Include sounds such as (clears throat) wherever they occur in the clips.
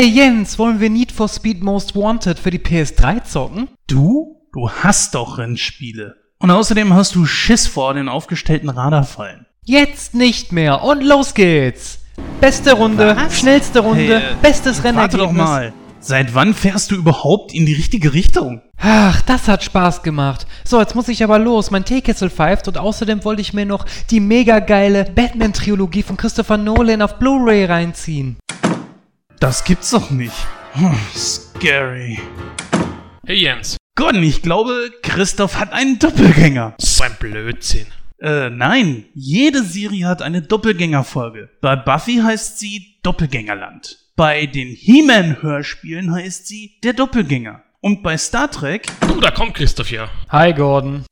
Hey Jens, wollen wir Need for Speed Most Wanted für die PS3 zocken? Du? Du hast doch Rennspiele. Und außerdem hast du Schiss vor den aufgestellten Radarfallen. Jetzt nicht mehr und los geht's! Beste Runde, Was? schnellste Runde, Hey, äh, bestes Warte Rennergebnis. doch mal. Seit wann fährst du überhaupt in die richtige Richtung? Ach, das hat Spaß gemacht. So, jetzt muss ich aber los. Mein Teekessel pfeift und außerdem wollte ich mir noch die mega geile Batman-Trilogie von Christopher Nolan auf Blu-ray reinziehen. Das gibt's doch nicht. Hm, scary. Hey Jens, Gordon, ich glaube, Christoph hat einen Doppelgänger. so ein Blödsinn. Äh, nein. Jede Serie hat eine Doppelgängerfolge. Bei Buffy heißt sie Doppelgängerland. Bei den He-Man-Hörspielen heißt sie Der Doppelgänger. Und bei Star Trek, Du, da kommt Christoph ja. Hi, Gordon.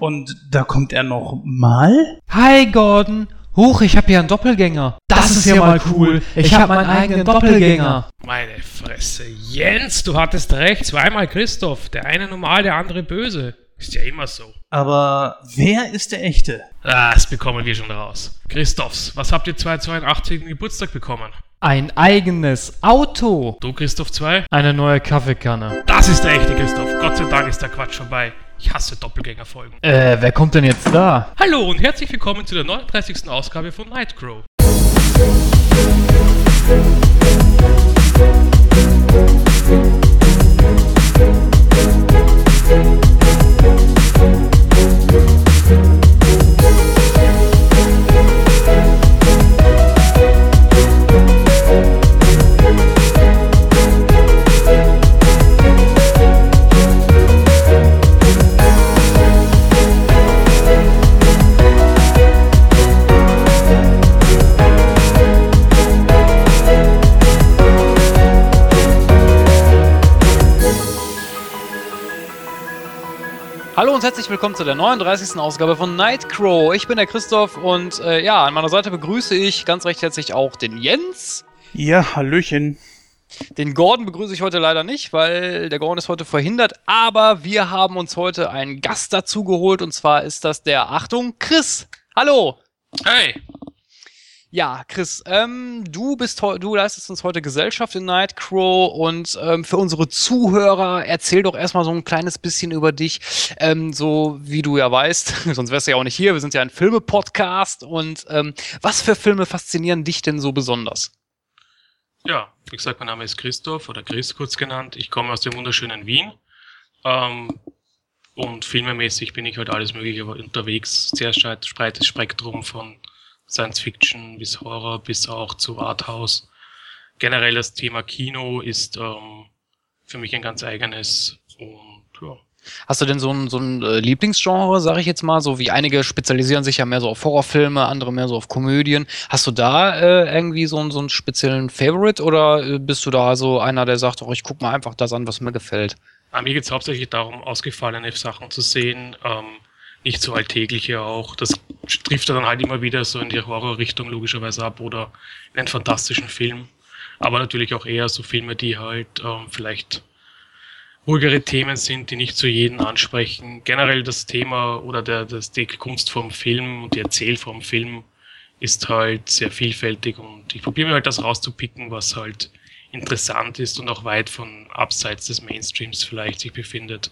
und da kommt er noch mal? Hi, Gordon. Huch, ich habe hier einen Doppelgänger. Das, ist ja mal cool. Ich habe meinen eigenen Doppelgänger. Meine Fresse. Jens, du hattest recht. Zweimal Christoph. Der eine normal, der andere böse. Ist ja immer so. Aber wer ist der echte? Ah, das bekommen wir schon raus. Christophs, was habt ihr 282. Geburtstag bekommen? Ein eigenes Auto. Du, Christoph 2? Eine neue Kaffeekanne. Das ist der echte Christoph. Gott sei Dank ist der Quatsch vorbei. Ich hasse Doppelgängerfolgen. Äh, wer kommt denn jetzt da? Hallo und herzlich willkommen zu der 39. Ausgabe von Nightcrow. Hallo und herzlich willkommen zu der 39. Ausgabe von Nightcrow. Ich bin der Christoph und äh, ja, an meiner Seite begrüße ich ganz recht herzlich auch den Jens. Ja, Hallöchen. Den Gordon begrüße ich heute leider nicht, weil der Gordon ist heute verhindert. Aber wir haben uns heute einen Gast dazu geholt und zwar ist das der, Achtung, Chris. Hallo. Hey! Ja, Chris, ähm, du bist du leistest uns heute Gesellschaft in Nightcrow und ähm, für unsere Zuhörer erzähl doch erstmal so ein kleines bisschen über dich, ähm, so wie du ja weißt, (laughs) sonst wärst du ja auch nicht hier. Wir sind ja ein Filme-Podcast und ähm, was für Filme faszinieren dich denn so besonders? Ja, wie gesagt, mein Name ist Christoph oder Chris kurz genannt. Ich komme aus dem wunderschönen Wien. Ähm, und filmemäßig bin ich halt alles Mögliche unterwegs. Sehr breit- breites Spektrum von Science Fiction bis Horror bis auch zu Arthouse. Generell das Thema Kino ist ähm, für mich ein ganz eigenes und ja. Hast du denn so ein, so ein äh, Lieblingsgenre, sag ich jetzt mal, so wie einige spezialisieren sich ja mehr so auf Horrorfilme, andere mehr so auf Komödien. Hast du da äh, irgendwie so, einen- so einen speziellen Favorite oder äh, bist du da so einer, der sagt, oh, ich guck mal einfach das an, was mir gefällt? Aber mir geht es hauptsächlich darum, ausgefallene Sachen zu sehen, ähm, nicht so alltägliche auch. Das trifft dann halt immer wieder so in die Horrorrichtung logischerweise ab oder in einen fantastischen Film. Aber natürlich auch eher so Filme, die halt ähm, vielleicht ruhigere Themen sind, die nicht zu jedem ansprechen. Generell das Thema oder der, das, die Kunst vom Film und die Erzählform Film ist halt sehr vielfältig und ich probiere mir halt das rauszupicken, was halt interessant ist und auch weit von abseits des Mainstreams vielleicht sich befindet.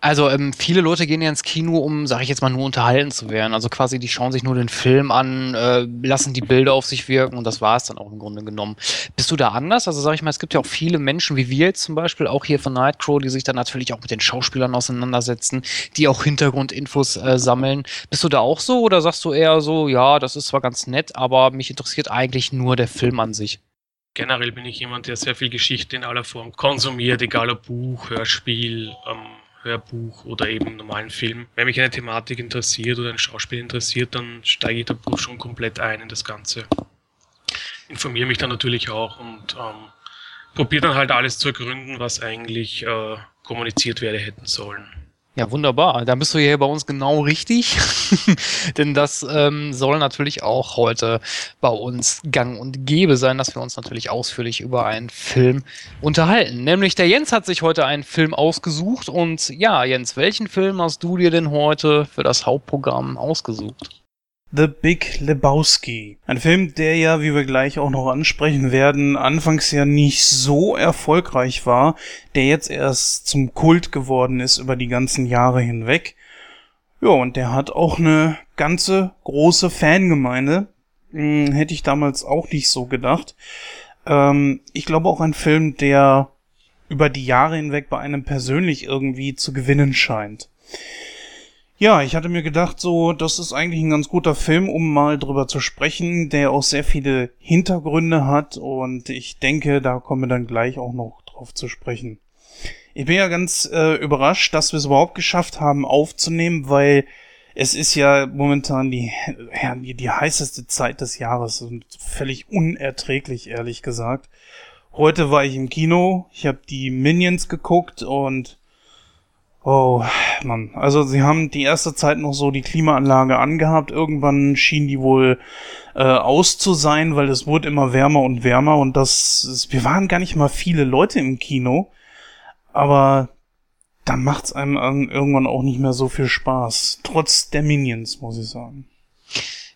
Also ähm, viele Leute gehen ja ins Kino, um, sag ich jetzt mal, nur unterhalten zu werden. Also quasi, die schauen sich nur den Film an, äh, lassen die Bilder auf sich wirken und das war es dann auch im Grunde genommen. Bist du da anders? Also sag ich mal, es gibt ja auch viele Menschen wie wir jetzt zum Beispiel, auch hier von Nightcrow, die sich dann natürlich auch mit den Schauspielern auseinandersetzen, die auch Hintergrundinfos äh, sammeln. Bist du da auch so oder sagst du eher so, ja, das ist zwar ganz nett, aber mich interessiert eigentlich nur der Film an sich? Generell bin ich jemand, der sehr viel Geschichte in aller Form konsumiert, egal ob Buch, Hörspiel, ähm, Hörbuch oder eben normalen Film. Wenn mich eine Thematik interessiert oder ein Schauspiel interessiert, dann steige ich da schon komplett ein in das Ganze. Informiere mich dann natürlich auch und ähm, probiere dann halt alles zu ergründen, was eigentlich äh, kommuniziert werde hätten sollen. Ja, wunderbar. Da bist du hier bei uns genau richtig. (laughs) Denn das ähm, soll natürlich auch heute bei uns gang und gäbe sein, dass wir uns natürlich ausführlich über einen Film unterhalten. Nämlich der Jens hat sich heute einen Film ausgesucht. Und ja, Jens, welchen Film hast du dir denn heute für das Hauptprogramm ausgesucht? The Big Lebowski. Ein Film, der ja, wie wir gleich auch noch ansprechen werden, anfangs ja nicht so erfolgreich war, der jetzt erst zum Kult geworden ist über die ganzen Jahre hinweg. Ja, und der hat auch eine ganze große Fangemeinde. Hm, hätte ich damals auch nicht so gedacht. Ähm, ich glaube auch ein Film, der über die Jahre hinweg bei einem persönlich irgendwie zu gewinnen scheint. Ja, ich hatte mir gedacht, so, das ist eigentlich ein ganz guter Film, um mal drüber zu sprechen, der auch sehr viele Hintergründe hat und ich denke, da kommen wir dann gleich auch noch drauf zu sprechen. Ich bin ja ganz äh, überrascht, dass wir es überhaupt geschafft haben aufzunehmen, weil es ist ja momentan die, ja, die, die heißeste Zeit des Jahres und völlig unerträglich, ehrlich gesagt. Heute war ich im Kino, ich habe die Minions geguckt und oh Mann, also sie haben die erste Zeit noch so die Klimaanlage angehabt, irgendwann schien die wohl äh, aus zu sein, weil es wurde immer wärmer und wärmer und das, wir waren gar nicht mal viele Leute im Kino, aber dann macht's einem irgendwann auch nicht mehr so viel Spaß, trotz der Minions, muss ich sagen.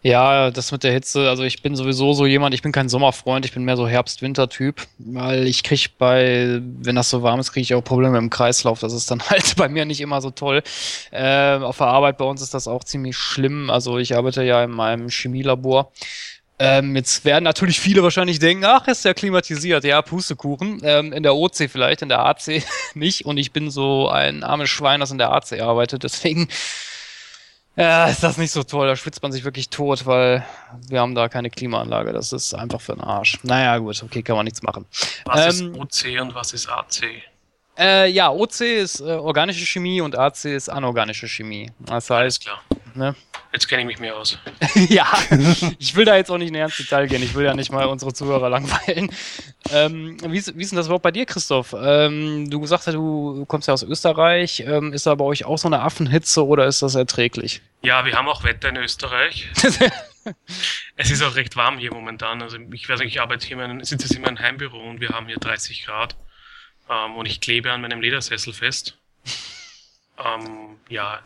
Ja, das mit der Hitze, also ich bin sowieso so jemand, ich bin kein Sommerfreund, ich bin mehr so Herbst-Winter-Typ, weil ich kriege bei, wenn das so warm ist, kriege ich auch Probleme im Kreislauf. Das ist dann (laughs) halt bei mir nicht immer so toll. Äh, auf der Arbeit bei uns ist das auch ziemlich schlimm. Also ich arbeite ja in meinem Chemielabor. Ähm, jetzt werden natürlich viele wahrscheinlich denken, ach, ist ja klimatisiert. Ja, Pustekuchen. Ähm, in der OC vielleicht, in der AC (laughs) nicht. Und ich bin so ein armes Schwein, das in der AC arbeitet. Deswegen ja, ist das nicht so toll. Da schwitzt man sich wirklich tot, weil wir haben da keine Klimaanlage. Das ist einfach für den Arsch. Naja, gut, okay, kann man nichts machen. Was ähm, ist OC und was ist AC? Äh, ja, OC ist äh, organische Chemie und AC ist anorganische Chemie. Das heißt, Alles klar. Ne? Jetzt kenne ich mich mehr aus. (laughs) ja, ich will da jetzt auch nicht näher ins Detail gehen. Ich will ja nicht mal unsere Zuhörer langweilen. Ähm, wie, ist, wie ist denn das überhaupt bei dir, Christoph? Ähm, du sagst ja, du kommst ja aus Österreich. Ähm, ist da bei euch auch so eine Affenhitze oder ist das erträglich? Ja, wir haben auch Wetter in Österreich. (laughs) es ist auch recht warm hier momentan. Also ich weiß nicht, ich arbeite hier, in, sitze jetzt in meinem Heimbüro und wir haben hier 30 Grad. Ähm, und ich klebe an meinem Ledersessel fest. (laughs) Ähm, ja,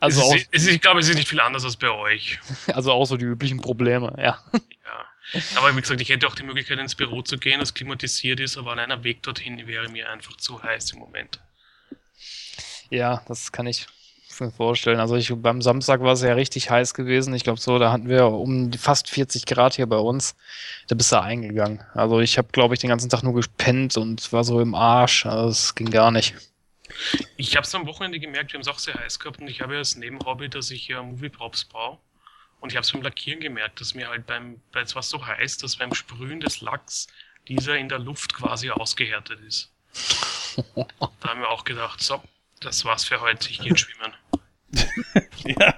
also es ist, es ist, ich glaube, es ist nicht viel anders als bei euch. (laughs) Also auch so die üblichen Probleme, ja. Ja. Aber wie gesagt, ich hätte auch die Möglichkeit, ins Büro zu gehen, das klimatisiert ist, aber allein ein Weg dorthin wäre mir einfach zu heiß im Moment. Ja, das kann ich mir vorstellen. Also ich, beim Samstag war es ja richtig heiß gewesen. Ich glaube so, da hatten wir um fast 40 Grad hier bei uns. Da bist du eingegangen. Also ich habe, glaube ich, den ganzen Tag nur gepennt und war so im Arsch. Also es ging gar nicht. Ich habe es am Wochenende gemerkt, wir haben es auch sehr heiß gehabt und ich habe ja als Nebenhobby, dass ich ja Movie Props baue. Und ich habe es beim Lackieren gemerkt, dass mir halt beim, weil es war so heiß, dass beim Sprühen des Lacks dieser in der Luft quasi ausgehärtet ist. (laughs) da haben wir auch gedacht, so, das war's für heute, ich gehe schwimmen. (laughs) ja.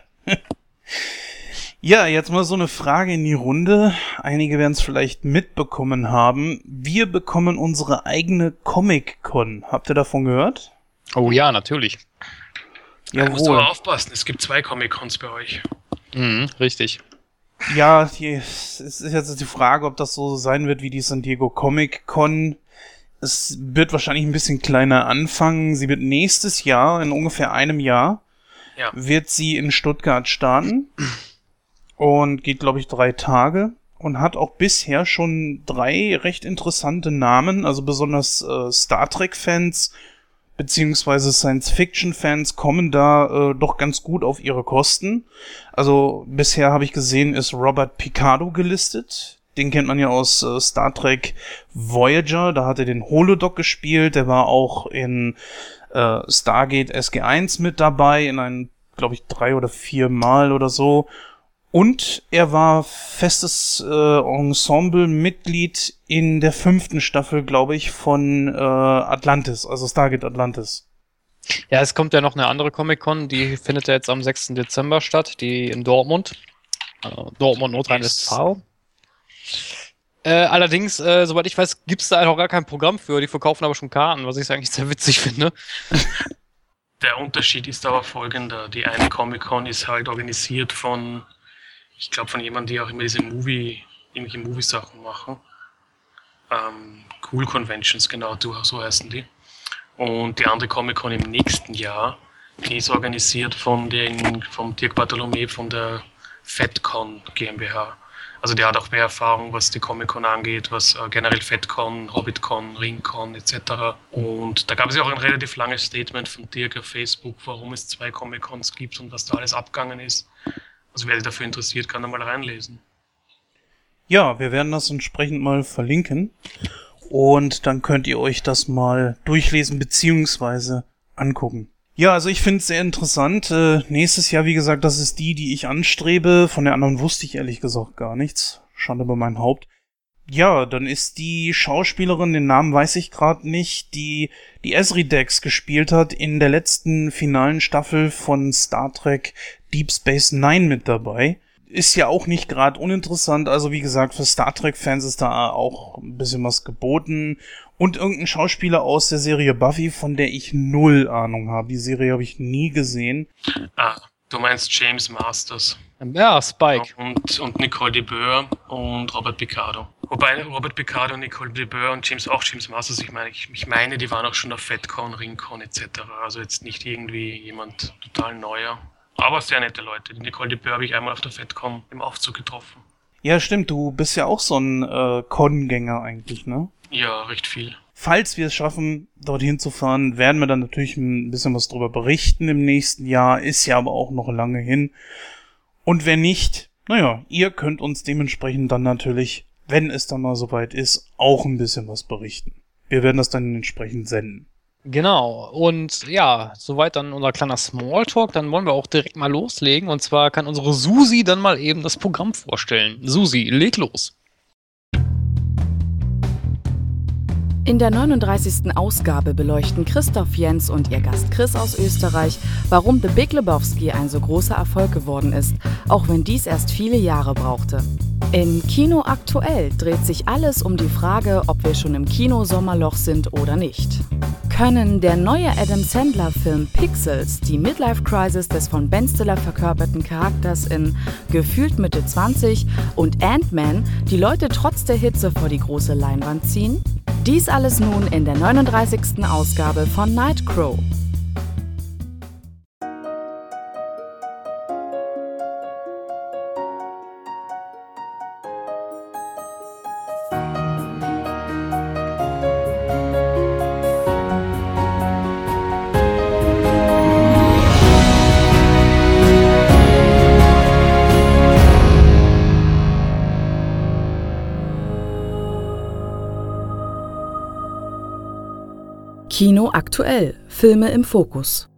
Ja, jetzt mal so eine Frage in die Runde. Einige werden es vielleicht mitbekommen haben. Wir bekommen unsere eigene Comic-Con. Habt ihr davon gehört? Oh ja, natürlich. Ja, musst du aber aufpassen, es gibt zwei Comic-Cons bei euch. Mhm, richtig. Ja, die, es ist jetzt die Frage, ob das so sein wird wie die San Diego Comic Con. Es wird wahrscheinlich ein bisschen kleiner anfangen. Sie wird nächstes Jahr, in ungefähr einem Jahr, ja. wird sie in Stuttgart starten. Und geht, glaube ich, drei Tage. Und hat auch bisher schon drei recht interessante Namen. Also besonders äh, Star Trek-Fans beziehungsweise Science-Fiction-Fans kommen da äh, doch ganz gut auf ihre Kosten. Also bisher habe ich gesehen, ist Robert Picardo gelistet. Den kennt man ja aus äh, Star Trek Voyager. Da hat er den Holodoc gespielt. Der war auch in äh, Stargate SG1 mit dabei, in ein, glaube ich, drei oder vier Mal oder so. Und er war festes äh, Ensemble-Mitglied in der fünften Staffel, glaube ich, von äh, Atlantis, also Stargate Atlantis. Ja, es kommt ja noch eine andere Comic-Con, die findet ja jetzt am 6. Dezember statt, die in Dortmund. Äh, Dortmund, Nordrhein-Westfalen. Äh, allerdings, äh, soweit ich weiß, gibt es da auch gar kein Programm für. Die verkaufen aber schon Karten, was ich eigentlich sehr witzig finde. (laughs) Der Unterschied ist aber folgender. Die eine Comic-Con ist halt organisiert von ich glaube von jemandem, die auch immer diese Movie, irgendwelche Movie-Sachen machen. Ähm, cool Conventions, genau, so heißen die. Und die andere Comic-Con im nächsten Jahr, die ist organisiert von den, vom Dirk Bartholomä von der FedCon GmbH. Also der hat auch mehr Erfahrung, was die Comic-Con angeht, was äh, generell FedCon, HobbitCon, RingCon etc. Und da gab es ja auch ein relativ langes Statement von Dirk auf Facebook, warum es zwei Comic-Cons gibt und was da alles abgegangen ist. Also wer sich dafür interessiert, kann da mal reinlesen. Ja, wir werden das entsprechend mal verlinken. Und dann könnt ihr euch das mal durchlesen beziehungsweise angucken. Ja, also ich finde es sehr interessant. Äh, nächstes Jahr, wie gesagt, das ist die, die ich anstrebe. Von der anderen wusste ich ehrlich gesagt gar nichts. Schande über mein Haupt. Ja, dann ist die Schauspielerin, den Namen weiß ich gerade nicht, die die Esri Dex gespielt hat in der letzten finalen Staffel von Star Trek Deep Space Nine mit dabei ist ja auch nicht gerade uninteressant. Also wie gesagt, für Star Trek-Fans ist da auch ein bisschen was geboten. Und irgendein Schauspieler aus der Serie Buffy, von der ich null Ahnung habe. Die Serie habe ich nie gesehen. Ah, du meinst James Masters. Ja, Spike. Und, und Nicole DeBeur und Robert Picardo. Wobei Robert Picardo, Nicole DeBeur und James, auch James Masters, ich meine, ich, ich meine, die waren auch schon auf FedCon, Ringcon etc. Also jetzt nicht irgendwie jemand total neuer. Aber sehr nette Leute. Die Nicole de Boer habe ich einmal auf der FedCon im Aufzug getroffen. Ja, stimmt. Du bist ja auch so ein äh, Con-Gänger eigentlich, ne? Ja, recht viel. Falls wir es schaffen, dorthin zu fahren, werden wir dann natürlich ein bisschen was drüber berichten im nächsten Jahr. Ist ja aber auch noch lange hin. Und wenn nicht, naja, ihr könnt uns dementsprechend dann natürlich, wenn es dann mal soweit ist, auch ein bisschen was berichten. Wir werden das dann entsprechend senden. Genau. Und ja, soweit dann unser kleiner Smalltalk. Dann wollen wir auch direkt mal loslegen. Und zwar kann unsere Susi dann mal eben das Programm vorstellen. Susi, leg los. In der 39. Ausgabe beleuchten Christoph Jens und ihr Gast Chris aus Österreich, warum The Big Lebowski ein so großer Erfolg geworden ist, auch wenn dies erst viele Jahre brauchte. In Kino aktuell dreht sich alles um die Frage, ob wir schon im Kino-Sommerloch sind oder nicht. Können der neue Adam Sandler-Film Pixels die Midlife-Crisis des von Ben Stiller verkörperten Charakters in Gefühlt Mitte 20 und Ant-Man die Leute trotz der Hitze vor die große Leinwand ziehen? Dies alles nun in der 39. Ausgabe von Nightcrow. Kino aktuell. Filme im Fokus.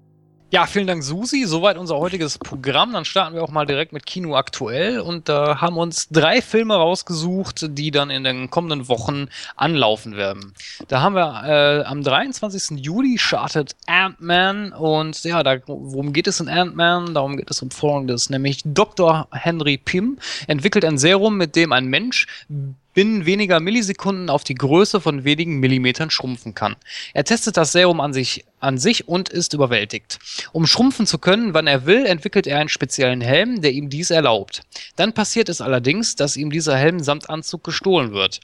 Ja, vielen Dank, Susi. Soweit unser heutiges Programm. Dann starten wir auch mal direkt mit Kino aktuell und da äh, haben uns drei Filme rausgesucht, die dann in den kommenden Wochen anlaufen werden. Da haben wir äh, am 23. Juli startet Ant-Man und ja, da, worum geht es in Ant-Man? Darum geht es um Folgendes, nämlich Dr. Henry Pym entwickelt ein Serum, mit dem ein Mensch binnen weniger Millisekunden auf die Größe von wenigen Millimetern schrumpfen kann. Er testet das Serum an sich, an sich und ist überwältigt. Um schrumpfen zu können, wann er will, entwickelt er einen speziellen Helm, der ihm dies erlaubt. Dann passiert es allerdings, dass ihm dieser Helm samt Anzug gestohlen wird.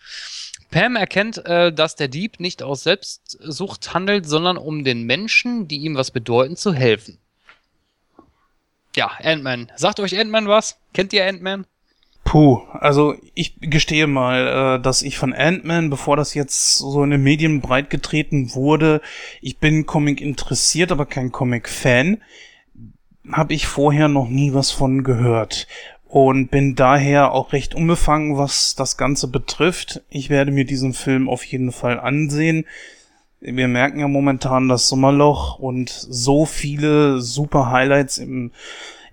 Pam erkennt, äh, dass der Dieb nicht aus Selbstsucht handelt, sondern um den Menschen, die ihm was bedeuten, zu helfen. Ja, Ant-Man. Sagt euch Ant-Man was? Kennt ihr Ant-Man? Puh, also ich gestehe mal, äh, dass ich von Ant-Man, bevor das jetzt so in den Medien breit getreten wurde, ich bin Comic interessiert, aber kein Comic-Fan, habe ich vorher noch nie was von gehört und bin daher auch recht unbefangen, was das Ganze betrifft. Ich werde mir diesen Film auf jeden Fall ansehen. Wir merken ja momentan das Sommerloch und so viele super Highlights im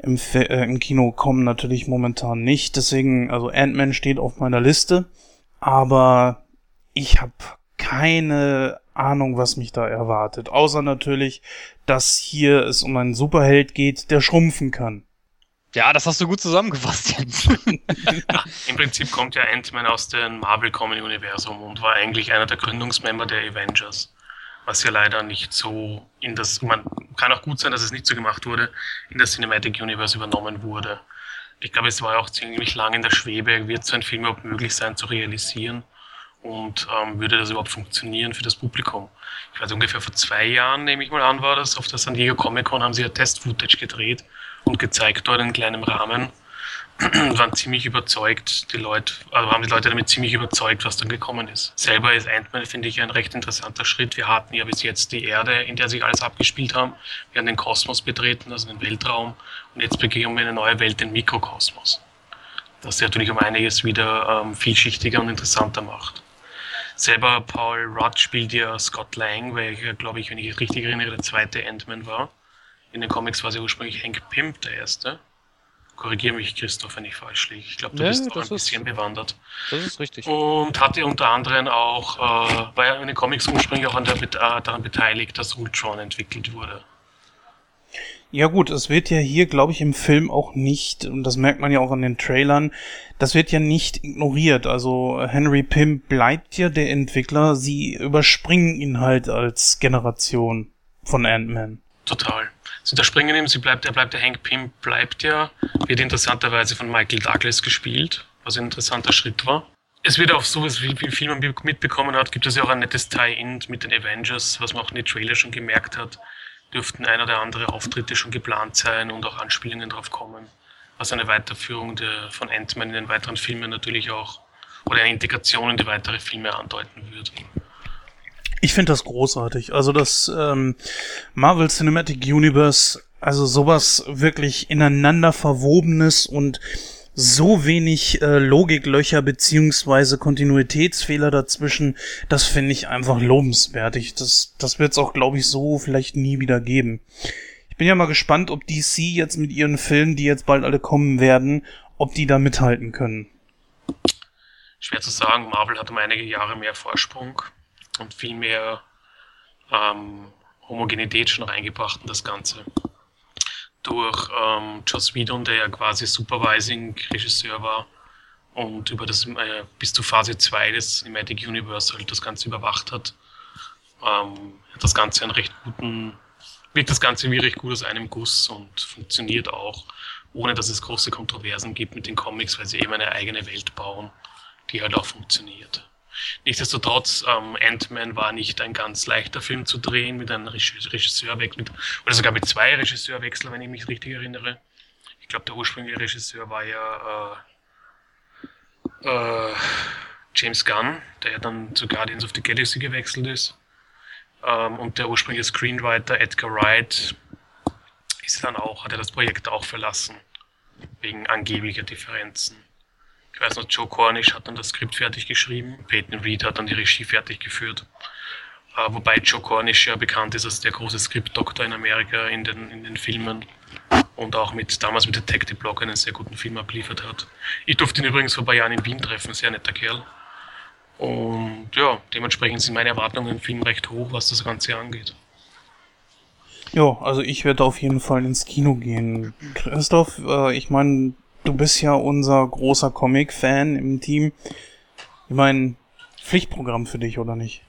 im, äh, im Kino kommen natürlich momentan nicht. Deswegen, also Ant-Man steht auf meiner Liste, aber ich habe keine Ahnung, was mich da erwartet. Außer natürlich, dass hier es um einen Superheld geht, der schrumpfen kann. Ja, das hast du gut zusammengefasst, Jens. (laughs) ja, Im Prinzip kommt ja Ant-Man aus dem Marvel Comedy Universum und war eigentlich einer der Gründungsmember der Avengers was ja leider nicht so in das, man kann auch gut sein, dass es nicht so gemacht wurde, in das Cinematic Universe übernommen wurde. Ich glaube, es war auch ziemlich lange in der Schwebe, wird so ein Film überhaupt möglich sein zu realisieren und ähm, würde das überhaupt funktionieren für das Publikum. Ich weiß ungefähr vor zwei Jahren, nehme ich mal an, war das, auf der San Diego Comic Con haben sie ja Test-Footage gedreht und gezeigt dort in kleinem Rahmen. (clears throat) waren ziemlich überzeugt, die Leute, also haben die Leute damit ziemlich überzeugt, was dann gekommen ist. Selber ist Ant-Man, finde ich, ein recht interessanter Schritt. Wir hatten ja bis jetzt die Erde, in der sich alles abgespielt haben. Wir haben den Kosmos betreten, also den Weltraum. Und jetzt beginnen wir eine neue Welt, den Mikrokosmos. Das natürlich um einiges wieder ähm, vielschichtiger und interessanter macht. Selber Paul Rudd spielt ja Scott Lang, welcher, glaube ich, wenn ich es richtig erinnere, der zweite Ant-Man war. In den Comics war sie ursprünglich Hank Pym, der erste. Korrigiere mich, Christoph, wenn ich falsch liege. Ich glaube, du nee, bist auch ein bisschen bewandert. Das ist richtig. Und hatte unter anderem auch, äh, war ja in den Comics ursprünglich auch an der, äh, daran beteiligt, dass Ultron entwickelt wurde. Ja gut, es wird ja hier, glaube ich, im Film auch nicht, und das merkt man ja auch an den Trailern, das wird ja nicht ignoriert. Also Henry Pym bleibt ja der Entwickler, sie überspringen ihn halt als Generation von Ant-Man. Total. Sie überspringen ihn, sie bleibt, er bleibt, der Hank Pym bleibt ja, wird interessanterweise von Michael Douglas gespielt, was ein interessanter Schritt war. Es wird auch so, wie, wie viel man mitbekommen hat, gibt es ja auch ein nettes Tie-In mit den Avengers, was man auch in den Trailer schon gemerkt hat. Dürften ein oder andere Auftritte schon geplant sein und auch Anspielungen drauf kommen, was eine Weiterführung der, von Ant-Man in den weiteren Filmen natürlich auch oder eine Integration in die weitere Filme andeuten wird. Ich finde das großartig. Also das ähm, Marvel Cinematic Universe, also sowas wirklich ineinander verwobenes und so wenig äh, Logiklöcher beziehungsweise Kontinuitätsfehler dazwischen, das finde ich einfach lobenswertig. Das, das wird es auch, glaube ich, so vielleicht nie wieder geben. Ich bin ja mal gespannt, ob DC jetzt mit ihren Filmen, die jetzt bald alle kommen werden, ob die da mithalten können. Schwer zu sagen, Marvel hat um einige Jahre mehr Vorsprung und viel mehr ähm, Homogenität schon reingebracht in das Ganze. Durch ähm, Joss Whedon, der ja quasi Supervising-Regisseur war und über das äh, bis zu Phase 2 des Cinematic Universe halt das Ganze überwacht hat, ähm, hat das Ganze einen recht guten, wirkt das Ganze wie recht gut aus einem Guss und funktioniert auch, ohne dass es große Kontroversen gibt mit den Comics, weil sie eben eine eigene Welt bauen, die halt auch funktioniert. Nichtsdestotrotz, ähm, Ant-Man war nicht ein ganz leichter Film zu drehen, mit einem Regisseurwechsel, oder sogar mit zwei Regisseurwechseln, wenn ich mich richtig erinnere. Ich glaube, der ursprüngliche Regisseur war ja äh, äh, James Gunn, der ja dann zu Guardians of the Galaxy gewechselt ist. Ähm, und der ursprüngliche Screenwriter Edgar Wright ist dann auch, hat er das Projekt auch verlassen, wegen angeblicher Differenzen ich weiß noch, Joe Cornish hat dann das Skript fertig geschrieben, Peyton Reed hat dann die Regie fertig geführt. Äh, wobei Joe Cornish ja bekannt ist als der große Skriptdoktor in Amerika in den, in den Filmen und auch mit damals mit Detective Block einen sehr guten Film abliefert hat. Ich durfte ihn übrigens vor ein paar Jahren in Wien treffen, sehr netter Kerl. Und ja, dementsprechend sind meine Erwartungen im Film recht hoch, was das Ganze angeht. Ja, also ich werde auf jeden Fall ins Kino gehen. Christoph, äh, ich meine, du bist ja unser großer Comic-Fan im Team. Ich meine, Pflichtprogramm für dich, oder nicht?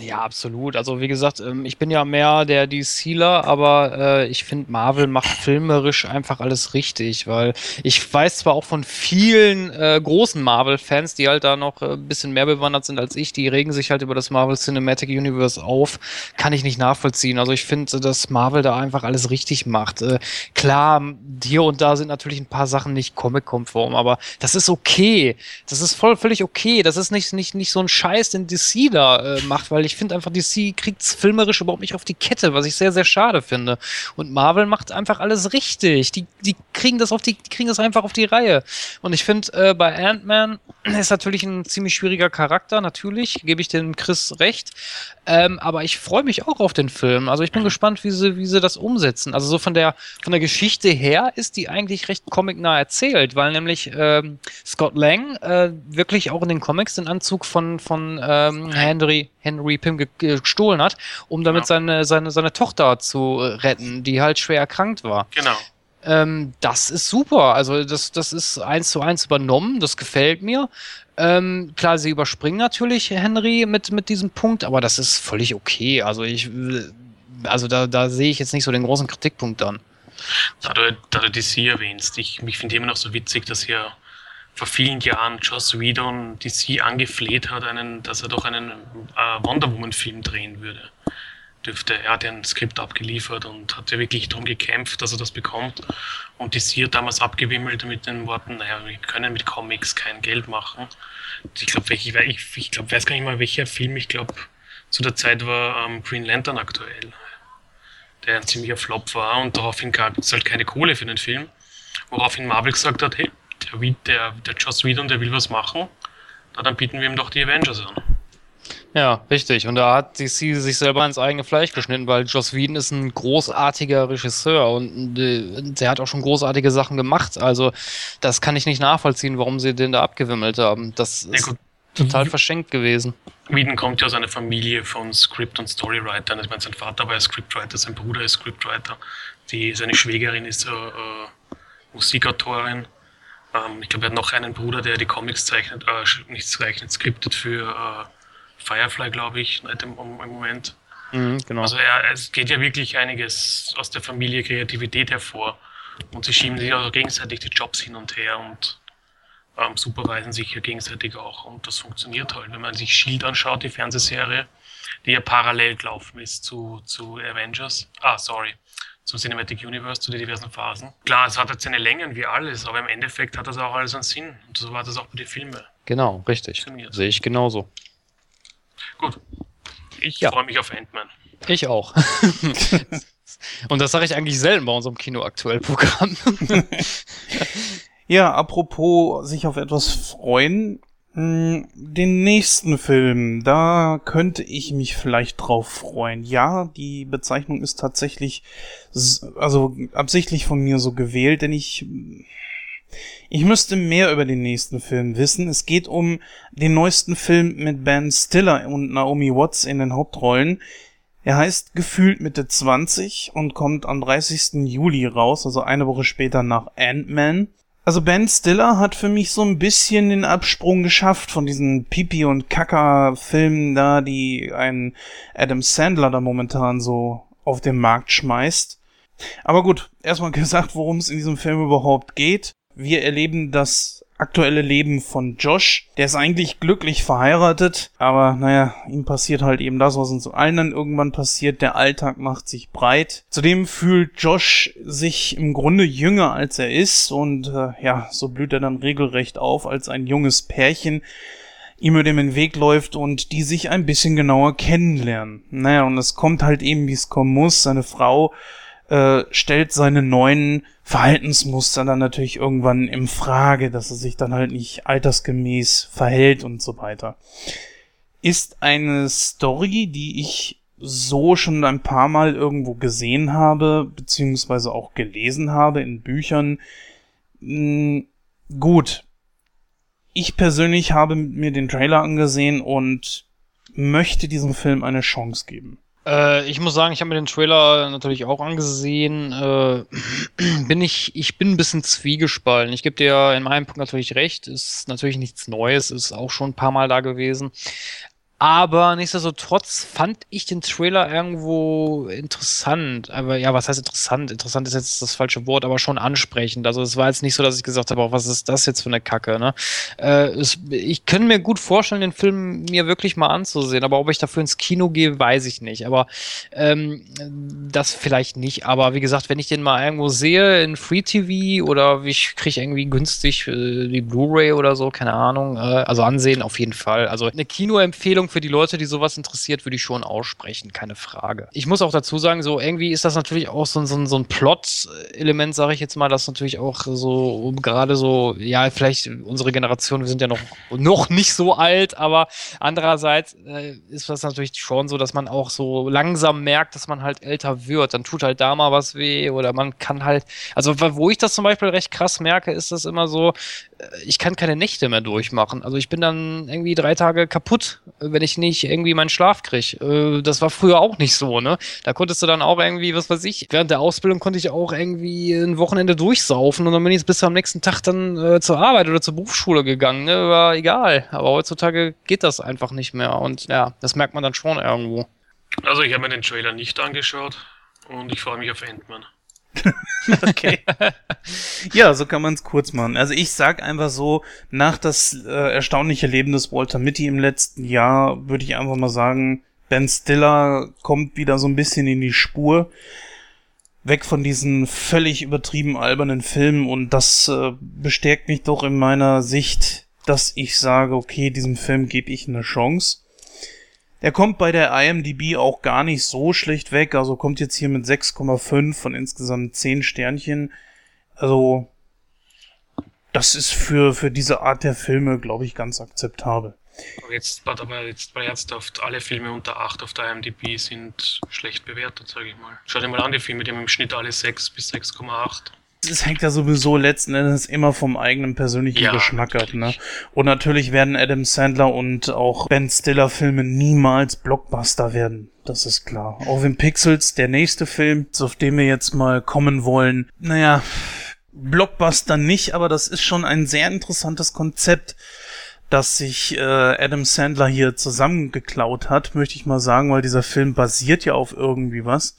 Ja, absolut. Also wie gesagt, ähm, ich bin ja mehr der DCler, aber äh, ich finde, Marvel macht filmerisch einfach alles richtig, weil ich weiß zwar auch von vielen äh, großen Marvel-Fans, die halt da noch äh, ein bisschen mehr bewandert sind als ich, die regen sich halt über das Marvel Cinematic Universe auf, kann ich nicht nachvollziehen. Also ich finde, dass Marvel da einfach alles richtig macht. Äh, klar, hier und da sind natürlich ein paar Sachen nicht Comic-konform, aber das ist okay. Das ist voll völlig okay. Das ist nicht, nicht, nicht so ein Scheiß, den DC da äh, macht, weil weil ich finde einfach, DC kriegt es filmerisch überhaupt nicht auf die Kette, was ich sehr, sehr schade finde. Und Marvel macht einfach alles richtig. Die, die kriegen das auf die, die kriegen das einfach auf die Reihe. Und ich finde, äh, bei Ant-Man (clears throat) ist natürlich ein ziemlich schwieriger Charakter, natürlich, gebe ich dem Chris recht. Ähm, aber ich freue mich auch auf den Film. Also ich bin gespannt, wie sie, wie sie das umsetzen. Also so von der, von der Geschichte her ist die eigentlich recht comicnah erzählt, weil nämlich ähm, Scott Lang äh, wirklich auch in den Comics den Anzug von, von ähm, Henry, Henry Pym gestohlen hat, um damit genau. seine, seine, seine Tochter zu retten, die halt schwer erkrankt war. Genau. Ähm, das ist super. Also das, das ist eins zu eins übernommen. Das gefällt mir. Ähm, klar, sie überspringen natürlich Henry mit, mit diesem Punkt, aber das ist völlig okay. Also ich, also da, da sehe ich jetzt nicht so den großen Kritikpunkt dann. Da du, da du DC erwähnst, ich, ich finde immer noch so witzig, dass hier vor vielen Jahren Joss Whedon DC angefleht hat, einen, dass er doch einen äh, Wonder Woman Film drehen würde. dürfte. Er hat ja ein Skript abgeliefert und hat ja wirklich darum gekämpft, dass er das bekommt. Und Sie hat damals abgewimmelt mit den Worten, naja, wir können mit Comics kein Geld machen. Ich glaube, ich, ich, ich glaub, weiß gar nicht mal, welcher Film, ich glaube, zu der Zeit war ähm, Green Lantern aktuell, der ein ziemlicher Flop war und daraufhin gab es halt keine Kohle für den Film. Woraufhin Marvel gesagt hat, hey, der, der, der Joss Whedon, der will was machen, na, dann bieten wir ihm doch die Avengers an. Ja, richtig. Und da hat DC sich selber ins eigene Fleisch geschnitten, weil Joss Whedon ist ein großartiger Regisseur und äh, der hat auch schon großartige Sachen gemacht. Also das kann ich nicht nachvollziehen, warum sie den da abgewimmelt haben. Das ist ja, total verschenkt gewesen. Whedon kommt ja aus einer Familie von Script- und Storywritern. Ich meine, sein Vater war ja Scriptwriter, sein Bruder ist Scriptwriter, die, seine Schwägerin ist äh, äh, Musikautorin. Ähm, ich glaube, er hat noch einen Bruder, der die Comics zeichnet, äh, nicht zeichnet, skriptet für äh, Firefly, glaube ich, im, im Moment. Mhm, genau. Also er, es geht ja wirklich einiges aus der Familie Kreativität hervor. Und sie schieben sich also gegenseitig die Jobs hin und her und ähm, superweisen sich ja gegenseitig auch. Und das funktioniert halt. Wenn man sich Shield anschaut, die Fernsehserie, die ja parallel gelaufen ist zu, zu Avengers. Ah, sorry. Zum Cinematic Universe, zu den diversen Phasen. Klar, es hat jetzt seine Längen wie alles, aber im Endeffekt hat das auch alles einen Sinn. Und so war das auch bei den Filmen. Genau, richtig. Sehe ich genauso. Gut. Ich ja. freue mich auf Ant-Man. Ich auch. (laughs) Und das sage ich eigentlich selten bei unserem Kino aktuell Programm. (laughs) ja, apropos sich auf etwas freuen. Hm, den nächsten Film, da könnte ich mich vielleicht drauf freuen. Ja, die Bezeichnung ist tatsächlich, also absichtlich von mir so gewählt, denn ich ich müsste mehr über den nächsten Film wissen. Es geht um den neuesten Film mit Ben Stiller und Naomi Watts in den Hauptrollen. Er heißt Gefühlt Mitte 20 und kommt am 30. Juli raus, also eine Woche später nach Ant-Man. Also Ben Stiller hat für mich so ein bisschen den Absprung geschafft von diesen Pipi und Kaka Filmen da, die ein Adam Sandler da momentan so auf den Markt schmeißt. Aber gut, erstmal (laughs) gesagt, worum es in diesem Film überhaupt geht. Wir erleben das aktuelle Leben von Josh. Der ist eigentlich glücklich verheiratet, aber naja, ihm passiert halt eben das, was uns allen dann irgendwann passiert. Der Alltag macht sich breit. Zudem fühlt Josh sich im Grunde jünger als er ist und äh, ja, so blüht er dann regelrecht auf als ein junges Pärchen ihm über den Weg läuft und die sich ein bisschen genauer kennenlernen. Naja, und es kommt halt eben, wie es kommen muss. Seine Frau äh, stellt seine neuen Verhaltensmuster dann natürlich irgendwann in Frage, dass er sich dann halt nicht altersgemäß verhält und so weiter. Ist eine Story, die ich so schon ein paar Mal irgendwo gesehen habe, beziehungsweise auch gelesen habe in Büchern. Hm, gut. Ich persönlich habe mir den Trailer angesehen und möchte diesem Film eine Chance geben. Äh, ich muss sagen, ich habe mir den Trailer natürlich auch angesehen. Äh, (clears throat) bin ich, ich bin ein bisschen zwiegespalten. Ich gebe dir in meinem Punkt natürlich recht. Ist natürlich nichts Neues, ist auch schon ein paar Mal da gewesen. Aber nichtsdestotrotz fand ich den Trailer irgendwo interessant. Aber ja, was heißt interessant? Interessant ist jetzt das falsche Wort, aber schon ansprechend. Also es war jetzt nicht so, dass ich gesagt habe, oh, was ist das jetzt für eine Kacke, ne? Äh, es, ich könnte mir gut vorstellen, den Film mir wirklich mal anzusehen. Aber ob ich dafür ins Kino gehe, weiß ich nicht. Aber ähm, das vielleicht nicht. Aber wie gesagt, wenn ich den mal irgendwo sehe in Free TV oder ich kriege irgendwie günstig äh, die Blu-ray oder so, keine Ahnung. Äh, also ansehen auf jeden Fall. Also eine Kinoempfehlung für die Leute, die sowas interessiert, würde ich schon aussprechen, keine Frage. Ich muss auch dazu sagen, so irgendwie ist das natürlich auch so, so, so ein Plot-Element, sage ich jetzt mal, das natürlich auch so gerade so, ja, vielleicht unsere Generation, wir sind ja noch, noch nicht so alt, aber andererseits äh, ist das natürlich schon so, dass man auch so langsam merkt, dass man halt älter wird. Dann tut halt da mal was weh oder man kann halt, also wo ich das zum Beispiel recht krass merke, ist das immer so, äh, ich kann keine Nächte mehr durchmachen. Also ich bin dann irgendwie drei Tage kaputt, wenn wenn ich nicht irgendwie meinen Schlaf kriege. Äh, das war früher auch nicht so, ne? Da konntest du dann auch irgendwie, was weiß ich, während der Ausbildung konnte ich auch irgendwie ein Wochenende durchsaufen und dann bin ich bis am nächsten Tag dann äh, zur Arbeit oder zur Berufsschule gegangen, ne? War egal. Aber heutzutage geht das einfach nicht mehr und ja, das merkt man dann schon irgendwo. Also ich habe mir den Trailer nicht angeschaut und ich freue mich auf Endman. (laughs) okay. ja, so kann man es kurz machen. Also ich sag einfach so, nach das äh, erstaunliche Leben des Walter Mitty im letzten Jahr, würde ich einfach mal sagen, Ben Stiller kommt wieder so ein bisschen in die Spur. Weg von diesen völlig übertrieben albernen Filmen und das äh, bestärkt mich doch in meiner Sicht, dass ich sage, okay, diesem Film gebe ich eine Chance. Er kommt bei der IMDb auch gar nicht so schlecht weg, also kommt jetzt hier mit 6,5 von insgesamt 10 Sternchen. Also, das ist für, für diese Art der Filme, glaube ich, ganz akzeptabel. Jetzt, aber jetzt bei ernsthaft, alle Filme unter 8 auf der IMDb sind schlecht bewertet, sage ich mal. Schau dir mal an, die Filme, die haben im Schnitt alle 6 bis 6,8. Es hängt ja sowieso letzten Endes immer vom eigenen persönlichen Ja, Geschmack ab, ne? Und natürlich werden Adam Sandler und auch Ben Stiller Filme niemals Blockbuster werden. Das ist klar. Auch wenn Pixels, der nächste Film, auf den wir jetzt mal kommen wollen, naja, Blockbuster nicht, aber das ist schon ein sehr interessantes Konzept, das sich äh, Adam Sandler hier zusammengeklaut hat, möchte ich mal sagen, weil dieser Film basiert ja auf irgendwie was.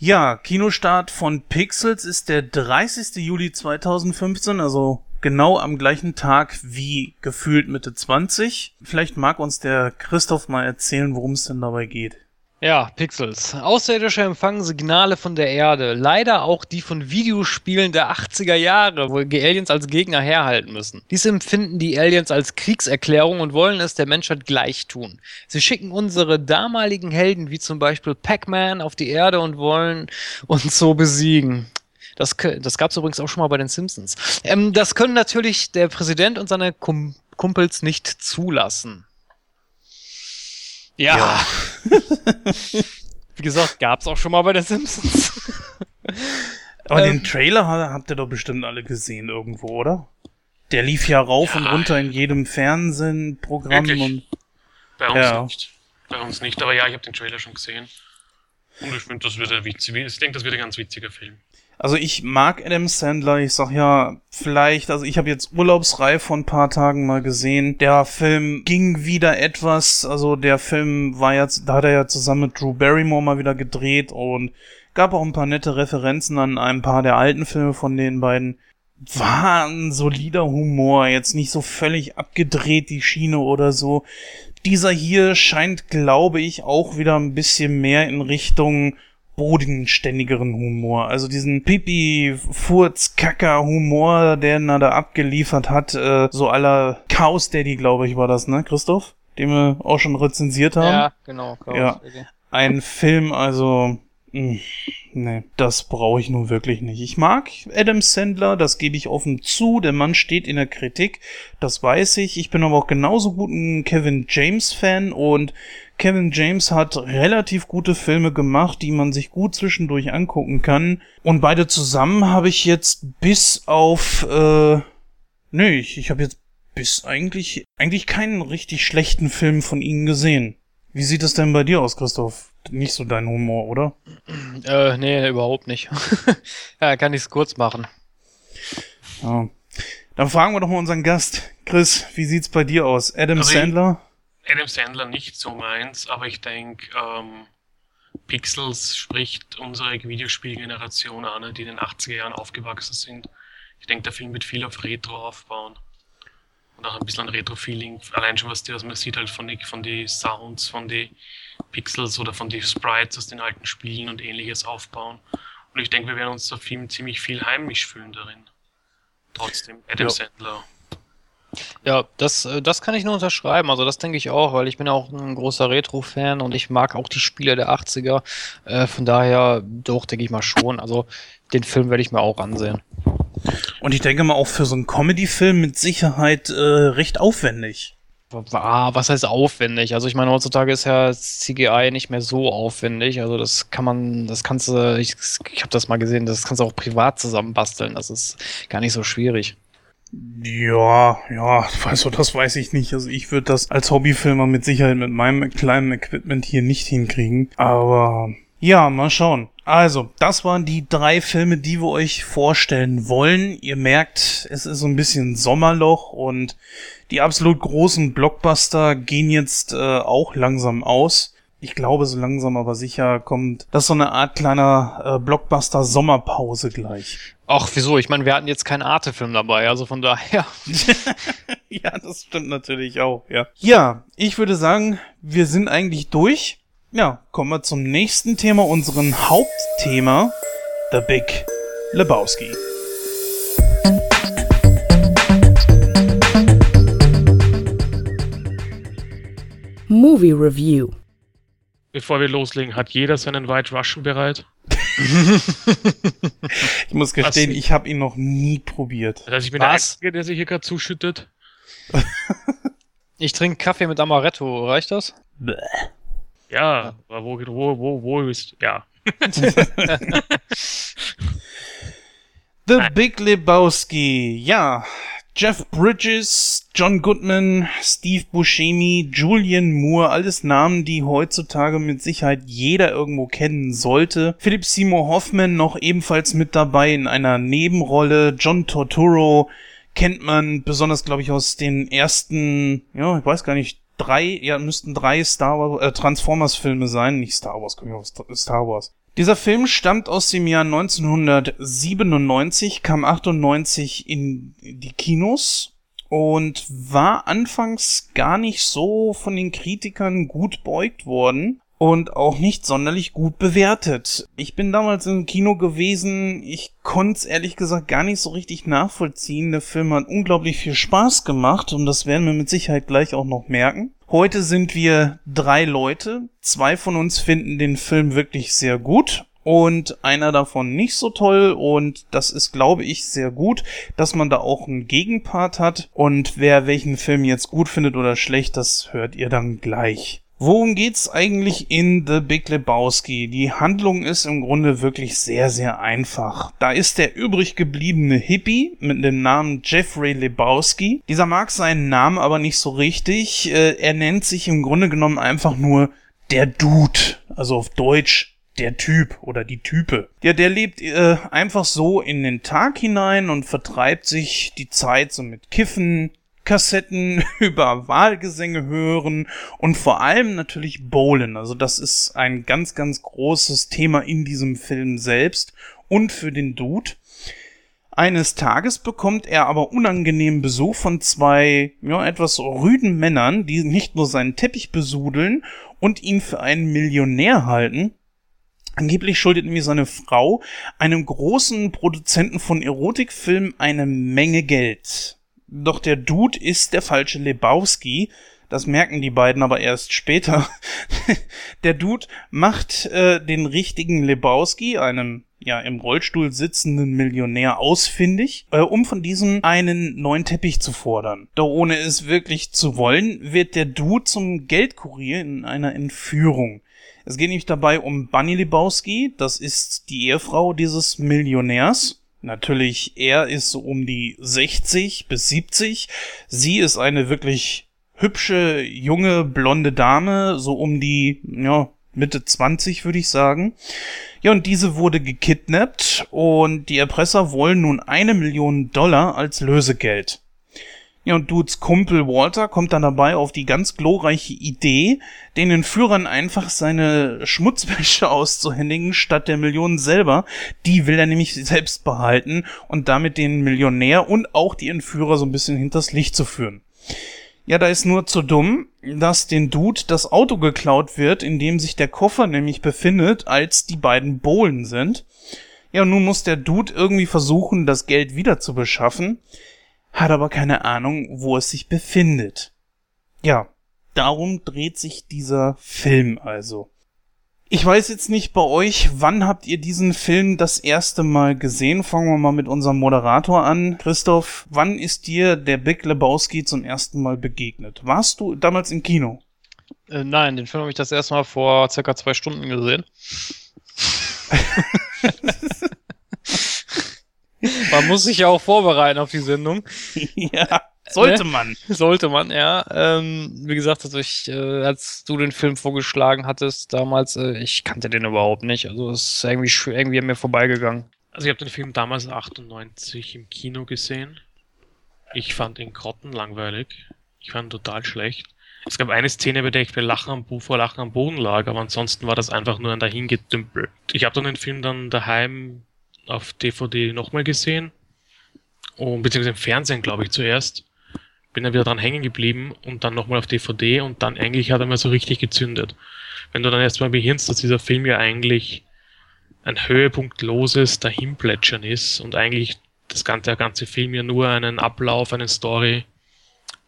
Ja, Kinostart von Pixels ist der 30. Juli 2015, also genau am gleichen Tag wie gefühlt Mitte 20. Vielleicht mag uns der Christoph mal erzählen, worum es denn dabei geht. Ja, Pixels. Außerirdische empfangen Signale von der Erde. Leider auch die von Videospielen der 80er Jahre, wo Aliens als Gegner herhalten müssen. Dies empfinden die Aliens als Kriegserklärung und wollen es der Menschheit gleich tun. Sie schicken unsere damaligen Helden, wie zum Beispiel Pac-Man, auf die Erde und wollen uns so besiegen. Das, das gab es übrigens auch schon mal bei den Simpsons. Ähm, das können natürlich der Präsident und seine Kum Kumpels nicht zulassen. Ja. (laughs) Wie gesagt, gab's auch schon mal bei den Simpsons. Aber Ähm. den Trailer ha- habt ihr doch bestimmt alle gesehen irgendwo, oder? Der lief ja rauf Ja. und runter in jedem Fernsehprogramm Wirklich? und Bei uns Ja. nicht. Bei uns nicht, aber ja, ich habe den Trailer schon gesehen. Und ich finde, das wird ein witzig. Ich denke, das wird ein ganz witziger Film. Also ich mag Adam Sandler. Ich sag ja, vielleicht, also ich habe jetzt Urlaubsreif vor ein paar Tagen mal gesehen. Der Film ging wieder etwas, also der Film war jetzt, da hat er ja zusammen mit Drew Barrymore mal wieder gedreht und gab auch ein paar nette Referenzen an ein paar der alten Filme von den beiden. War ein solider Humor, jetzt nicht so völlig abgedreht die Schiene oder so. Dieser hier scheint, glaube ich, auch wieder ein bisschen mehr in Richtung bodenständigeren Humor. Also diesen Pipi, Furz, Kacker Humor, den er da abgeliefert hat, äh, so aller Chaos Daddy, glaube ich, war das, ne, Christoph? Den wir auch schon rezensiert haben. Ja, genau. Ja. Ein Film, also, nee, das brauche ich nun wirklich nicht. Ich mag Adam Sandler, das gebe ich offen zu. Der Mann steht in der Kritik, das weiß ich. Ich bin aber auch genauso gut ein Kevin James Fan und Kevin James hat relativ gute Filme gemacht, die man sich gut zwischendurch angucken kann. Und beide zusammen habe ich jetzt bis auf, äh, nö, ich, ich habe jetzt bis eigentlich, eigentlich keinen richtig schlechten Film von ihnen gesehen. Wie sieht es denn bei dir aus, Christoph? Nicht so dein Humor, oder? Äh, nee, überhaupt nicht. (laughs) ja, kann ich's kurz machen. Ja. Dann fragen wir doch mal unseren Gast. Chris, wie sieht's bei dir aus? Adam Also ich- Sandler? Adam Sandler nicht so meins, aber ich denke, ähm, Pixels spricht unsere Videospielgeneration an, die in den 80er Jahren aufgewachsen sind. Ich denke, der Film wird viel auf Retro aufbauen. Und auch ein bisschen ein Retro-Feeling. Allein schon, was, die, was man sieht, halt von den von die Sounds, von den Pixels oder von den Sprites aus den alten Spielen und ähnliches aufbauen. Und ich denke, wir werden uns da viel, ziemlich viel heimisch fühlen darin. Trotzdem, Adam Ja. Sandler. Ja, das, äh, das kann ich nur unterschreiben. Also das denke ich auch, weil ich bin auch ein großer Retro-Fan und ich mag auch die Spiele der 80er. Äh, von daher, doch, denke ich mal schon. Also den Film werde ich mir auch ansehen. Und ich denke mal auch für so einen Comedy-Film mit Sicherheit äh, recht aufwendig. Ah, was heißt aufwendig? Also ich meine, heutzutage ist ja CGI nicht mehr so aufwendig. Also das kann man, das kannst du, ich, ich habe das mal gesehen, das kannst du auch privat zusammenbasteln. Das ist gar nicht so schwierig. Ja, ja, du, das weiß ich nicht. Also ich würde das als Hobbyfilmer mit Sicherheit mit meinem kleinen Equipment hier nicht hinkriegen. Aber ja, mal schauen. Also, das waren die drei Filme, die wir euch vorstellen wollen. Ihr merkt, es ist so ein bisschen Sommerloch und die absolut großen Blockbuster gehen jetzt äh, auch langsam aus. Ich glaube, so langsam aber sicher kommt das so eine Art kleiner äh, Blockbuster-Sommerpause gleich. Ach, wieso? Ich meine, wir hatten jetzt keinen Arte-Film dabei, also von daher. (laughs) (laughs) ja, das stimmt natürlich auch, ja. Ja, ich würde sagen, wir sind eigentlich durch. Ja, kommen wir zum nächsten Thema, unseren Hauptthema, The Big Lebowski. Movie Review. Bevor wir loslegen, hat jeder seinen White Russian bereit? (laughs) ich muss gestehen, Was? ich habe ihn noch nie probiert. Das heißt, ich bin Was? der Einzige, der sich hier gerade zuschüttet. ich trinke Kaffee mit Amaretto, reicht das? Bäh. Ja, aber wo, wo, wo, wo ist, ja. The. Big Lebowski, ja. Jeff Bridges, John Goodman, Steve Buscemi, Julian Moore, alles Namen, die heutzutage mit Sicherheit jeder irgendwo kennen sollte. Philip Seymour Hoffman noch ebenfalls mit dabei in einer Nebenrolle. John Torturo kennt man besonders, glaube ich, aus den ersten, ja, ich weiß gar nicht, drei, ja, müssten drei Star Wars, äh, Transformers-Filme sein. Nicht Star Wars, komme ich auf Star Wars. Dieser Film stammt aus dem Jahr 1997, kam 98 in die Kinos und war anfangs gar nicht so von den Kritikern gut beugt worden und auch nicht sonderlich gut bewertet. Ich bin damals im Kino gewesen, ich konnte es ehrlich gesagt gar nicht so richtig nachvollziehen. Der Film hat unglaublich viel Spaß gemacht und das werden wir mit Sicherheit gleich auch noch merken. Heute sind wir drei Leute. Zwei von uns finden den Film wirklich sehr gut und einer davon nicht so toll und das ist, glaube ich, sehr gut, dass man da auch einen Gegenpart hat und wer welchen Film jetzt gut findet oder schlecht, das hört ihr dann gleich. Worum geht's eigentlich in The Big Lebowski? Die Handlung ist im Grunde wirklich sehr, sehr einfach. Da ist der übrig gebliebene Hippie mit dem Namen Jeffrey Lebowski. Dieser mag seinen Namen aber nicht so richtig. Äh, er nennt sich im Grunde genommen einfach nur der Dude. Also auf Deutsch der Typ oder die Type. Ja, der lebt äh, einfach so in den Tag hinein und vertreibt sich die Zeit so mit Kiffen, Kassetten (laughs) über Wahlgesänge hören und vor allem natürlich Bowlen. Also das ist ein ganz, ganz großes Thema in diesem Film selbst und für den Dude. Eines Tages bekommt er aber unangenehmen Besuch von zwei, ja, etwas rüden Männern, die nicht nur seinen Teppich besudeln und ihn für einen Millionär halten, Angeblich schuldet nämlich seine Frau einem großen Produzenten von Erotikfilmen eine Menge Geld. Doch der Dude ist der falsche Lebowski. Das merken die beiden aber erst später. (laughs) der Dude macht äh, den richtigen Lebowski, einem ja im Rollstuhl sitzenden Millionär ausfindig, äh, um von diesem einen neuen Teppich zu fordern. Doch ohne es wirklich zu wollen, wird der Dude zum Geldkurier in einer Entführung. Es geht nämlich dabei um Bunny Lebowski, das ist die Ehefrau dieses Millionärs. Natürlich, er ist so um die 60 bis 70. Sie ist eine wirklich hübsche, junge, blonde Dame, so um die, ja, Mitte 20 würde ich sagen. Ja, und diese wurde gekidnappt und die Erpresser wollen nun eine Million Dollar als Lösegeld. Ja, und Dudes Kumpel Walter kommt dann dabei auf die ganz glorreiche Idee, den Entführern einfach seine Schmutzwäsche (laughs) auszuhändigen, statt der Millionen selber. Die will er nämlich selbst behalten und damit den Millionär und auch die Entführer so ein bisschen hinters Licht zu führen. Ja, da ist nur zu dumm, dass den Dude das Auto geklaut wird, in dem sich der Koffer nämlich befindet, als die beiden Bohlen sind. Ja, und nun muss der Dude irgendwie versuchen, das Geld wieder zu beschaffen hat aber keine Ahnung, wo es sich befindet. Ja, darum dreht sich dieser Film also. Ich weiß jetzt nicht bei euch, wann habt ihr diesen Film das erste Mal gesehen? Fangen wir mal mit unserem Moderator an. Christoph, wann ist dir der Big Lebowski zum ersten Mal begegnet? Warst du damals im Kino? Äh, nein, den Film habe ich das erste Mal vor circa zwei Stunden gesehen. (laughs) (laughs) Man muss sich ja auch vorbereiten auf die Sendung. (laughs) ja, sollte ne? man. (laughs) Sollte man, ja. Ähm, wie gesagt, also ich, äh, als du den Film vorgeschlagen hattest damals, äh, ich kannte den überhaupt nicht. Also es ist irgendwie, irgendwie an mir vorbeigegangen. Also ich habe den Film damals 98 im Kino gesehen. Ich fand ihn grottenlangweilig. Ich fand ihn total schlecht. Es gab eine Szene, bei der ich bei Lachen am, vor Lachen am Boden lag, aber ansonsten war das einfach nur ein Dahingedümpel. Ich habe dann den Film dann daheim auf DVD nochmal gesehen. Und, beziehungsweise im Fernsehen, glaube ich, zuerst. Bin dann wieder dran hängen geblieben und dann nochmal auf DVD und dann eigentlich hat er mal so richtig gezündet. Wenn du dann erstmal behirnst, dass dieser Film ja eigentlich ein höhepunktloses Dahinplätschern ist und eigentlich das ganze, der ganze Film ja nur einen Ablauf, eine Story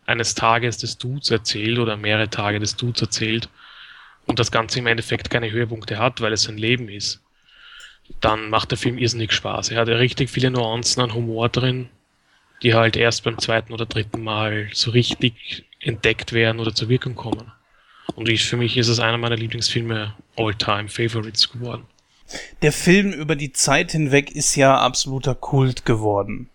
eines Tages des Dudes erzählt oder mehrere Tage des Dudes erzählt und das Ganze im Endeffekt keine Höhepunkte hat, weil es sein Leben ist, dann macht der Film irrsinnig Spaß. Er hat ja richtig viele Nuancen an Humor drin, die halt erst beim zweiten oder dritten Mal so richtig entdeckt werden oder zur Wirkung kommen. Und ich, für mich ist es einer meiner Lieblingsfilme All-Time Favorites geworden. Der Film über die Zeit hinweg ist ja absoluter Kult geworden.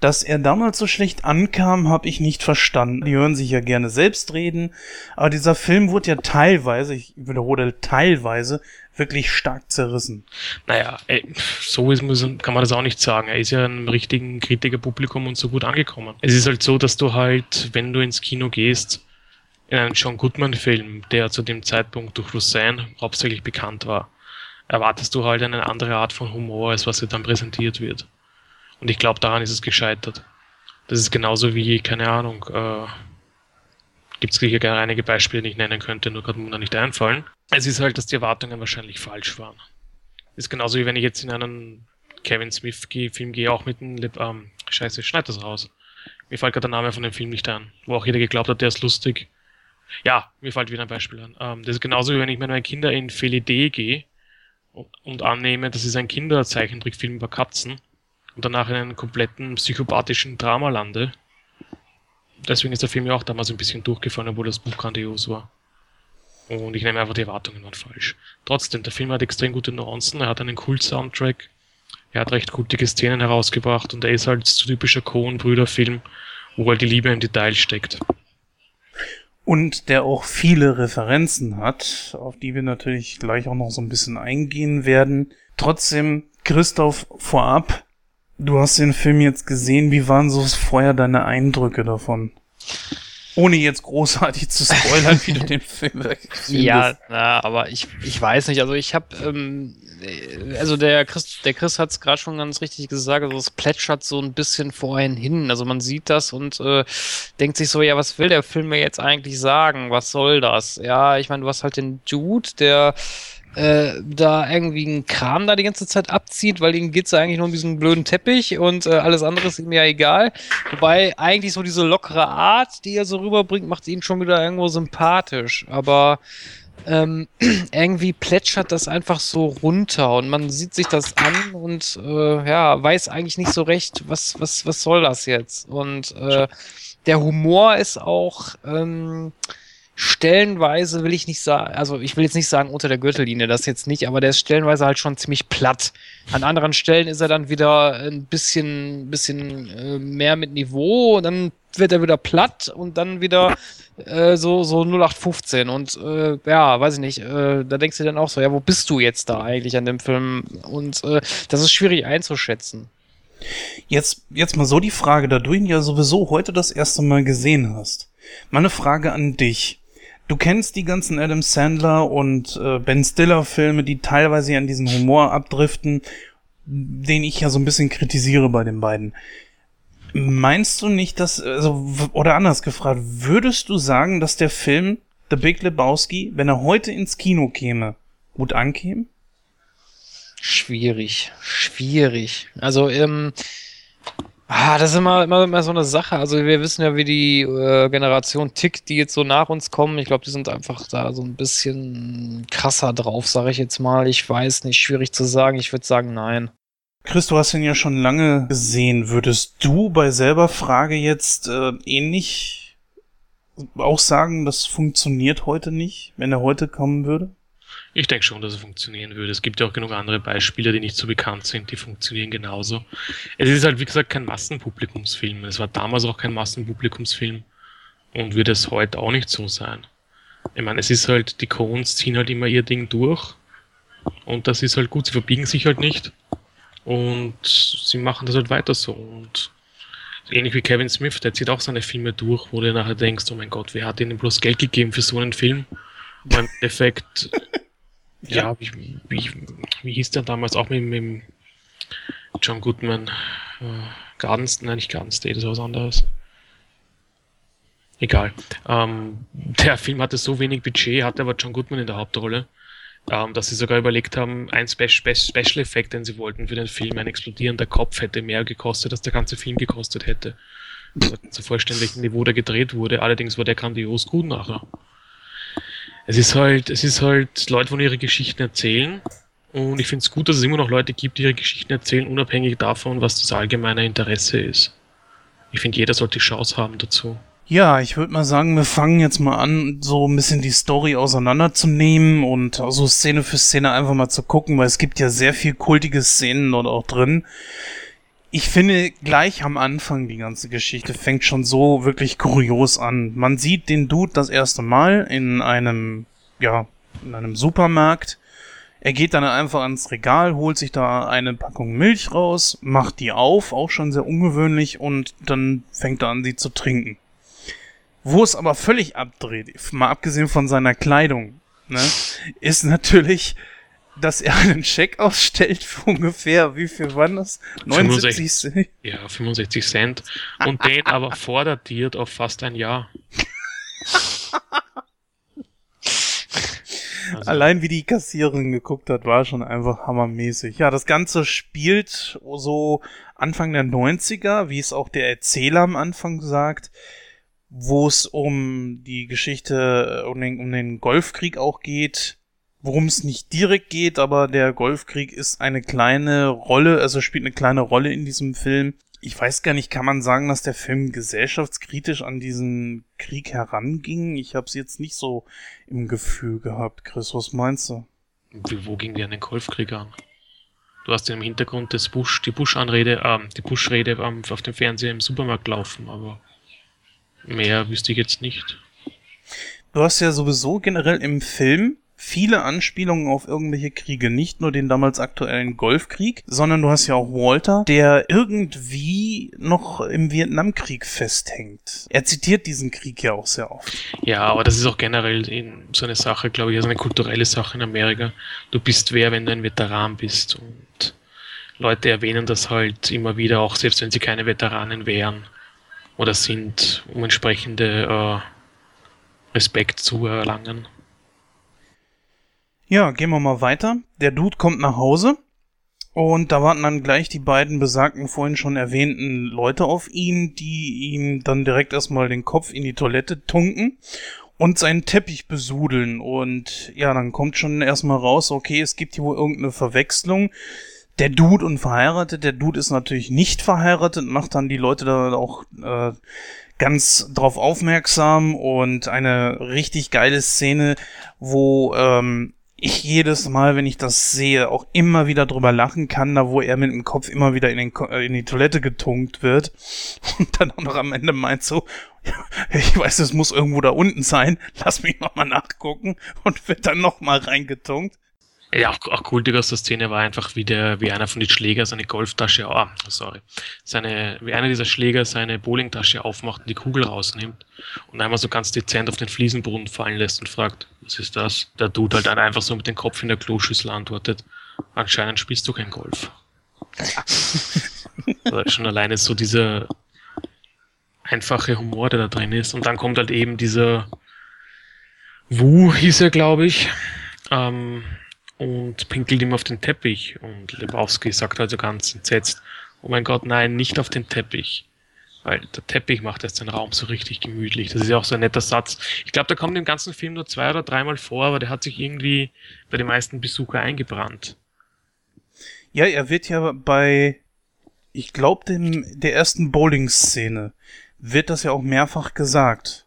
Dass er damals so schlecht ankam, habe ich nicht verstanden. Die hören sich ja gerne selbst reden, aber dieser Film wurde ja teilweise, ich wiederhole teilweise, wirklich stark zerrissen. Naja, ey, so ist, kann man das auch nicht sagen. Er ist ja einem richtigen Kritikerpublikum und so gut angekommen. Es ist halt so, dass du halt, wenn du ins Kino gehst, in einen John Goodman-Film, der zu dem Zeitpunkt durch Roseanne hauptsächlich bekannt war, erwartest du halt eine andere Art von Humor, als was dir dann präsentiert wird. Und ich glaube, daran ist es gescheitert. Das ist genauso wie, keine Ahnung, äh, gibt es sicher einige Beispiele, die ich nennen könnte, nur gerade mir nicht einfallen. Es ist halt, dass die Erwartungen wahrscheinlich falsch waren. ist genauso wie wenn ich jetzt in einen Kevin Smith-Film gehe, auch mit einem, ähm, scheiße, schneid das raus. Mir fällt gerade der Name von dem Film nicht ein, wo auch jeder geglaubt hat, der ist lustig. Ja, mir fällt wieder ein Beispiel an. Ähm, das ist genauso wie wenn ich mit meinen Kindern in Felidee gehe und annehme, das ist ein Kinderzeichentrickfilm über Katzen und danach in einen kompletten psychopathischen Drama lande. Deswegen ist der Film ja auch damals ein bisschen durchgefallen, obwohl das Buch grandios war. Und ich nehme einfach die Erwartungen waren falsch. Trotzdem, der Film hat extrem gute Nuancen, er hat einen cool Soundtrack, er hat recht gute Szenen herausgebracht und er ist halt so typischer Coen-Brüder-Film, wo halt die Liebe im Detail steckt und der auch viele Referenzen hat, auf die wir natürlich gleich auch noch so ein bisschen eingehen werden. Trotzdem, Christoph, vorab, du hast den Film jetzt gesehen, wie waren so vorher deine Eindrücke davon? Ohne jetzt großartig zu spoilern, wie du den Film (laughs) findest. Ja, na, aber ich, ich weiß nicht. Also ich habe, ähm, also der Chris, der Chris hat es gerade schon ganz richtig gesagt. Also es plätschert so ein bisschen vorhin hin. Also man sieht das und äh, denkt sich so, ja, was will der Film mir jetzt eigentlich sagen? Was soll das? Ja, ich meine, du hast halt den Dude, der äh, da irgendwie einen Kram da die ganze Zeit abzieht, weil ihm geht's ja eigentlich nur um diesen blöden Teppich und äh, alles andere ist ihm ja egal. Wobei eigentlich so diese lockere Art, die er so rüberbringt, macht ihn schon wieder irgendwo sympathisch. Aber ähm, (clears throat) irgendwie plätschert das einfach so runter und man sieht sich das an und äh, ja, weiß eigentlich nicht so recht, was, was, was soll das jetzt? Und äh, der Humor ist auch ähm, stellenweise will ich nicht sagen, also ich will jetzt nicht sagen unter der Gürtellinie, das jetzt nicht, aber der ist stellenweise halt schon ziemlich platt. An anderen Stellen ist er dann wieder ein bisschen, bisschen äh, mehr mit Niveau, und dann wird er wieder platt und dann wieder äh, so, so 0815 und äh, ja, weiß ich nicht, äh, da denkst du dann auch so, ja, wo bist du jetzt da eigentlich an dem Film? Und äh, das ist schwierig einzuschätzen. Jetzt, jetzt mal so die Frage, da du ihn ja sowieso heute das erste Mal gesehen hast. Meine Frage an dich. Du kennst die ganzen Adam Sandler und äh, Ben Stiller Filme, die teilweise an diesen Humor abdriften, den ich ja so ein bisschen kritisiere bei den beiden. Meinst du nicht, dass, also, oder anders gefragt, würdest du sagen, dass der Film The Big Lebowski, wenn er heute ins Kino käme, gut ankäme? Schwierig, schwierig. Also, ähm, Ah, das ist immer, immer, immer so eine Sache. Also wir wissen ja, wie die äh, Generation tickt, die jetzt so nach uns kommen. Ich glaube, die sind einfach da so ein bisschen krasser drauf, sage ich jetzt mal. Ich weiß nicht, schwierig zu sagen. Ich würde sagen, nein. Chris, du hast ihn ja schon lange gesehen. Würdest du bei selber Frage jetzt äh, ähnlich auch sagen, das funktioniert heute nicht, wenn er heute kommen würde? Ich denke schon, dass es funktionieren würde. Es gibt ja auch genug andere Beispiele, die nicht so bekannt sind, die funktionieren genauso. Es ist halt, wie gesagt, kein Massenpublikumsfilm. Es war damals auch kein Massenpublikumsfilm und wird es heute auch nicht so sein. Ich meine, es ist halt, die Coens ziehen halt immer ihr Ding durch und das ist halt gut. Sie verbiegen sich halt nicht und sie machen das halt weiter so. Und ähnlich wie Kevin Smith, der zieht auch seine Filme durch, wo du nachher denkst, oh mein Gott, wer hat ihnen bloß Geld gegeben für so einen Film? Aber im Endeffekt (laughs) ja, wie, wie, wie hieß der damals auch mit, mit John Goodman. Äh, Garden, nein, nicht Garden State, das ist was anderes. Egal. Ähm, der Film hatte so wenig Budget, hatte aber John Goodman in der Hauptrolle, ähm, dass sie sogar überlegt haben, ein Spe Spe Special Effekt, den sie wollten für den Film, ein explodierender Kopf hätte mehr gekostet, als der ganze Film gekostet hätte. Zu vorstellen, welchem Niveau der gedreht wurde. Allerdings war der grandios gut nachher. Es ist halt, es ist halt Leute, die ihre Geschichten erzählen. Und ich finde es gut, dass es immer noch Leute gibt, die ihre Geschichten erzählen, unabhängig davon, was das allgemeine Interesse ist. Ich finde, jeder sollte die Chance haben dazu. Ja, ich würde mal sagen, wir fangen jetzt mal an, so ein bisschen die Story auseinanderzunehmen und so Szene für Szene einfach mal zu gucken, weil es gibt ja sehr viel kultige Szenen dort auch drin. Ich finde, gleich am Anfang die ganze Geschichte fängt schon so wirklich kurios an. Man sieht den Dude das erste Mal in einem, ja, in einem Supermarkt. Er geht dann einfach ans Regal, holt sich da eine Packung Milch raus, macht die auf, auch schon sehr ungewöhnlich, und dann fängt er an, sie zu trinken. Wo es aber völlig abdreht, mal abgesehen von seiner Kleidung, ne, ist natürlich, dass er einen Scheck ausstellt für ungefähr, wie viel waren das? 79 Cent? Ja, 65 Cent. Und den (laughs) aber vordatiert auf fast ein Jahr. Also. Allein wie die Kassiererin geguckt hat, war schon einfach hammermäßig. Ja, das Ganze spielt so Anfang der 90er, wie es auch der Erzähler am Anfang sagt wo es um die Geschichte, um den, um den Golfkrieg auch geht, worum es nicht direkt geht, aber der Golfkrieg ist eine kleine Rolle, also spielt eine kleine Rolle in diesem Film. Ich weiß gar nicht, kann man sagen, dass der Film gesellschaftskritisch an diesen Krieg heranging? Ich habe es jetzt nicht so im Gefühl gehabt. Chris, was meinst du? Wo ging der an den Golfkrieg an? Du hast im Hintergrund das Bush, die Bush-Anrede, äh, die Bush-Rede ähm, auf dem Fernseher im Supermarkt laufen, aber Mehr wüsste ich jetzt nicht. Du hast ja sowieso generell im Film viele Anspielungen auf irgendwelche Kriege, nicht nur den damals aktuellen Golfkrieg, sondern du hast ja auch Walter, der irgendwie noch im Vietnamkrieg festhängt. Er zitiert diesen Krieg ja auch sehr oft. Ja, aber das ist auch generell so eine Sache, glaube ich, also eine kulturelle Sache in Amerika. Du bist wer, wenn du ein Veteran bist und Leute erwähnen das halt immer wieder, auch selbst wenn sie keine Veteranen wären oder sind, um entsprechende äh, Respekt zu erlangen. Ja, gehen wir mal weiter. Der Dude kommt nach Hause und da warten dann gleich die beiden besagten, vorhin schon erwähnten Leute auf ihn, die ihm dann direkt erstmal den Kopf in die Toilette tunken und seinen Teppich besudeln. Und ja, dann kommt schon erstmal raus, okay, es gibt hier wohl irgendeine Verwechslung der Dude und verheiratet. Der Dude ist natürlich nicht verheiratet, macht dann die Leute da auch äh, ganz drauf aufmerksam und eine richtig geile Szene, wo ähm, ich jedes Mal, wenn ich das sehe, auch immer wieder drüber lachen kann, da wo er mit dem Kopf immer wieder in, den, äh, in die Toilette getunkt wird. (laughs) Und dann auch noch am Ende meint so, ich weiß, es muss irgendwo da unten sein, lass mich nochmal nachgucken. Und wird dann nochmal reingetunkt. Ja, auch, auch cool, die aus der Szene war einfach, wie der, wie einer von den Schläger seine Golftasche, oh, sorry, seine, wie einer dieser Schläger seine Bowlingtasche aufmacht und die Kugel rausnimmt und einmal so ganz dezent auf den Fliesenboden fallen lässt und fragt, was ist das? Der Dude halt einfach so mit dem Kopf in der Kloschüssel antwortet, anscheinend spielst du kein Golf. (laughs) also schon alleine so dieser einfache Humor, der da drin ist. Und dann kommt halt eben dieser Wu, hieß er, glaube ich, ähm, und pinkelt ihm auf den Teppich. Und Lebowski sagt also ganz entsetzt, oh mein Gott, nein, nicht auf den Teppich. Weil der Teppich macht jetzt den Raum so richtig gemütlich. Das ist ja auch so ein netter Satz. Ich glaube, der kommt im ganzen Film nur zwei oder dreimal vor, aber der hat sich irgendwie bei den meisten Besucher eingebrannt. Ja, er wird ja bei, ich glaube, der ersten Bowling-Szene wird das ja auch mehrfach gesagt.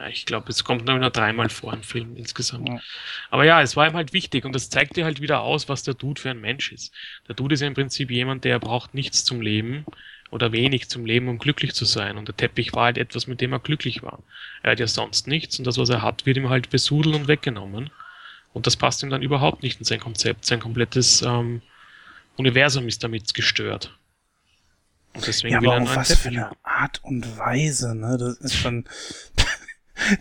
Ja, ich glaube, es kommt nur dreimal vor im Film insgesamt. Ja. Aber ja, es war ihm halt wichtig und das zeigt dir halt wieder aus, was der Dude für ein Mensch ist. Der Dude ist ja im Prinzip jemand, der braucht nichts zum Leben oder wenig zum Leben, um glücklich zu sein. Und der Teppich war halt etwas, mit dem er glücklich war. Er hat ja sonst nichts und das, was er hat, wird ihm halt besudeln und weggenommen. Und das passt ihm dann überhaupt nicht in sein Konzept. Sein komplettes ähm, Universum ist damit gestört. Und deswegen ja, will aber er auf was Teppich. für eine Art und Weise, ne? Das ist schon.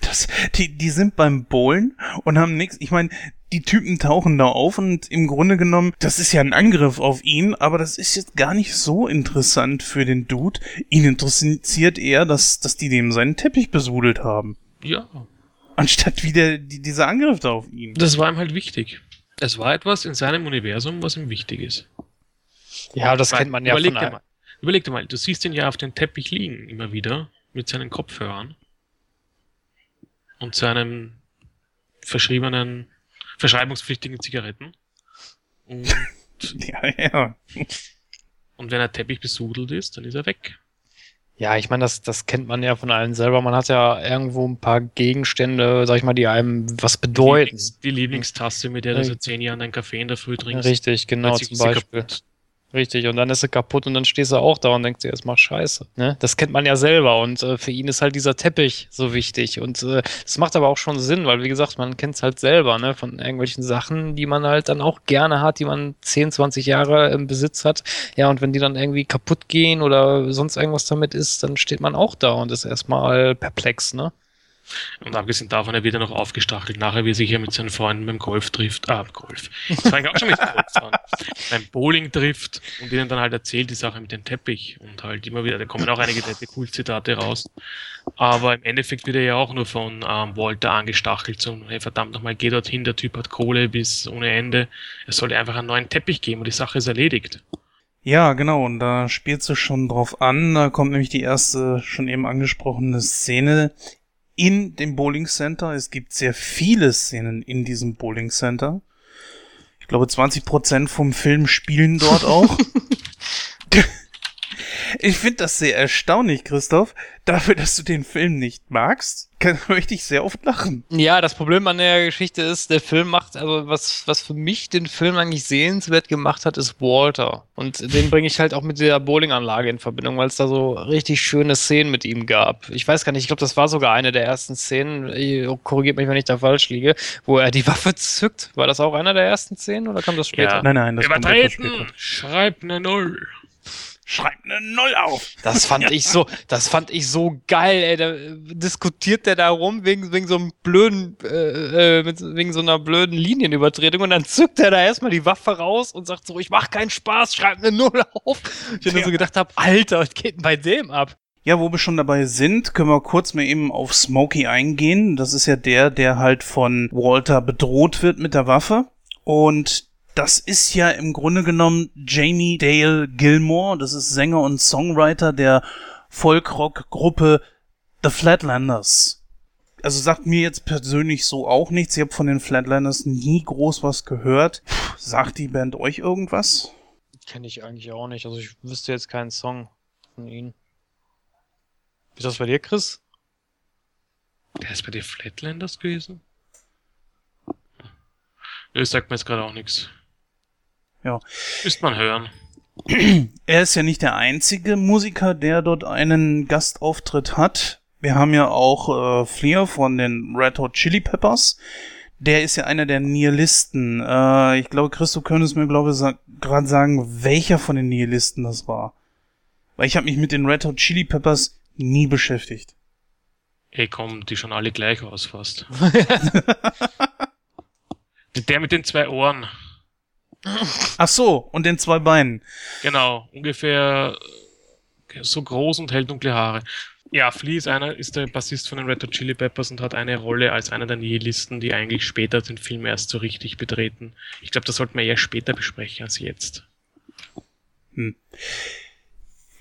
Das, die, die sind beim Bowlen und haben nichts. Ich meine, die Typen tauchen da auf und im Grunde genommen, das ist ja ein Angriff auf ihn, aber das ist jetzt gar nicht so interessant für den Dude. Ihn interessiert eher, dass, dass die dem seinen Teppich besudelt haben. Ja. Anstatt wieder die, dieser Angriff da auf ihn. Das war ihm halt wichtig. Es war etwas in seinem Universum, was ihm wichtig ist. Ja, das kennt man ja überleg von dir mal, Überleg dir mal, du siehst ihn ja auf dem Teppich liegen, immer wieder, mit seinen Kopfhörern und seinen verschriebenen, verschreibungspflichtigen Zigaretten. Und, (laughs) Ja, ja. und wenn er Teppich besudelt ist, dann ist er weg. Ja, ich meine, das, das kennt man ja von allen selber. Man hat ja irgendwo ein paar Gegenstände, sag ich mal, die einem was bedeuten. Lieblings, die Lieblingstasse, mit der du seit zehn Jahren einen Kaffee in der Früh trinkst. Richtig, genau, zum Beispiel. kaputt. Richtig, und dann ist sie kaputt und dann stehst du auch da und denkst dir erstmal Scheiße. Ne? Das kennt man ja selber und äh, für ihn ist halt dieser Teppich so wichtig. Und äh, das macht aber auch schon Sinn, weil wie gesagt, man kennt es halt selber, ne? Von irgendwelchen Sachen, die man halt dann auch gerne hat, die man 10, 20 Jahre im Besitz hat. Ja, und wenn die dann irgendwie kaputt gehen oder sonst irgendwas damit ist, dann steht man auch da und ist erstmal perplex, ne? Und abgesehen davon, er wird ja noch aufgestachelt. Nachher, wie er sich ja mit seinen Freunden beim Golf trifft. Ah, Golf. Das fange ich auch schon mit Golf an. Beim Bowling trifft und ihnen dann halt erzählt die Sache mit dem Teppich. Und halt immer wieder, da kommen auch einige nette Cool-Zitate raus. Aber im Endeffekt wird er ja auch nur von ähm, Walter angestachelt. So, hey, verdammt nochmal, geh dorthin, der Typ hat Kohle bis ohne Ende. Es soll einfach einen neuen Teppich geben und die Sache ist erledigt. Ja, genau, und da spielst du schon drauf an. Da kommt nämlich die erste schon eben angesprochene Szene in dem Bowling Center. Es gibt sehr viele Szenen in diesem Bowling Center. Ich glaube, 20% vom Film spielen dort (laughs) auch. Ich finde das sehr erstaunlich, Christoph. Dafür, dass du den Film nicht magst, kann, (laughs) möchte ich sehr oft lachen. Ja, das Problem an der Geschichte ist, der Film macht, also was, was für mich den Film eigentlich sehenswert gemacht hat, ist Walter. Und den bringe ich halt auch mit der Bowlinganlage in Verbindung, weil es da so richtig schöne Szenen mit ihm gab. Ich weiß gar nicht, ich glaube, das war sogar eine der ersten Szenen, äh, korrigiert mich, wenn ich da falsch liege, wo er die Waffe zückt. War das auch einer der ersten Szenen oder kam das später? Ja. Nein, nein, das kommt etwas später. Übertreten! Schreib eine Null! Schreib eine Null auf! Das fand (laughs) ich so, das fand ich so geil, ey. Da äh, diskutiert der da rum wegen, wegen so einem blöden, äh, äh, mit, wegen so einer blöden Linienübertretung und dann zückt er da erstmal die Waffe raus und sagt so, ich mach keinen Spaß, schreib eine Null auf. Ich mir Ja. so gedacht habe, Alter, was geht denn bei dem ab? Ja, wo wir schon dabei sind, können wir kurz mal eben auf Smokey eingehen. Das ist ja der, der halt von Walter bedroht wird mit der Waffe. Und das ist ja im Grunde genommen Jamie Dale Gilmore. Das ist Sänger und Songwriter der Folkrock-Gruppe The Flatlanders. Also sagt mir jetzt persönlich so auch nichts. Ich habe von den Flatlanders nie groß was gehört. Puh, sagt die Band euch irgendwas? Kenne ich eigentlich auch nicht. Also ich wüsste jetzt keinen Song von ihnen. Wie ist das bei dir, Chris? Der ist bei den Flatlanders gewesen? Nö, sagt mir jetzt gerade auch nichts. Ja. Müsste man hören. (clears throat) Er ist ja nicht der einzige Musiker, der dort einen Gastauftritt hat. Wir haben ja auch äh, Fleer von den Red Hot Chili Peppers. Der ist ja einer der Nihilisten. Äh, ich glaube, Chris, du könntest mir, glaube ich, sa gerade sagen, welcher von den Nihilisten das war. Weil ich habe mich mit den Red Hot Chili Peppers nie beschäftigt. Ey, kommen die schon alle gleich aus fast. (laughs) Der mit den zwei Ohren. Ach so, und den zwei Beinen. Genau, ungefähr äh, so groß und hell dunkle Haare. Ja, Flea ist einer, ist der Bassist von den Red Hot Chili Peppers und hat eine Rolle als einer der Nihilisten, die eigentlich später den Film erst so richtig betreten. Ich glaube, das sollten wir eher später besprechen als jetzt.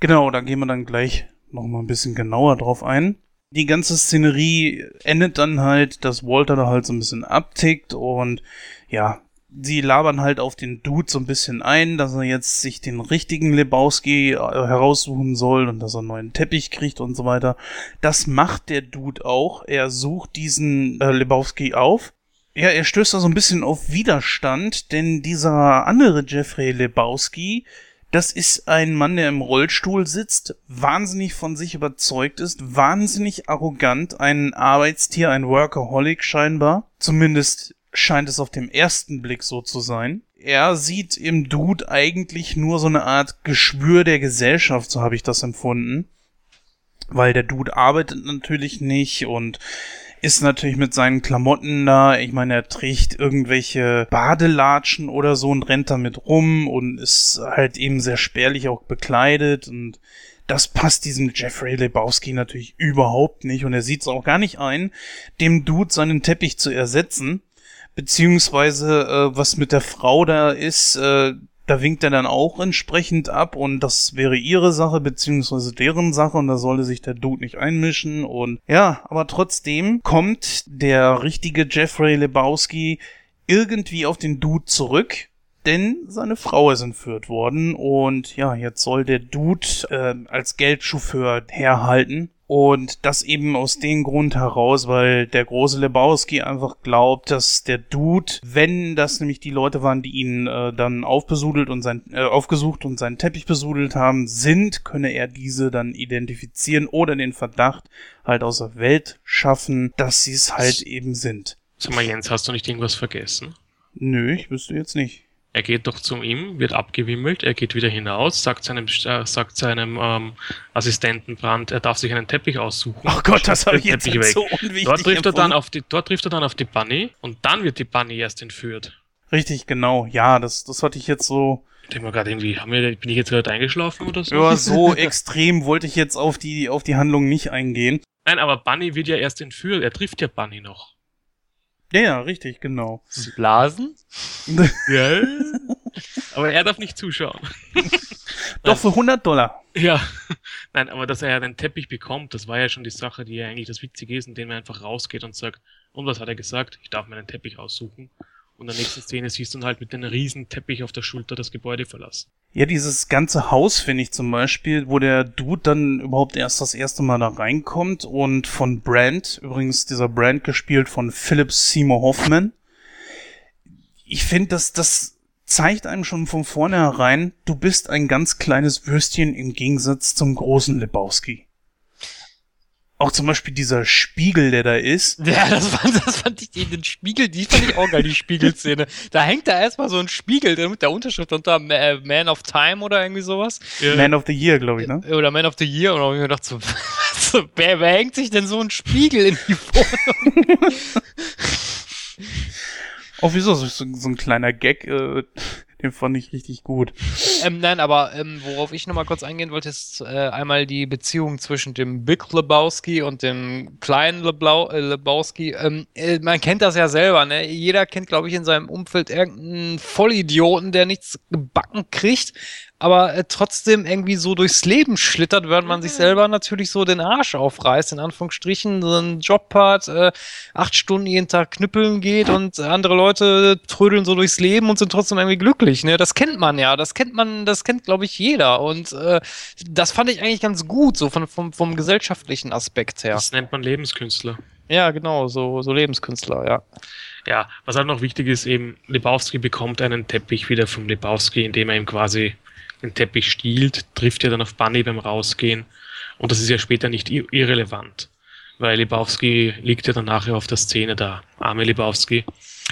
Genau, da gehen wir dann gleich noch mal ein bisschen genauer drauf ein. Die ganze Szenerie endet dann halt, dass Walter da halt so ein bisschen abtickt und ja, sie labern halt auf den Dude so ein bisschen ein, dass er jetzt sich den richtigen Lebowski äh, heraussuchen soll und dass er einen neuen Teppich kriegt und so weiter. Das macht der Dude auch. Er sucht diesen äh, Lebowski auf. Ja, er stößt da so ein bisschen auf Widerstand, denn dieser andere Jeffrey Lebowski, das ist ein Mann, der im Rollstuhl sitzt, wahnsinnig von sich überzeugt ist, wahnsinnig arrogant, ein Arbeitstier, ein Workaholic scheinbar. Zumindest scheint es auf dem ersten Blick so zu sein. Er sieht im Dude eigentlich nur so eine Art Geschwür der Gesellschaft, so habe ich das empfunden. Weil der Dude arbeitet natürlich nicht und ist natürlich mit seinen Klamotten da. Ich meine, er trägt irgendwelche Badelatschen oder so und rennt damit rum und ist halt eben sehr spärlich auch bekleidet und das passt diesem Jeffrey Lebowski natürlich überhaupt nicht und er sieht es auch gar nicht ein, dem Dude seinen Teppich zu ersetzen. Beziehungsweise, äh, was mit der Frau da ist, äh, da winkt er dann auch entsprechend ab und das wäre ihre Sache beziehungsweise deren Sache und da sollte sich der Dude nicht einmischen und ja, aber trotzdem kommt der richtige Jeffrey Lebowski irgendwie auf den Dude zurück denn seine Frau ist entführt worden und ja, jetzt soll der Dude äh, als Geldchauffeur herhalten. Und das eben aus dem Grund heraus, weil der große Lebowski einfach glaubt, dass der Dude, wenn das nämlich die Leute waren, die ihn äh, dann aufbesudelt und sein, äh, aufgesucht und seinen Teppich besudelt haben, sind, könne er diese dann identifizieren oder den Verdacht halt aus der Welt schaffen, dass sie es halt eben sind. Sag mal, Jens, hast du nicht irgendwas vergessen? Nö, ich wüsste jetzt nicht. Er geht doch zu ihm, wird abgewimmelt, er geht wieder hinaus, sagt seinem, äh, sagt seinem ähm, Assistenten Brandt, er darf sich einen Teppich aussuchen. Oh Gott, das habe ich jetzt weg. so unwichtig dort trifft, er dann auf die, dort trifft er dann auf die Bunny und dann wird die Bunny erst entführt. Richtig, genau. Ja, das, das hatte ich jetzt so. Ich denke mal gerade irgendwie, haben wir, bin ich jetzt gerade eingeschlafen oder so? Ja, so (laughs) extrem wollte ich jetzt auf die, auf die Handlung nicht eingehen. Nein, aber Bunny wird ja erst entführt. Er trifft ja Bunny noch. Ja, ja, richtig, genau. Blasen? (laughs) ja. Aber er darf nicht zuschauen. (laughs) Doch für 100 Dollar. Ja. Nein, aber dass er ja den Teppich bekommt, das war ja schon die Sache, die ja eigentlich das Witzige ist, indem er einfach rausgeht und sagt, und was hat er gesagt? Ich darf meinen Teppich aussuchen. Und in der nächsten Szene siehst du dann halt mit einem riesen Teppich auf der Schulter das Gebäude verlassen. Ja, dieses ganze Haus finde ich zum Beispiel, wo der Dude dann überhaupt erst das erste Mal da reinkommt und von Brand, übrigens dieser Brand gespielt von Philip Seymour Hoffman. Ich finde, dass das zeigt einem schon von vornherein, du bist ein ganz kleines Würstchen im Gegensatz zum großen Lebowski. Auch zum Beispiel dieser Spiegel, der da ist. (laughs) Ja, das fand, das fand ich, den Spiegel, die fand ich auch geil, die Spiegelszene. Da hängt da erstmal so ein Spiegel mit der Unterschrift unter äh, Man of Time oder irgendwie sowas. Man of the Year, glaube ich, ne? Oder Man of the Year. Und ich mir gedacht, (laughs) so, wer, wer hängt sich denn so ein Spiegel in die Wohnung? (laughs) Auch wieso so, so ein kleiner Gag. Äh, den fand ich richtig gut. Ähm, nein, aber ähm, worauf ich nochmal kurz eingehen wollte, ist äh, einmal die Beziehung zwischen dem Big Lebowski und dem kleinen Leblau äh, Lebowski. Ähm, äh, man kennt das ja selber, ne? Jeder kennt, glaube ich, in seinem Umfeld irgendeinen Vollidioten, der nichts gebacken kriegt, aber äh, trotzdem irgendwie so durchs Leben schlittert, während man sich mhm. selber natürlich so den Arsch aufreißt, in Anführungsstrichen, so einen Job hat, äh, acht Stunden jeden Tag knüppeln geht und andere Leute trödeln so durchs Leben und sind trotzdem irgendwie glücklich. Ne? Das kennt man ja, das kennt man, das kennt, glaube ich, jeder. Und äh, das fand ich eigentlich ganz gut, so von, vom, vom gesellschaftlichen Aspekt her. Das nennt man Lebenskünstler. Ja, genau, so, so Lebenskünstler, ja. Ja, was halt noch wichtig ist, eben, Lebowski bekommt einen Teppich wieder vom Lebowski, indem er ihm quasi den Teppich stiehlt, trifft ja dann auf Bunny beim Rausgehen. Und das ist ja später nicht irrelevant, weil Lebowski liegt ja dann nachher auf der Szene da, arme Lebowski.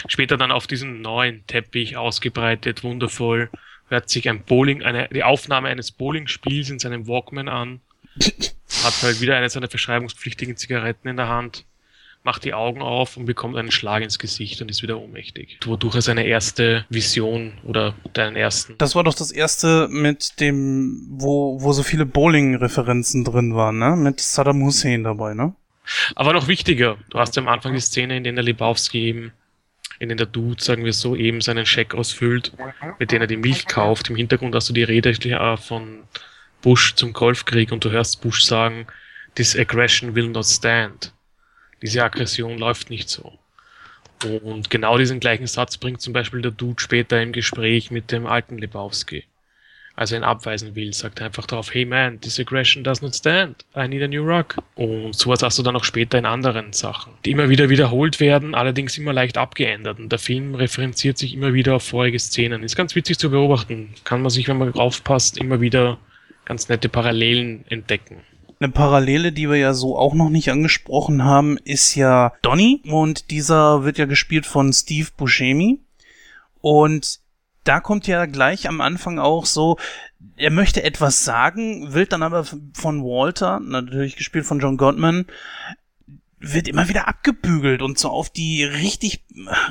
Später dann auf diesem neuen Teppich ausgebreitet, wundervoll, hört sich ein Bowling, eine, die Aufnahme eines Bowling-Spiels in seinem Walkman an, (laughs) hat halt wieder eine seiner verschreibungspflichtigen Zigaretten in der Hand macht die Augen auf und bekommt einen Schlag ins Gesicht und ist wieder ohnmächtig. Wodurch er seine erste Vision oder deinen ersten. Das war doch das erste mit dem, wo, wo so viele Bowling-Referenzen drin waren, ne? Mit Saddam Hussein dabei, ne? Aber noch wichtiger, du hast ja am Anfang die Szene, in der der Lebowski eben, in der der Dude, sagen wir so, eben seinen Scheck ausfüllt, mit dem er die Milch kauft. Im Hintergrund hast du die Rede äh, von Bush zum Golfkrieg und du hörst Bush sagen, this aggression will not stand diese Aggression läuft nicht so. Und genau diesen gleichen Satz bringt zum Beispiel der Dude später im Gespräch mit dem alten Lebowski. Als er ihn abweisen will, sagt er einfach darauf, hey man, this aggression does not stand. I need a new rock. Und sowas hast du dann auch später in anderen Sachen, die immer wieder wiederholt werden, allerdings immer leicht abgeändert. Und der Film referenziert sich immer wieder auf vorige Szenen. Ist ganz witzig zu beobachten. Kann man sich, wenn man aufpasst, immer wieder ganz nette Parallelen entdecken. Eine Parallele, die wir ja so auch noch nicht angesprochen haben, ist ja Donny. Und dieser wird ja gespielt von Steve Buscemi. Und da kommt ja gleich am Anfang auch so, er möchte etwas sagen, will dann aber von Walter, natürlich gespielt von John Gottman, wird immer wieder abgebügelt und so auf die richtig,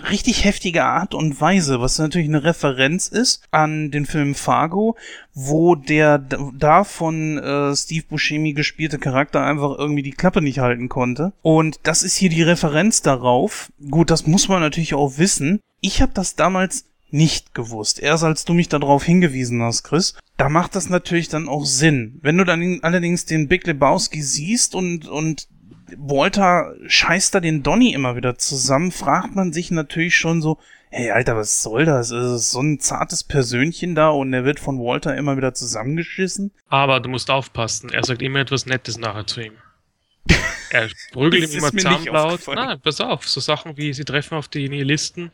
richtig heftige Art und Weise, was natürlich eine Referenz ist an den Film Fargo, wo der da von äh, Steve Buscemi gespielte Charakter einfach irgendwie die Klappe nicht halten konnte. Und das ist hier die Referenz darauf. Gut, das muss man natürlich auch wissen. Ich habe das damals nicht gewusst. Erst als du mich darauf hingewiesen hast, Chris, da macht das natürlich dann auch Sinn. Wenn du dann allerdings den Big Lebowski siehst und, und Walter scheißt da den Donny immer wieder zusammen, fragt man sich natürlich schon so, hey Alter, was soll das? Ist es so ein zartes Persönchen da und er wird von Walter immer wieder zusammengeschissen? Aber du musst aufpassen, er sagt immer etwas Nettes nachher zu ihm. (laughs) Er prügelt ihm immer zusammenlaut. Nein, pass auf, so Sachen wie sie treffen auf die Nihilisten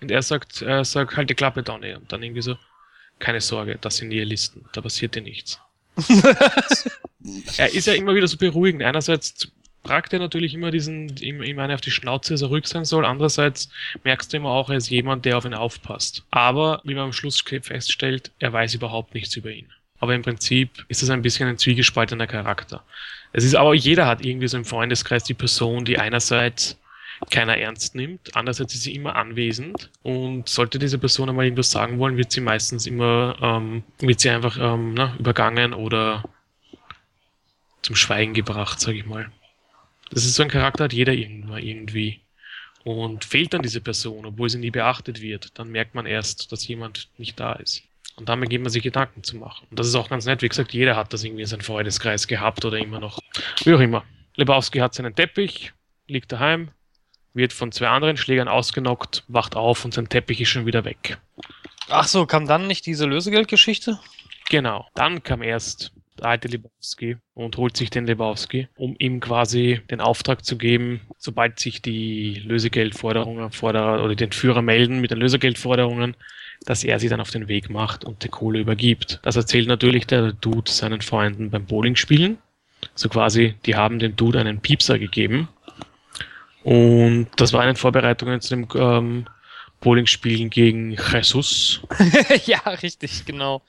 und er sagt, er sagt, halt die Klappe, Donny. Und dann irgendwie so, keine Sorge, das sind Nihilisten, da passiert dir nichts. (laughs) er ist ja immer wieder so beruhigend. Einerseits fragt er natürlich immer diesen, ihm, ihm eine auf die Schnauze, dass er ruhig sein soll. Andererseits merkst du immer auch, er ist jemand, der auf ihn aufpasst. Aber, wie man am Schluss feststellt, er weiß überhaupt nichts über ihn. Aber im Prinzip ist es ein bisschen ein zwiegespaltener Charakter. Es ist aber, jeder hat irgendwie so im Freundeskreis die Person, die einerseits keiner ernst nimmt, andererseits ist sie immer anwesend und sollte diese Person einmal irgendwas sagen wollen, wird sie meistens immer, ähm, wird sie einfach ähm, na, übergangen oder zum Schweigen gebracht, sag ich mal. Das ist so ein Charakter, hat jeder irgendwann irgendwie. Und fehlt dann diese Person, obwohl sie nie beachtet wird, dann merkt man erst, dass jemand nicht da ist. Und damit geht man sich Gedanken zu machen. Und das ist auch ganz nett. Wie gesagt, jeder hat das irgendwie in seinem Freundeskreis gehabt oder immer noch. Wie auch immer. Lebowski hat seinen Teppich, liegt daheim, wird von zwei anderen Schlägern ausgenockt, wacht auf und sein Teppich ist schon wieder weg. Ach so, kam dann nicht diese Lösegeldgeschichte? Genau. Dann kam erst alte Lebowski und holt sich den Lebowski, um ihm quasi den Auftrag zu geben, sobald sich die Lösegeldforderungen Forderer, oder den Führer melden mit den Lösegeldforderungen, dass er sie dann auf den Weg macht und die Kohle übergibt. Das erzählt natürlich der Dude seinen Freunden beim Bowling spielen. So quasi, die haben dem Dude einen Piepser gegeben. Und das war in Vorbereitungen zu dem ähm, Bowling-Spielen gegen Jesus. (laughs) ja, richtig, genau.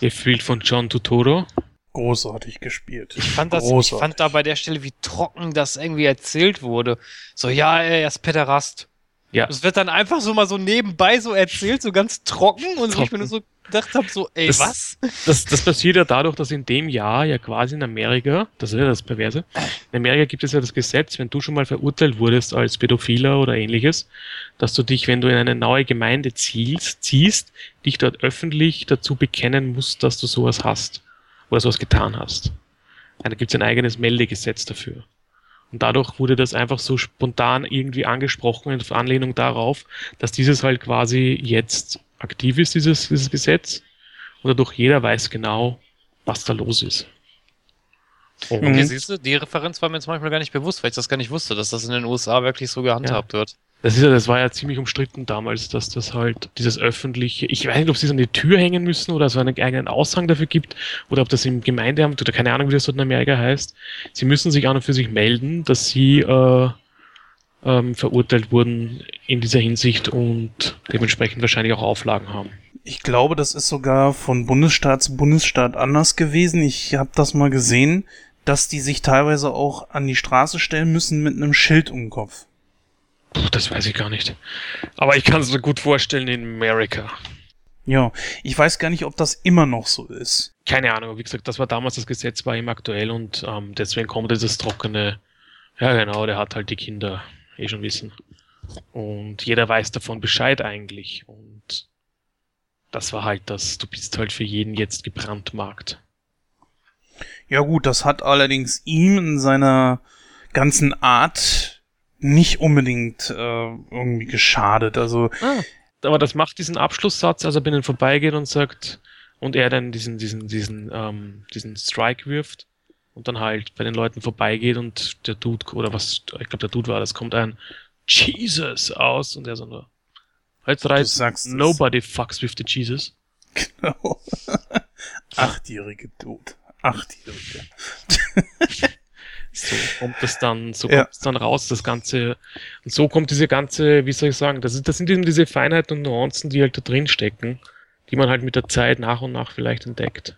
Gefühlt von John Tutoro. Großartig gespielt. Ich fand, das, ich fand da bei der Stelle, wie trocken das irgendwie erzählt wurde. So, ja, er ist Pederast. Ja. Es wird dann einfach so mal so nebenbei so erzählt, so ganz trocken und trocken. ich bin so gedacht habe, so, ey, das, was? Das, das passiert ja dadurch, dass in dem Jahr ja quasi in Amerika, das ist ja das Perverse, in Amerika gibt es ja das Gesetz, wenn du schon mal verurteilt wurdest als Pädophiler oder ähnliches, dass du dich, wenn du in eine neue Gemeinde ziehst, ziehst dich dort öffentlich dazu bekennen musst, dass du sowas hast oder sowas getan hast. Da gibt es ein eigenes Meldegesetz dafür. Und dadurch wurde das einfach so spontan irgendwie angesprochen in Anlehnung darauf, dass dieses halt quasi jetzt aktiv ist, dieses, dieses Gesetz. Und dadurch jeder weiß genau, was da los ist. Und mhm. siehst du, die Referenz war mir jetzt manchmal gar nicht bewusst, weil ich das gar nicht wusste, dass das in den USA wirklich so gehandhabt ja. wird. Das, ist ja, das war ja ziemlich umstritten damals, dass das halt dieses öffentliche, ich weiß nicht, ob sie es an die Tür hängen müssen oder so einen eigenen Aushang dafür gibt oder ob das im Gemeindeamt oder keine Ahnung, wie das dort in Amerika heißt. Sie müssen sich an und für sich melden, dass sie äh, ähm, verurteilt wurden in dieser Hinsicht und dementsprechend wahrscheinlich auch Auflagen haben. Ich glaube, das ist sogar von Bundesstaat zu Bundesstaat anders gewesen. Ich habe das mal gesehen, dass die sich teilweise auch an die Straße stellen müssen mit einem Schild um den Kopf. Puh, das weiß ich gar nicht. Aber ich kann es mir gut vorstellen in Amerika. Ja, ich weiß gar nicht, ob das immer noch so ist. Keine Ahnung, wie gesagt, das war damals das Gesetz, war ihm aktuell und ähm, deswegen kommt dieses trockene, ja genau, der hat halt die Kinder eh schon wissen. Und jeder weiß davon Bescheid eigentlich. Und das war halt das, du bist halt für jeden jetzt gebrandmarkt. Ja gut, das hat allerdings ihm in seiner ganzen Art nicht unbedingt äh, irgendwie geschadet. Also ah, aber das macht diesen Abschlusssatz, als er bei ihnen vorbeigeht und sagt und er dann diesen diesen diesen ähm, diesen Strike wirft und dann halt bei den Leuten vorbeigeht und der Dude, oder was, ich glaube der Dude war, das kommt ein Jesus aus und er so nur, halt reizt, nobody es. fucks with the Jesus. Genau. (laughs) Achtjährige Dude. Achtjährige. (laughs) so kommt es dann, so kommt es dann raus, das Ganze, und so kommt diese ganze, wie soll ich sagen, das, ist, das sind eben diese Feinheiten und Nuancen, die halt da drin stecken, die man halt mit der Zeit nach und nach vielleicht entdeckt.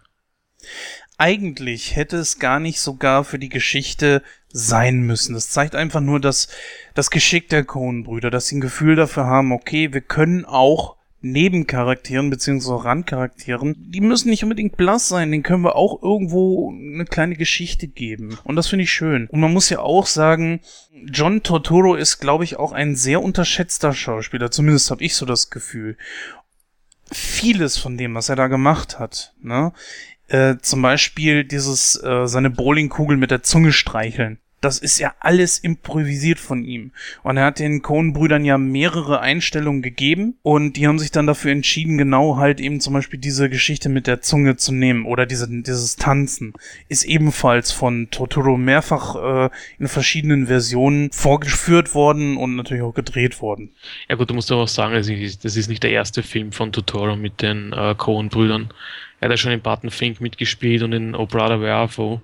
Eigentlich hätte es gar nicht sogar für die Geschichte sein müssen. Das zeigt einfach nur das, das Geschick der Coen-Brüder, dass sie ein Gefühl dafür haben, okay, wir können auch Nebencharakteren beziehungsweise Randcharakteren, die müssen nicht unbedingt blass sein, den können wir auch irgendwo eine kleine Geschichte geben. Und das finde ich schön. Und man muss ja auch sagen, John Tortoro ist, glaube ich, auch ein sehr unterschätzter Schauspieler. Zumindest habe ich so das Gefühl. Vieles von dem, was er da gemacht hat, ne? Äh, zum Beispiel dieses, äh, seine Bowlingkugel mit der Zunge streicheln das ist ja alles improvisiert von ihm. Und er hat den Cohen-Brüdern ja mehrere Einstellungen gegeben und die haben sich dann dafür entschieden, genau halt eben zum Beispiel diese Geschichte mit der Zunge zu nehmen oder diese, dieses Tanzen ist ebenfalls von Totoro mehrfach äh, in verschiedenen Versionen vorgeführt worden und natürlich auch gedreht worden. Ja gut, du musst aber auch sagen, das ist nicht der erste Film von Totoro mit den äh, Cohen-Brüdern. Er hat ja schon in Barton Fink mitgespielt und in O Brother Where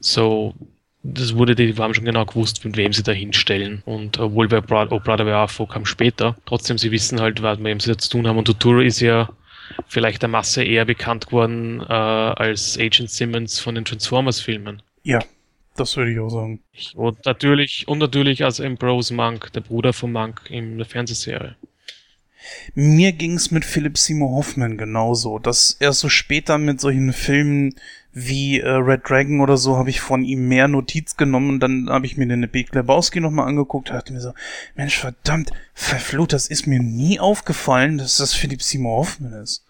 So, das wurde, die haben schon genau gewusst, mit wem sie da hinstellen. Und obwohl bei Bra oh Brother Where Art kam später, trotzdem sie wissen halt, was mit wem sie da zu tun haben. Und Totoro ist ja vielleicht der Masse eher bekannt geworden äh, als Agent Simmons von den Transformers-Filmen. Ja, das würde ich auch sagen. Und natürlich, und natürlich als Ambrose Monk, der Bruder von Monk in der Fernsehserie. Mir ging's mit Philip Seymour Hoffman genauso, dass er so später mit solchen Filmen wie äh, Red Dragon oder so habe ich von ihm mehr Notiz genommen und dann habe ich mir den Big Lebowski nochmal angeguckt und dachte mir so, Mensch, verdammt, verflucht, das ist mir nie aufgefallen, dass das Philipp Seymour Hoffman ist.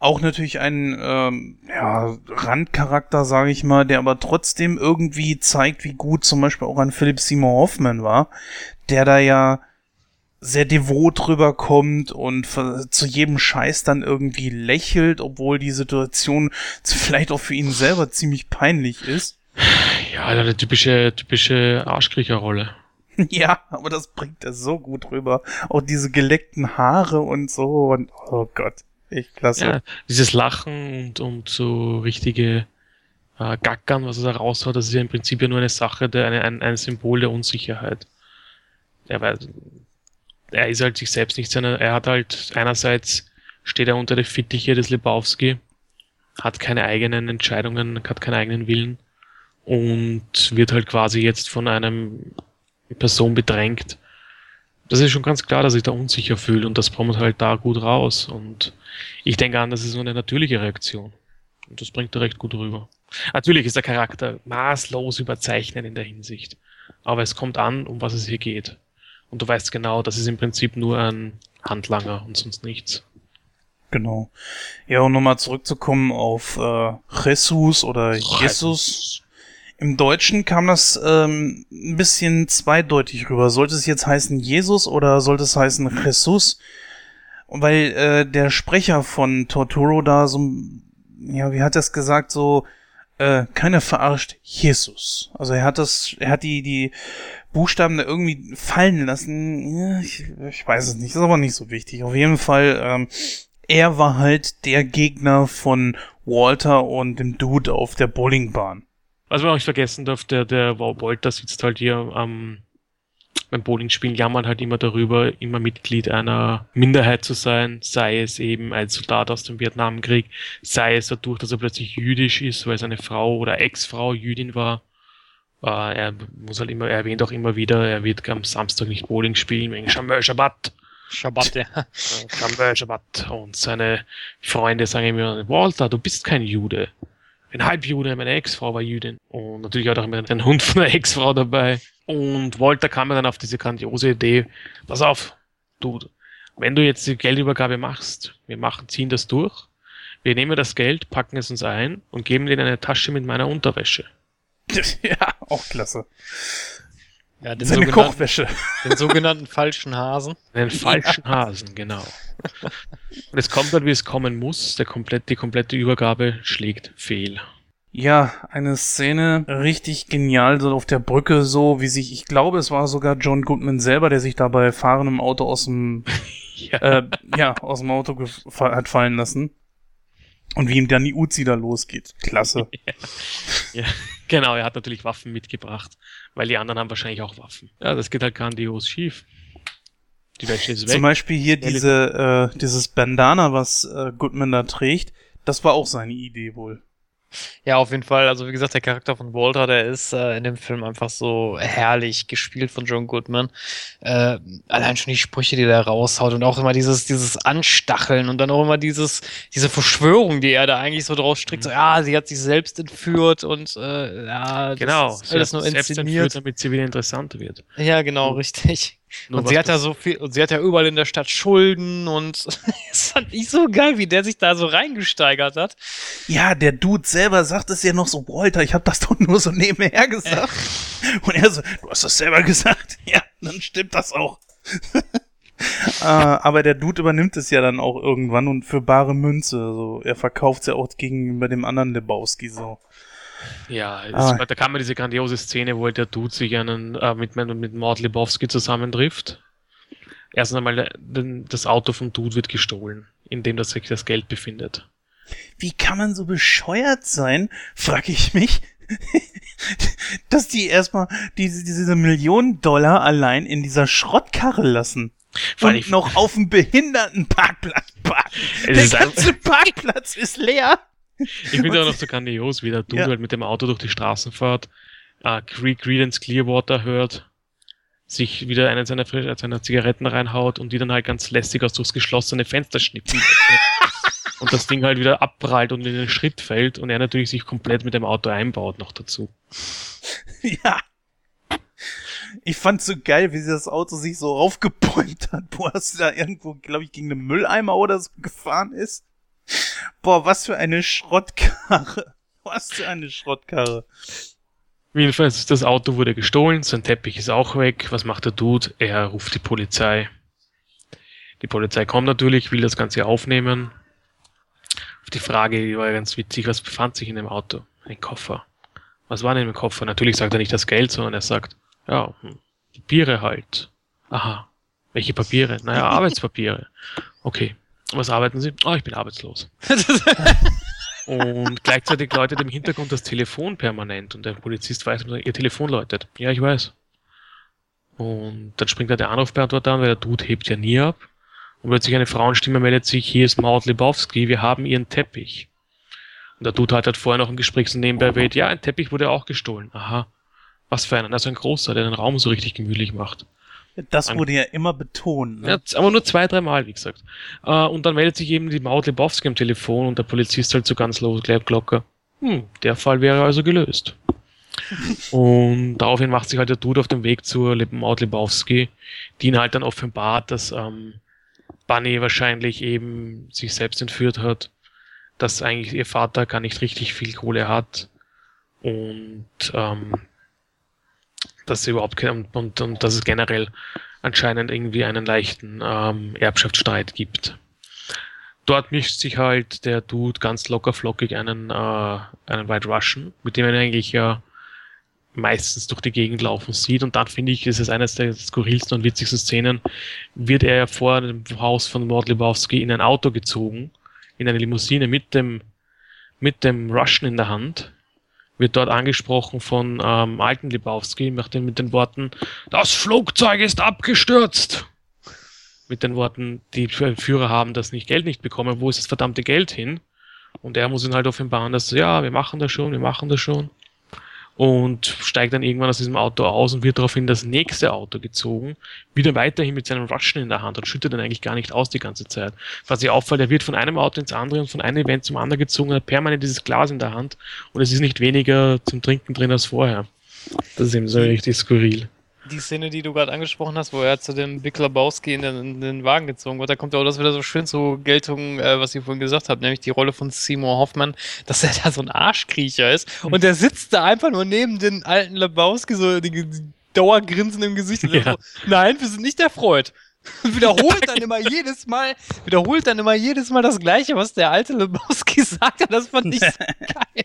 Auch natürlich ein ähm, ja, Randcharakter, sage ich mal, der aber trotzdem irgendwie zeigt, wie gut zum Beispiel auch ein Philipp Seymour Hoffman war, der da ja sehr devot rüberkommt und zu jedem Scheiß dann irgendwie lächelt, obwohl die Situation (laughs) vielleicht auch für ihn selber ziemlich peinlich ist. Ja, eine typische, typische Arschkriecherrolle. (laughs) Ja, aber das bringt er so gut rüber. Auch diese geleckten Haare und so und oh Gott, echt klasse. Ja, dieses Lachen und, und so richtige äh, Gackern, was er da raushaut, das ist ja im Prinzip ja nur eine Sache, der, eine, ein, ein Symbol der Unsicherheit. Er weiß, er ist halt sich selbst nicht seiner, er hat halt einerseits steht er unter der Fittiche des Lebowski, hat keine eigenen Entscheidungen, hat keinen eigenen Willen und wird halt quasi jetzt von einem Person bedrängt. Das ist schon ganz klar, dass ich da unsicher fühle und das kommt halt da gut raus und ich denke an, das ist so eine natürliche Reaktion und das bringt er recht gut rüber. Natürlich ist der Charakter maßlos überzeichnet in der Hinsicht, aber es kommt an, um was es hier geht. Und du weißt genau, das ist im Prinzip nur ein Handlanger und sonst nichts. Genau. Ja, und nochmal zurückzukommen auf äh, Jesus oder Jesus. Im Deutschen kam das ähm, ein bisschen zweideutig rüber. Sollte es jetzt heißen Jesus oder sollte es heißen Jesus? Weil äh, der Sprecher von Torturo da so, ja, wie hat er es gesagt, so, äh, keiner verarscht Jesus. Also er hat das, er hat die, die Buchstaben da irgendwie fallen lassen. Ich, ich weiß es nicht, ist aber nicht so wichtig. Auf jeden Fall, ähm, er war halt der Gegner von Walter und dem Dude auf der Bowlingbahn. Was man auch nicht vergessen darf, der, der Walter sitzt halt hier am, beim Bowlingspielen, jammert halt immer darüber, immer Mitglied einer Minderheit zu sein, sei es eben ein Soldat aus dem Vietnamkrieg, sei es dadurch, dass er plötzlich jüdisch ist, weil seine Frau oder Ex-Frau Jüdin war er muss halt immer, er erwähnt auch immer wieder, er wird am Samstag nicht Bowling spielen wegen Shamel Shabbat. Shabbat, ja. Shamel Shabbat. Und seine Freunde sagen immer, Walter, du bist kein Jude. Bin Halbjude, meine Ex-Frau war Jüdin. Und natürlich hat auch immer den Hund von der Ex-Frau dabei. Und Walter kam dann auf diese grandiose Idee, pass auf, du, wenn du jetzt die Geldübergabe machst, wir machen, ziehen das durch, wir nehmen das Geld, packen es uns ein und geben dir eine Tasche mit meiner Unterwäsche. (laughs) ja, auch klasse. Ja, den Seine Kochwäsche. (laughs) Den sogenannten falschen Hasen. Den falschen ja. Hasen, genau. Und es kommt dann, wie es kommen muss. Der komplett, die komplette Übergabe schlägt fehl. Ja, eine Szene richtig genial, so auf der Brücke, so wie sich, ich glaube, es war sogar John Goodman selber, der sich dabei fahrendem Auto aus dem, (laughs) ja. Äh, ja, aus dem Auto hat fallen lassen. Und wie ihm dann die Uzi da losgeht. Klasse. (laughs) ja. ja. Genau, er hat natürlich Waffen mitgebracht, weil die anderen haben wahrscheinlich auch Waffen. Ja, das geht halt grandios schief. Die Wäsche ist weg. Zum Beispiel hier diese, äh, dieses Bandana, was äh, Goodman da trägt, das war auch seine Idee wohl. Ja, auf jeden Fall. Also wie gesagt, der Charakter von Walter, der ist äh, in dem Film einfach so herrlich gespielt von John Goodman. Äh, allein schon die Sprüche, die der raushaut und auch immer dieses, dieses Anstacheln und dann auch immer dieses, diese Verschwörung, die er da eigentlich so draus strickt. So, mhm. ja, sie hat sich selbst entführt und äh, ja, genau, das ist alles nur inszeniert. Selbst entführt, damit sie wieder interessanter wird. Ja, genau, mhm. richtig. Nur und sie hat ja so viel, und sie hat ja überall in der Stadt Schulden und (laughs) es fand ich so geil, wie der sich da so reingesteigert hat. Ja, der Dude selber sagt es ja noch so, Walter, ich habe das doch nur so nebenher gesagt. und er so, du hast das selber gesagt. (laughs) Ja, dann stimmt das auch. (laughs) äh, aber der Dude übernimmt es ja dann auch irgendwann und für bare Münze. So, er verkauft es ja auch gegenüber dem anderen Lebowski so. Ja, ah. da kann man diese grandiose Szene, wo der Dude sich einen, äh, mit, mit Mord Lebowski zusammentrifft. Erst einmal, äh, das Auto vom Dude wird gestohlen, in dem das sich das Geld befindet. Wie kann man so bescheuert sein, frag ich mich, (laughs) dass die erstmal diese, diese Millionen Dollar allein in dieser Schrottkarre lassen. Weil und noch auf dem Behindertenparkplatz parken. Der ganze Parkplatz ist leer. Ich finde (laughs) auch noch so grandios, wie der Dude ja. halt mit dem Auto durch die Straßen fährt, äh, Creedence Clearwater hört, sich wieder einen seiner, seiner Zigaretten reinhaut und die dann halt ganz lässig aus durchs geschlossene Fenster schnippen. (laughs) und das Ding halt wieder abprallt und in den Schritt fällt und er natürlich sich komplett mit dem Auto einbaut noch dazu. Ja. Ich fand's so geil, wie sie das Auto sich so aufgebäumt hat, wo es da irgendwo, glaube ich, gegen einen Mülleimer oder so gefahren ist. Boah, was für eine Schrottkarre. (laughs) Was für eine Schrottkarre. Jedenfalls, das Auto wurde gestohlen, sein Teppich ist auch weg. Was macht der Dude? Er ruft die Polizei. Die Polizei kommt natürlich, will das Ganze aufnehmen. Auf die Frage die war ganz witzig, was befand sich in dem Auto? Ein Koffer. Was war denn im Koffer? Natürlich sagt er nicht das Geld, sondern er sagt, ja, hm, Papiere halt. Aha. Welche Papiere? Naja, (laughs) Arbeitspapiere. Okay. Was arbeiten Sie? Oh, ich bin arbeitslos. (laughs) und gleichzeitig läutet im Hintergrund das Telefon permanent und der Polizist weiß, ihr Telefon läutet. Ja, ich weiß. Und dann springt da der Anrufbeantworter an, weil der Dude hebt ja nie ab. Und plötzlich eine Frauenstimme meldet sich, hier ist Maud Lebowski, wir haben ihren Teppich. Und der Dude hat halt vorher noch ein Gespräch so nebenbei erwähnt, ja, ein Teppich wurde auch gestohlen. Aha. Was für einen? Also ein großer, der den Raum so richtig gemütlich macht. Das wurde ja immer betont. Ne? Ja, aber nur zwei, dreimal, wie gesagt. Uh, und dann meldet sich eben die Maud Lebowski am Telefon und der Polizist halt so ganz los, gleich Glocke. Hm, der Fall wäre also gelöst. (laughs) und daraufhin macht sich halt der Dude auf den Weg zur Maud Lebowski, die ihn halt dann offenbart, dass ähm, Bunny wahrscheinlich eben sich selbst entführt hat, dass eigentlich ihr Vater gar nicht richtig viel Kohle hat und ähm, dass sie überhaupt und, und, und dass es generell anscheinend irgendwie einen leichten ähm, Erbschaftsstreit gibt. Dort mischt sich halt der Dude ganz locker flockig einen, äh, einen White Russian, mit dem er eigentlich ja meistens durch die Gegend laufen sieht. Und dann finde ich, ist es eines der skurrilsten und witzigsten Szenen, wird er ja vor dem Haus von Mord Lebowski in ein Auto gezogen, in eine Limousine mit dem, mit dem Russian in der Hand, wird dort angesprochen von ähm, alten Lebowski mit den, mit den Worten, das Flugzeug ist abgestürzt. Mit den Worten, die Führer haben das nicht Geld nicht bekommen, wo ist das verdammte Geld hin? Und er muss ihn halt offenbaren, dass, ja, wir machen das schon, wir machen das schon und steigt dann irgendwann aus diesem Auto aus und wird daraufhin das nächste Auto gezogen, wieder weiterhin mit seinem Russian in der Hand und schüttet dann eigentlich gar nicht aus die ganze Zeit. Was sich auffällt, er wird von einem Auto ins andere und von einem Event zum anderen gezogen, hat permanent dieses Glas in der Hand und es ist nicht weniger zum Trinken drin als vorher. Das ist eben so richtig skurril die Szene, die du gerade angesprochen hast, wo er zu dem Big Lebowski in den, in den, Wagen gezogen wird, da kommt ja auch das wieder so schön zur Geltung, äh, was ihr vorhin gesagt habt, nämlich die Rolle von Seymour Hoffman, dass er da so ein Arschkriecher ist und der sitzt da einfach nur neben den alten Lebowski, so die, die Dauergrinsen im Gesicht. Ja. So, Nein, wir sind nicht. Und (laughs) wiederholt dann immer jedes Mal, wiederholt dann immer jedes Mal das Gleiche, was der alte Lebowski (laughs) sagt. Das fand ich (laughs) so geil.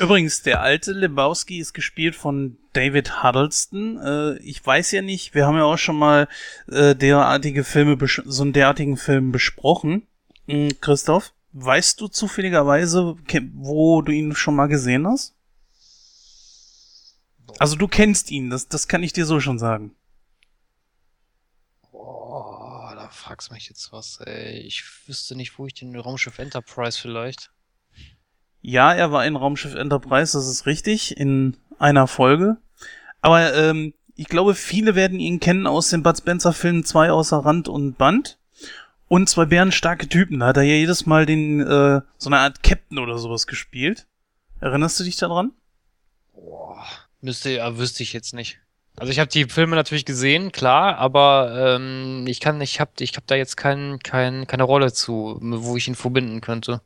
Übrigens, der alte Lebowski ist gespielt von David Huddleston. Äh, ich weiß ja nicht, wir haben ja auch schon mal äh, derartige Filme, so einen derartigen Film besprochen. Hm, Christoph, weißt du zufälligerweise, wo du ihn schon mal gesehen hast? Also du kennst ihn, das, das kann ich dir so schon sagen. Boah, da fragst du mich jetzt was, ey. Ich wüsste nicht, wo ich den Raumschiff Enterprise vielleicht. Ja, er war in Raumschiff Enterprise, das ist richtig, in einer Folge. Aber ähm, ich glaube, viele werden ihn kennen aus dem Bud Spencer Film Zwei außer Rand und Band. Und zwei bärenstarke Typen. Da hat er ja jedes Mal den, äh, so eine Art Captain oder sowas gespielt. Erinnerst du dich daran? Boah, müsste, ja, wüsste ich jetzt nicht. Also ich habe die Filme natürlich gesehen, klar, aber ähm, ich kann, ich habe, ich habe da jetzt kein, kein, keine Rolle zu, wo ich ihn verbinden könnte.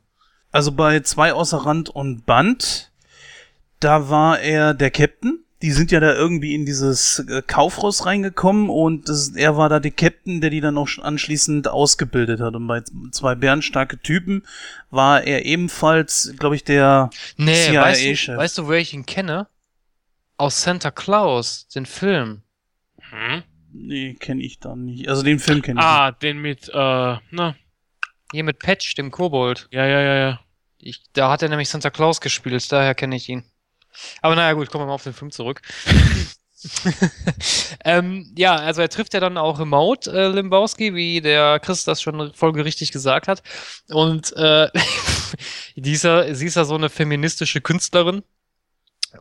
Also bei zwei außer Rand und Band, da war er der Captain. Die sind ja da irgendwie in dieses äh, Kaufhaus reingekommen und das, er war da der Captain, der die dann auch anschließend ausgebildet hat. Und bei zwei bärenstarke Typen war er ebenfalls, glaube ich, der Nee, CIA-Chef. weißt du, weißt du, woher ich ihn kenne? Aus Santa Claus, den Film. Hm? Nee, kenne ich da nicht. Also den Film kenne ich Ah, den mit, äh, na, Hier mit Patch, dem Kobold. ja, ja, ja, ja. Ich, da hat er nämlich Santa Claus gespielt, daher kenne ich ihn. Aber naja, gut, kommen wir mal auf den Film zurück. (laughs) (laughs) ähm, ja, also er trifft ja dann auch Remote äh, Limbowski, wie der Chris das schon folgerichtig gesagt hat. Und äh, (laughs) die ist ja, sie ist ja so eine feministische Künstlerin.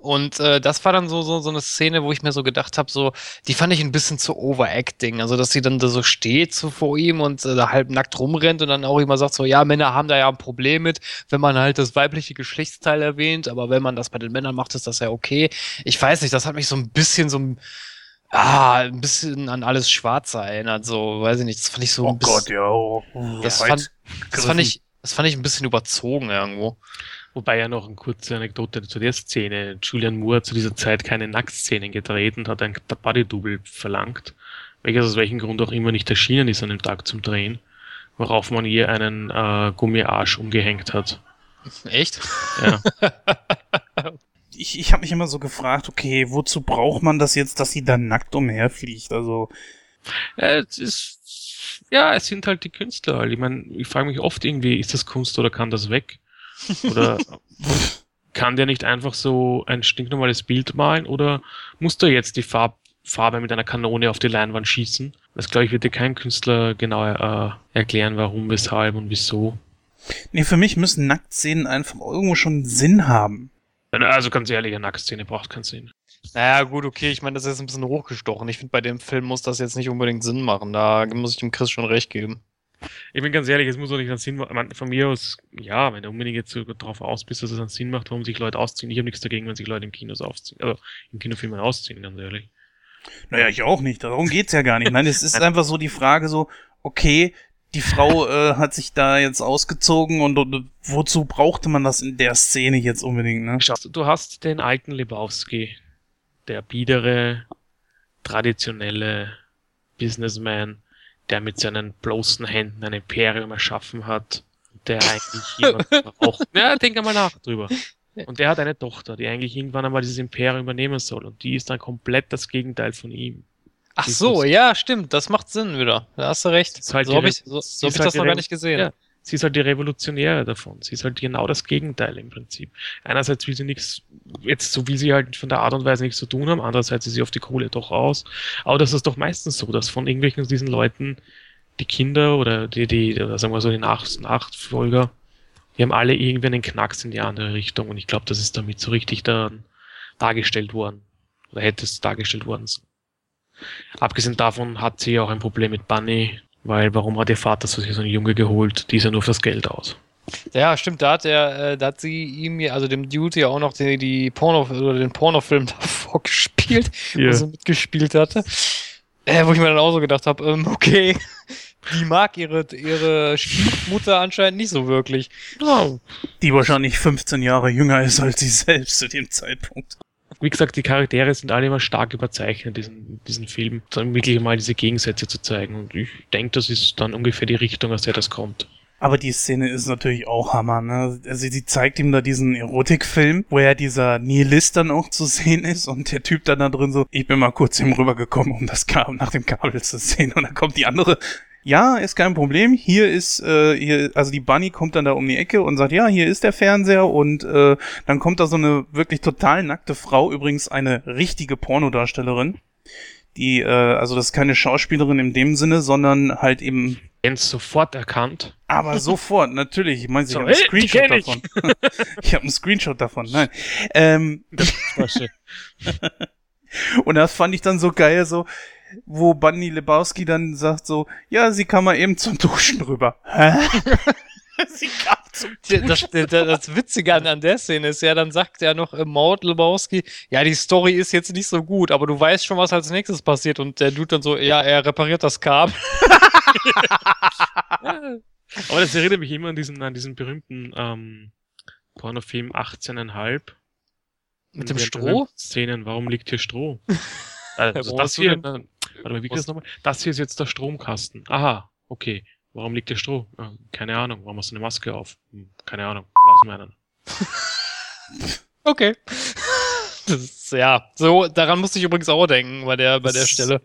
Und äh, das war dann so, so, so eine Szene, wo ich mir so gedacht habe, so, die fand ich ein bisschen zu overacting. Also, dass sie dann da so steht so vor ihm und äh, da halb nackt rumrennt und dann auch immer sagt, so, ja, Männer haben da ja ein Problem mit, wenn man halt das weibliche Geschlechtsteil erwähnt, aber wenn man das bei den Männern macht, ist das ja okay. Ich weiß nicht, das hat mich so ein bisschen so ein, ah, ein bisschen an alles Schwarze erinnert, so, weiß ich nicht, das fand ich so Oh ein bisschen, Gott, ja. Oh, das, weit fand, das fand ich, das fand ich ein bisschen überzogen irgendwo. Wobei ja noch eine kurze Anekdote zu der Szene. Julian Moore hat zu dieser Zeit keine Nacktszenen gedreht und hat ein Body-Double verlangt, welches aus welchem Grund auch immer nicht erschienen ist an dem Tag zum Drehen, worauf man ihr einen äh, Gummiarsch umgehängt hat. Echt? Ja. (laughs) ich, ich habe mich immer so gefragt, okay, wozu braucht man das jetzt, dass sie da nackt umherfliegt? Also, Äh, es ist, ja, es sind halt die Künstler halt. Ich meine, ich frage mich oft irgendwie, ist das Kunst oder kann das weg? Oder kann der nicht einfach so ein stinknormales Bild malen oder muss der jetzt die Farb Farbe mit einer Kanone auf die Leinwand schießen? Das glaube ich, wird dir kein Künstler genau äh, erklären, warum, weshalb und wieso. nee, für mich müssen Nacktszenen einfach irgendwo schon Sinn haben. Also ganz ehrlich, eine Nacktszene braucht keinen Sinn. Naja, gut, okay, ich meine, das ist jetzt ein bisschen hochgestochen. Ich finde, bei dem Film muss das jetzt nicht unbedingt Sinn machen. Da muss ich dem Chris schon recht geben. Ich bin ganz ehrlich, es muss auch nicht einen Sinn machen. Von mir aus, ja, wenn du unbedingt jetzt so drauf aus bist, dass es einen Sinn macht, warum sich Leute ausziehen. Ich habe nichts dagegen, wenn sich Leute im Kinos aufziehen. Also im Kinofilmen ausziehen, ganz ehrlich. Naja, ich auch nicht. Darum geht's ja gar nicht. Nein, es ist (laughs) einfach so die Frage so, okay, die Frau äh, hat sich da jetzt ausgezogen und, und wozu brauchte man das in der Szene jetzt unbedingt, ne? Schau, du hast den alten Lebowski, der biedere, traditionelle Businessman, der mit seinen bloßen Händen ein Imperium erschaffen hat, der eigentlich jemand (laughs) braucht. Ja, denk einmal nach drüber. Und der hat eine Tochter, die eigentlich irgendwann einmal dieses Imperium übernehmen soll. Und die ist dann komplett das Gegenteil von ihm. Ach Die so, ja, stimmt. Das macht Sinn wieder. Da hast du recht. halt so habe ich, so, so hab ich halt das noch gar nicht gesehen. Ja. Sie ist halt die Revolutionäre davon. Sie ist halt genau das Gegenteil im Prinzip. Einerseits will sie nichts, jetzt so will sie halt von der Art und Weise nichts zu tun haben, andererseits ist sie auf die Kohle doch aus. Aber das ist doch meistens so, dass von irgendwelchen diesen Leuten die Kinder oder die, die, oder sagen wir so, die Nach Nachfolger, die haben alle irgendwie einen Knacks in die andere Richtung und ich glaube, das ist damit so richtig dann dargestellt worden. Oder hätte es dargestellt worden. Abgesehen davon hat sie auch ein Problem mit Bunny, weil warum hat ihr Vater so sich so einen Junge geholt? Die ist ja nur fürs Geld aus. Ja, stimmt. Da hat er, äh, da hat sie ihm, ja- also dem Dude ja auch noch die, die Porno oder den Pornofilm (laughs) davor gespielt, Ja. wo sie mitgespielt hatte. Äh, wo ich mir dann auch so gedacht habe, ähm, okay, (laughs) die mag ihre, ihre Stiefmutter anscheinend nicht so wirklich. Die wahrscheinlich 15 Jahre jünger ist als sie selbst zu dem Zeitpunkt. Wie gesagt, die Charaktere sind alle immer stark überzeichnet, diesen, diesen Film, dann wirklich mal diese Gegensätze zu zeigen. Und ich denke, das ist dann ungefähr die Richtung, aus der das kommt. Aber die Szene ist natürlich auch Hammer, ne? Also sie zeigt ihm da diesen Erotikfilm, wo ja dieser Nihilist dann auch zu sehen ist und der Typ dann da drin so, ich bin mal kurz eben rübergekommen, um das nach dem Kabel zu sehen. Und dann kommt die andere, ja, ist kein Problem. Hier ist, äh, hier, also die Bunny kommt dann da um die Ecke und sagt, ja, hier ist der Fernseher und äh, dann kommt da so eine wirklich total nackte Frau, übrigens eine richtige Pornodarstellerin. Die, äh, also das ist keine Schauspielerin in dem Sinne, sondern halt eben Jens sofort erkannt. Aber sofort, natürlich. Ich meine, ich So, habe einen Screenshot davon. ich (laughs) habe einen Screenshot davon. Nein. Ähm, Das war schön. (laughs) und das fand ich dann so geil, so, wo Bunny Lebowski dann sagt so, ja, sie kam mal eben zum Duschen rüber. Hä? (laughs) sie kam zum Das, das, das Witzige an, an der Szene ist ja, dann sagt ja noch äh, Maud Lebowski, ja, die Story ist jetzt nicht so gut, aber du weißt schon, was als nächstes passiert. Und der Dude dann so, ja, er repariert das Kabel. (laughs) Aber das erinnert mich immer an diesen, an diesen berühmten ähm, Pornofilm 18,5. Mit dem Stroh? Szenen, warum liegt hier Stroh? (laughs) Also das hier, warte mal, wie geht das nochmal? Das hier ist jetzt der Stromkasten. Aha, okay. Warum liegt der Stroh? Äh, keine Ahnung. Warum hast du eine Maske auf? Hm, keine Ahnung. Lassen wir einen. (laughs) Okay. Das ist, ja, so, daran musste ich übrigens auch denken bei der, bei der Stelle.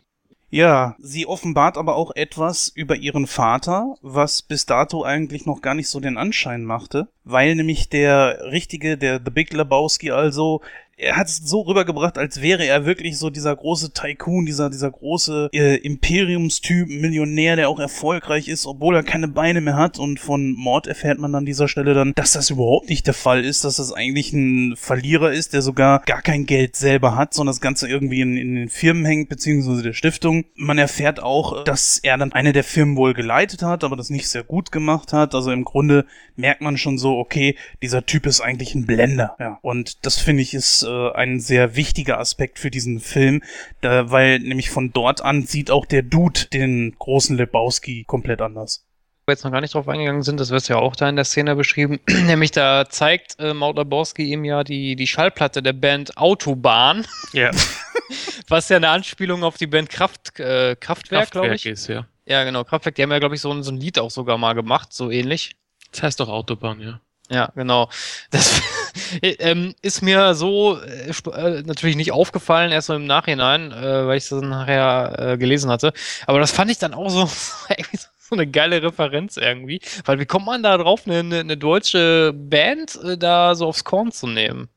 Ja, sie offenbart aber auch etwas über ihren Vater, was bis dato eigentlich noch gar nicht so den Anschein machte, weil nämlich der richtige, der The Big Lebowski also, er hat es so rübergebracht, als wäre er wirklich so dieser große Tycoon, dieser, dieser große äh, Imperiumstyp, Millionär, der auch erfolgreich ist, obwohl er keine Beine mehr hat. Und von Mord erfährt man an dieser Stelle dann, dass das überhaupt nicht der Fall ist, dass das eigentlich ein Verlierer ist, der sogar gar kein Geld selber hat, sondern das Ganze irgendwie in, in den Firmen hängt, beziehungsweise der Stiftung. Man erfährt auch, dass er dann eine der Firmen wohl geleitet hat, aber das nicht sehr gut gemacht hat. Also im Grunde merkt man schon so, okay, dieser Typ ist eigentlich ein Blender. Ja. Und das finde ich ist äh, ein sehr wichtiger Aspekt für diesen Film, da, weil nämlich von dort an sieht auch der Dude den großen Lebowski komplett anders. wir jetzt noch gar nicht drauf eingegangen sind, das wird ja auch da in der Szene beschrieben, (clears throat) nämlich da zeigt äh, Maud Lebowski ihm ja die, die Schallplatte der Band Autobahn, Ja, (laughs) was ja eine Anspielung auf die Band Kraft, äh, Kraftwerk, glaube ich. ist, ja. Ja, genau, Kraftwerk, die haben ja, glaube ich, so, ein- so ein Lied auch sogar mal gemacht, so ähnlich. Das heißt doch Autobahn, ja. Ja, genau. Das (laughs) ähm, ist mir so äh, äh, natürlich nicht aufgefallen, erst so im Nachhinein, äh, weil ich dann nachher äh, gelesen hatte. Aber das fand ich dann auch so, (laughs) so eine geile Referenz irgendwie. Weil wie kommt man da drauf, eine, eine, eine deutsche Band äh, da so aufs Korn zu nehmen?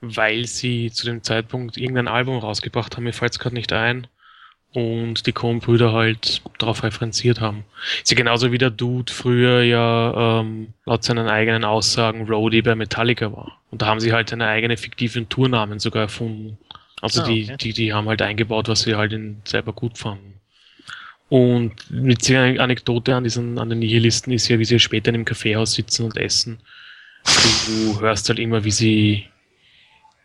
Weil sie zu dem Zeitpunkt irgendein Album rausgebracht haben, mir fällt es gerade nicht ein. Und die Coen-Brüder halt darauf referenziert haben. Ist ja genauso wie der Dude früher ja ähm, laut seinen eigenen Aussagen Roadie bei Metallica war. Und da haben sie halt eine eigene fiktiven Tournamen sogar erfunden. Also Ah, die, okay. die, die haben halt eingebaut, was sie halt in, selber gut fanden. Und mit der Anekdote an diesen, an den Nihilisten ist ja, wie sie später in einem Kaffeehaus sitzen und essen. Du hörst halt immer, wie sie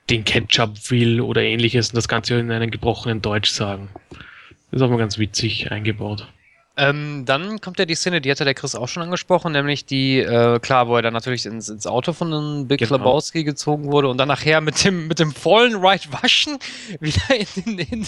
den Ketchup will oder ähnliches und das Ganze in einem gebrochenen Deutsch sagen. Das ist auch mal ganz witzig eingebaut. Ähm, dann kommt ja die Szene, die hatte der Chris auch schon angesprochen, nämlich die, äh, klar, wo er dann natürlich ins, ins Auto von dem Big Genau. Lebowski gezogen wurde und dann nachher mit dem, mit dem vollen Right Waschen (laughs) wieder in, in,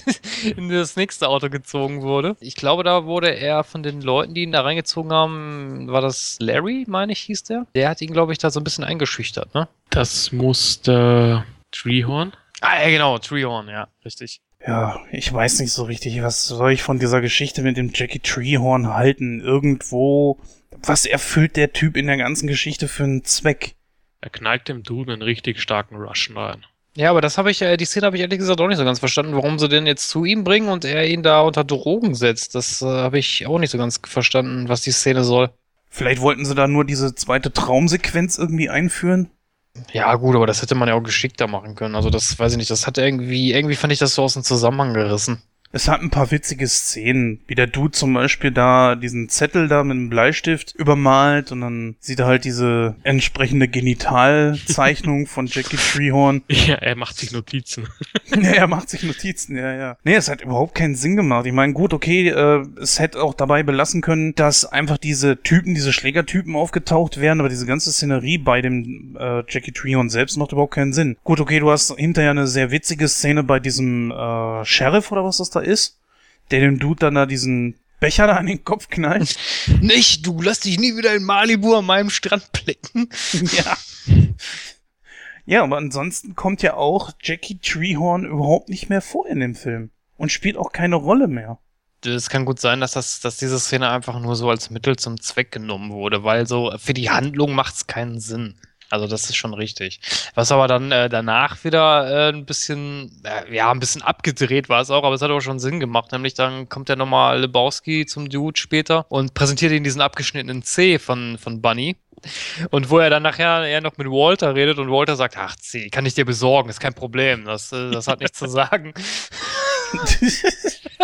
in das nächste Auto gezogen wurde. Ich glaube, da wurde er von den Leuten, die ihn da reingezogen haben, war das Larry, meine ich, hieß der? Der hat ihn, glaube ich, da so ein bisschen eingeschüchtert, ne? Das muss der Treehorn. Ah, ja, genau, Treehorn, ja, richtig. Ja, ich weiß nicht so richtig, was soll ich von dieser Geschichte mit dem Jackie Treehorn halten? Irgendwo, was erfüllt der Typ in der ganzen Geschichte für einen Zweck? Er knallt dem Dude einen richtig starken Russian rein. Ja, aber das habe ich, äh, die Szene habe ich ehrlich gesagt auch nicht so ganz verstanden, warum sie den jetzt zu ihm bringen und er ihn da unter Drogen setzt. Das äh, habe ich auch nicht so ganz verstanden, was die Szene soll. Vielleicht wollten sie da nur diese zweite Traumsequenz irgendwie einführen? Ja, gut, aber das hätte man ja auch geschickter machen können. Also, das weiß ich nicht, das hat irgendwie, irgendwie fand ich das so aus dem Zusammenhang gerissen. Es hat ein paar witzige Szenen, wie der Dude zum Beispiel da diesen Zettel da mit einem Bleistift übermalt und dann sieht er halt diese entsprechende Genitalzeichnung von Jackie Treehorn. (laughs) Ja, er macht sich Notizen. (laughs) ja, er macht sich Notizen, ja, ja. Nee, es hat überhaupt keinen Sinn gemacht. Ich meine, gut, okay, äh, es hätte auch dabei belassen können, dass einfach diese Typen, diese Schlägertypen aufgetaucht wären, aber diese ganze Szenerie bei dem äh, Jackie Treehorn selbst macht überhaupt keinen Sinn. Gut, okay, du hast hinterher eine sehr witzige Szene bei diesem äh, Sheriff oder was das da ist, der dem Dude dann da diesen Becher da an den Kopf knallt. (laughs) Nicht, du lass dich nie wieder in Malibu an meinem Strand blicken. (laughs) ja. Ja, aber ansonsten kommt ja auch Jackie Treehorn überhaupt nicht mehr vor in dem Film. Und spielt auch keine Rolle mehr. Es kann gut sein, dass, das, dass diese Szene einfach nur so als Mittel zum Zweck genommen wurde, weil so für die Handlung macht es keinen Sinn. Also das ist schon richtig. Was aber dann äh, danach wieder äh, ein bisschen, äh, ja, ein bisschen abgedreht war es auch, aber es hat auch schon Sinn gemacht. Nämlich dann kommt ja nochmal Lebowski zum Dude später und präsentiert ihn diesen abgeschnittenen C von, von Bunny. Und wo er dann nachher eher noch mit Walter redet und Walter sagt, ach C, kann ich dir besorgen, ist kein Problem, das, äh, das hat nichts zu sagen. (laughs)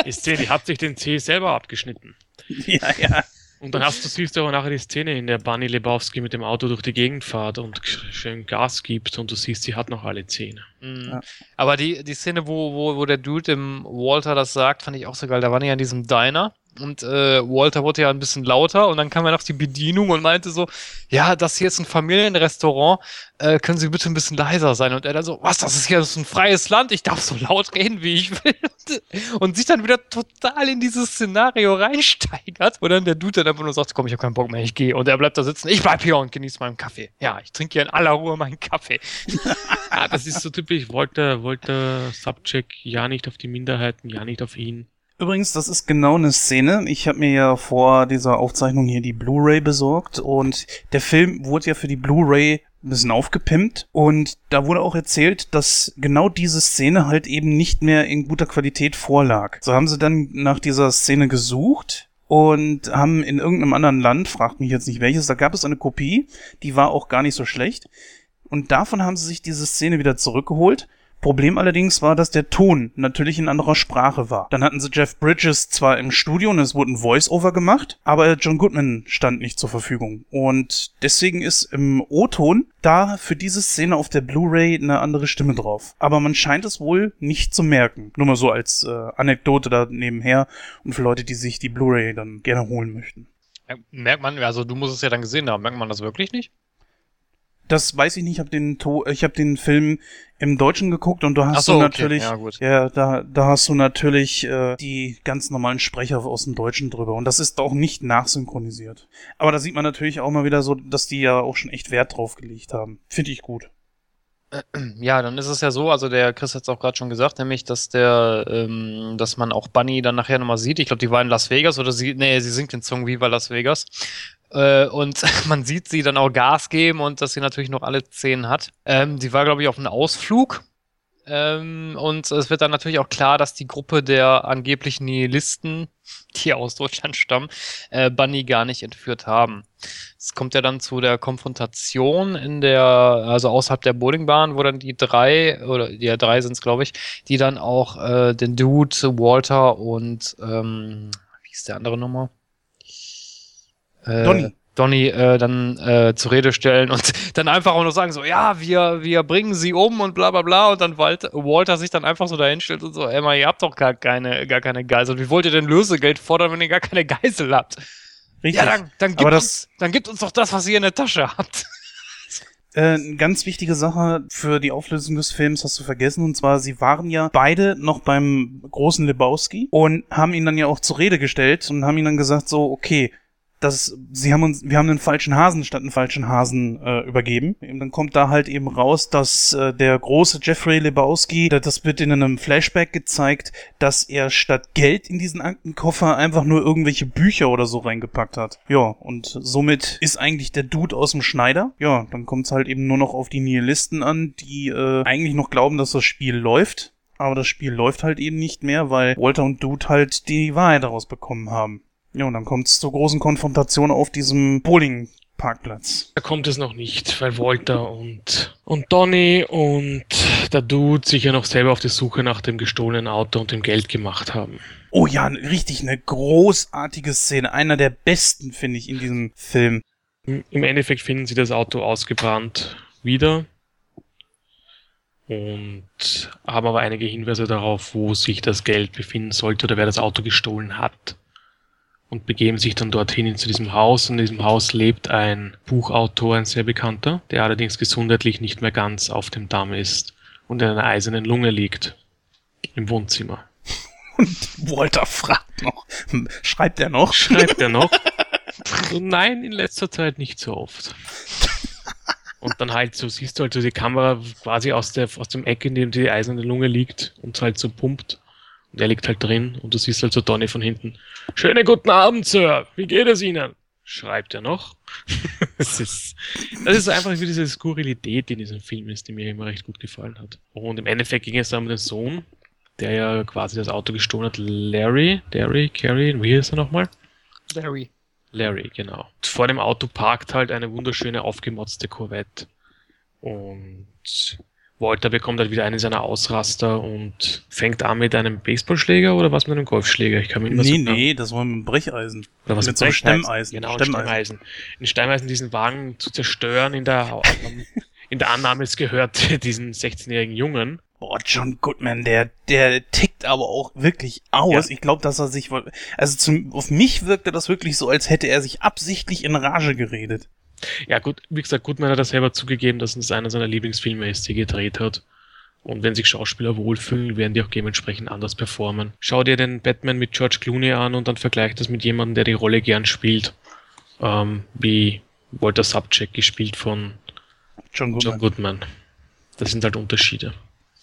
Ist die hat sich den C selber abgeschnitten. (laughs) ja, ja. Und dann hast du, siehst du aber nachher die Szene, in der Bunny Lebowski mit dem Auto durch die Gegend fährt und schön Gas gibt und du siehst, sie hat noch alle Zähne. Mhm. Ja. Aber die, die Szene, wo, wo, wo der Dude dem Walter das sagt, fand ich auch so geil. Da waren die ja in diesem Diner und äh, Walter wurde ja ein bisschen lauter und dann kam ja noch die Bedienung und meinte so, ja, das hier ist ein Familienrestaurant, äh, können Sie bitte ein bisschen leiser sein? Und er dann so, was, das ist hier ist ein freies Land, ich darf so laut reden, wie ich will. (laughs) Und sich dann wieder total in dieses Szenario reinsteigert. Und dann der Dude dann einfach nur sagt, komm, ich habe keinen Bock mehr, ich gehe. Und er bleibt da sitzen, ich bleib hier und genieße meinen Kaffee. Ja, ich trinke hier in aller Ruhe meinen Kaffee. (laughs) Ah, das ist so typisch, wollte, wollte Subject ja nicht auf die Minderheiten, ja nicht auf ihn. Übrigens, das ist genau eine Szene. Ich habe mir ja vor dieser Aufzeichnung hier die Blu-ray besorgt und der Film wurde ja für die Blu-ray ein bisschen aufgepimpt und da wurde auch erzählt, dass genau diese Szene halt eben nicht mehr in guter Qualität vorlag. So haben sie dann nach dieser Szene gesucht und haben in irgendeinem anderen Land, fragt mich jetzt nicht welches, da gab es eine Kopie, die war auch gar nicht so schlecht. Und davon haben sie sich diese Szene wieder zurückgeholt. Problem allerdings war, dass der Ton natürlich in anderer Sprache war. Dann hatten sie Jeff Bridges zwar im Studio und es wurde ein Voice-Over gemacht, aber John Goodman stand nicht zur Verfügung. Und deswegen ist im O-Ton da für diese Szene auf der Blu-ray eine andere Stimme drauf. Aber man scheint es wohl nicht zu merken. Nur mal so als äh, Anekdote da nebenher und für Leute, die sich die Blu-ray dann gerne holen möchten. Merkt man, also du musst es ja dann gesehen haben, merkt man das wirklich nicht? Das weiß ich nicht, ich habe den, To- ich hab den Film im Deutschen geguckt und du hast so, du okay, natürlich, ja, gut. ja, da, da hast du natürlich äh, die ganz normalen Sprecher aus dem Deutschen drüber und das ist auch nicht nachsynchronisiert. Aber da sieht man natürlich auch mal wieder so, dass die ja auch schon echt Wert drauf gelegt haben. Finde ich gut. Ja, dann ist es ja so, also der Chris hat es auch gerade schon gesagt, nämlich, dass der, ähm, dass man auch Bunny dann nachher nochmal sieht. Ich glaube, die war in Las Vegas oder sie, nee, sie singt den Song Viva Las Vegas. Äh, und (laughs) man sieht sie dann auch Gas geben und dass sie natürlich noch alle Zehen hat. Ähm, sie war, glaube ich, auf einem Ausflug. Ähm, und es wird dann natürlich auch klar, dass die Gruppe der angeblichen Nihilisten, (laughs) die aus Deutschland stammen, äh, Bunny gar nicht entführt haben. Es kommt ja dann zu der Konfrontation in der, also außerhalb der Bowlingbahn, wo dann die drei, oder ja, drei sind es, glaube ich, die dann auch äh, den Dude, Walter und ähm, wie ist der andere Nummer? Äh, Donny. Donny äh, dann äh, zur Rede stellen und (laughs) dann einfach auch noch sagen so, ja, wir, wir bringen sie um und bla bla bla und dann Walter, Walter sich dann einfach so dahin stellt und so, ey, mal, ihr habt doch gar keine, gar keine Geisel. Wie wollt ihr denn Lösegeld fordern, wenn ihr gar keine Geisel habt? Richtig. Ja, dann, dann, gibt uns, dann gibt uns doch das, was ihr in der Tasche habt. (laughs) Äh, eine ganz wichtige Sache für die Auflösung des Films hast du vergessen. Und zwar, sie waren ja beide noch beim großen Lebowski und haben ihn dann ja auch zur Rede gestellt und haben ihm dann gesagt, so, okay, das, sie haben uns, wir haben einen falschen Hasen statt einen falschen Hasen äh, übergeben. Und dann kommt da halt eben raus, dass äh, der große Jeffrey Lebowski, da- das wird in einem Flashback gezeigt, dass er statt Geld in diesen Aktenkoffer einfach nur irgendwelche Bücher oder so reingepackt hat. Ja, und somit ist eigentlich der Dude aus dem Schneider. Ja, dann kommt es halt eben nur noch auf die Nihilisten an, die äh, eigentlich noch glauben, dass das Spiel läuft. Aber das Spiel läuft halt eben nicht mehr, weil Walter und Dude halt die Wahrheit daraus bekommen haben. Ja, und dann kommt es zur großen Konfrontation auf diesem Bowling-Parkplatz. Da kommt es noch nicht, weil Walter und, und Donny und der Dude sich ja noch selber auf die Suche nach dem gestohlenen Auto und dem Geld gemacht haben. Oh ja, richtig, eine großartige Szene. Einer der besten, finde ich, in diesem Film. Im Endeffekt finden sie das Auto ausgebrannt wieder und haben aber einige Hinweise darauf, wo sich das Geld befinden sollte oder wer das Auto gestohlen hat. Und begeben sich dann dorthin zu diesem Haus. Und in diesem Haus lebt ein Buchautor, ein sehr bekannter, der allerdings gesundheitlich nicht mehr ganz auf dem Damm ist und in einer eisernen Lunge liegt. Im Wohnzimmer. (laughs) Und Walter fragt noch, schreibt er noch? Schreibt er noch? So, (laughs) nein, in letzter Zeit nicht so oft. Und dann halt so siehst du halt so die Kamera quasi aus, der, aus dem Eck, in dem die eiserne Lunge liegt und halt so pumpt. Und er liegt halt drin und du siehst halt so Donny von hinten. Schönen guten Abend, Sir. Wie geht es Ihnen? schreibt er noch. (laughs) das, ist, das ist einfach wie diese Skurrilität, die in diesem Film ist, die mir immer recht gut gefallen hat. Und im Endeffekt ging es dann um den Sohn, der ja quasi das Auto gestohlen hat. Larry, Larry, Carrie, wie ist er nochmal? Larry. Larry, genau. Vor dem Auto parkt halt eine wunderschöne aufgemotzte Corvette. Und Walter bekommt halt wieder einen seiner Ausraster und fängt an mit einem Baseballschläger oder was mit einem Golfschläger? Ich kann mir nicht Nee, so nee, das war mit einem Brecheisen. Oder was mit so einem Stemmeisen. Genau, Stemmeisen. Stemmeisen. In Stemmeisen diesen Wagen zu zerstören in der, (laughs) in der Annahme, es gehört (laughs) diesen 16-jährigen Jungen. Boah, John Goodman, der, der tickt aber auch wirklich aus. Ja. Ich glaube, dass er sich, also zum, auf mich wirkte das wirklich so, als hätte er sich absichtlich in Rage geredet. Ja, gut, wie gesagt, Goodman hat das selber zugegeben, dass es einer seiner Lieblingsfilme ist, die er gedreht hat. Und wenn sich Schauspieler wohlfühlen, werden die auch dementsprechend anders performen. Schau dir den Batman mit George Clooney an und dann vergleich das mit jemandem, der die Rolle gern spielt. Ähm, wie Walter Subject gespielt von John Goodman. John Goodman. Das sind halt Unterschiede.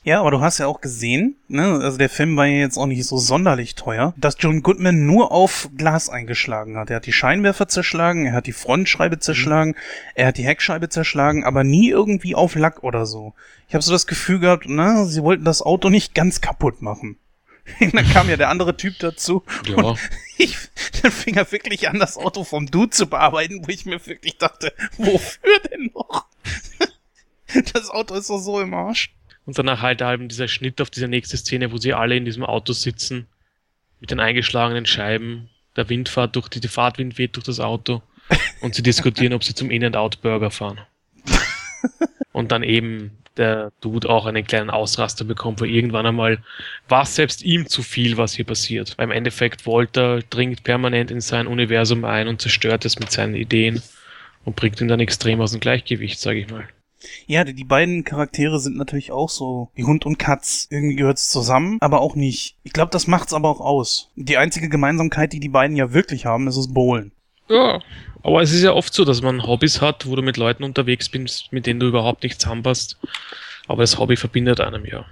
Ja, aber du hast ja auch gesehen, ne, also der Film war ja jetzt auch nicht so sonderlich teuer, dass John Goodman nur auf Glas eingeschlagen hat. Er hat die Scheinwerfer zerschlagen, er hat die Frontscheibe zerschlagen, mhm. er hat die Heckscheibe zerschlagen, aber nie irgendwie auf Lack oder so. Ich habe so das Gefühl gehabt, na, sie wollten das Auto nicht ganz kaputt machen. (laughs) dann kam ja der andere Typ dazu. Ja. Und (laughs) ich, dann fing er wirklich an, das Auto vom Dude zu bearbeiten, wo ich mir wirklich dachte, wofür denn noch? (laughs) das Auto ist doch so im Arsch. Und danach halt halt dieser Schnitt auf diese nächste Szene, wo sie alle in diesem Auto sitzen, mit den eingeschlagenen Scheiben, der Wind fährt durch die, die Fahrtwind weht durch das Auto (laughs) und sie diskutieren, ob sie zum In-and-Out-Burger fahren. (laughs) Und dann eben der Dude auch einen kleinen Ausraster bekommt, wo irgendwann einmal war selbst ihm zu viel, was hier passiert. Weil im Endeffekt Walter dringt permanent in sein Universum ein und zerstört es mit seinen Ideen und bringt ihn dann extrem aus dem Gleichgewicht, sage ich mal. Ja, die beiden Charaktere sind natürlich auch so wie Hund und Katz. Irgendwie gehört's zusammen, aber auch nicht. Ich glaube, das macht's aber auch aus. Die einzige Gemeinsamkeit, die die beiden ja wirklich haben, ist das Bowlen. Ja, aber es ist ja oft so, dass man Hobbys hat, wo du mit Leuten unterwegs bist, mit denen du überhaupt nicht zusammenpasst. Aber das Hobby verbindet einem ja.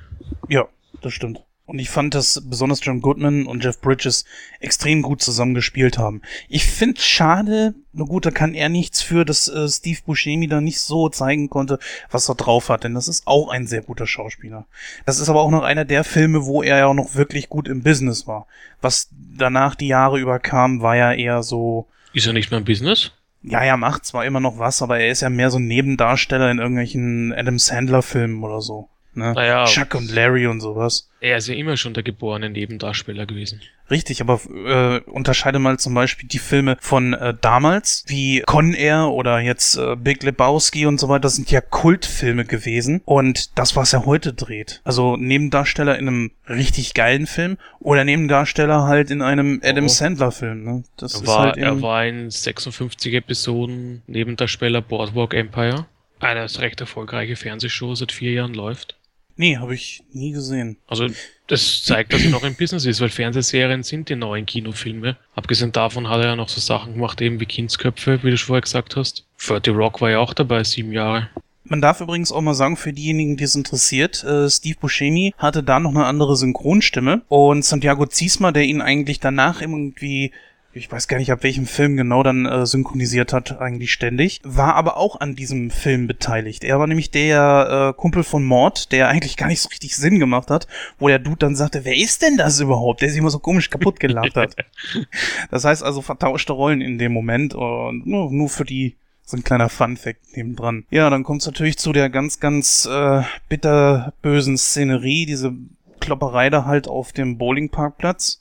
Ja, das stimmt. Und ich fand, dass besonders John Goodman und Jeff Bridges extrem gut zusammengespielt haben. Ich finde schade, nur gut, da kann er nichts für, dass äh, Steve Buscemi da nicht so zeigen konnte, was er drauf hat, denn das ist auch ein sehr guter Schauspieler. Das ist aber auch noch einer der Filme, wo er ja auch noch wirklich gut im Business war. Was danach die Jahre über kam, war ja eher so. Ist er nicht mehr im Business? Ja, er macht zwar immer noch was, aber er ist ja mehr so ein Nebendarsteller in irgendwelchen Adam Sandler-Filmen oder so. Ne? Naja, Chuck und Larry und sowas. Er ist ja immer schon der geborene Nebendarsteller gewesen. Richtig, aber äh, unterscheide mal zum Beispiel die Filme von äh, damals, wie Con Air oder jetzt äh, Big Lebowski und so weiter, das sind ja Kultfilme gewesen und das, was er heute dreht. Also Nebendarsteller in einem richtig geilen Film oder Nebendarsteller halt in einem Adam oh. Sandler Film. Ne? Das er, war, halt er war in 56 Episoden Nebendarsteller Boardwalk Empire. Eine recht erfolgreiche Fernsehshow seit vier Jahren läuft. Nee, habe ich nie gesehen. Also das zeigt, dass er noch im Business ist, weil Fernsehserien sind die neuen Kinofilme. Abgesehen davon hat er ja noch so Sachen gemacht, eben wie Kindsköpfe, wie du schon vorher gesagt hast. 30 Rock war ja auch dabei, sieben Jahre. Man darf übrigens auch mal sagen, für diejenigen, die es interessiert, äh, Steve Buscemi hatte da noch eine andere Synchronstimme und Santiago Ziesma, der ihn eigentlich danach irgendwie ich weiß gar nicht, ab welchem Film genau dann äh, synchronisiert hat, eigentlich ständig, war aber auch an diesem Film beteiligt. Er war nämlich der äh, Kumpel von Mord, der eigentlich gar nicht so richtig Sinn gemacht hat, wo der Dude dann sagte, wer ist denn das überhaupt? Der sich immer so komisch kaputt gelacht hat. (laughs) das heißt also vertauschte Rollen in dem Moment und nur, nur für die so ein kleiner Fun-Fact nebendran. Ja, dann kommt es natürlich zu der ganz, ganz äh, bitterbösen Szenerie, diese Klopperei da halt auf dem Bowlingparkplatz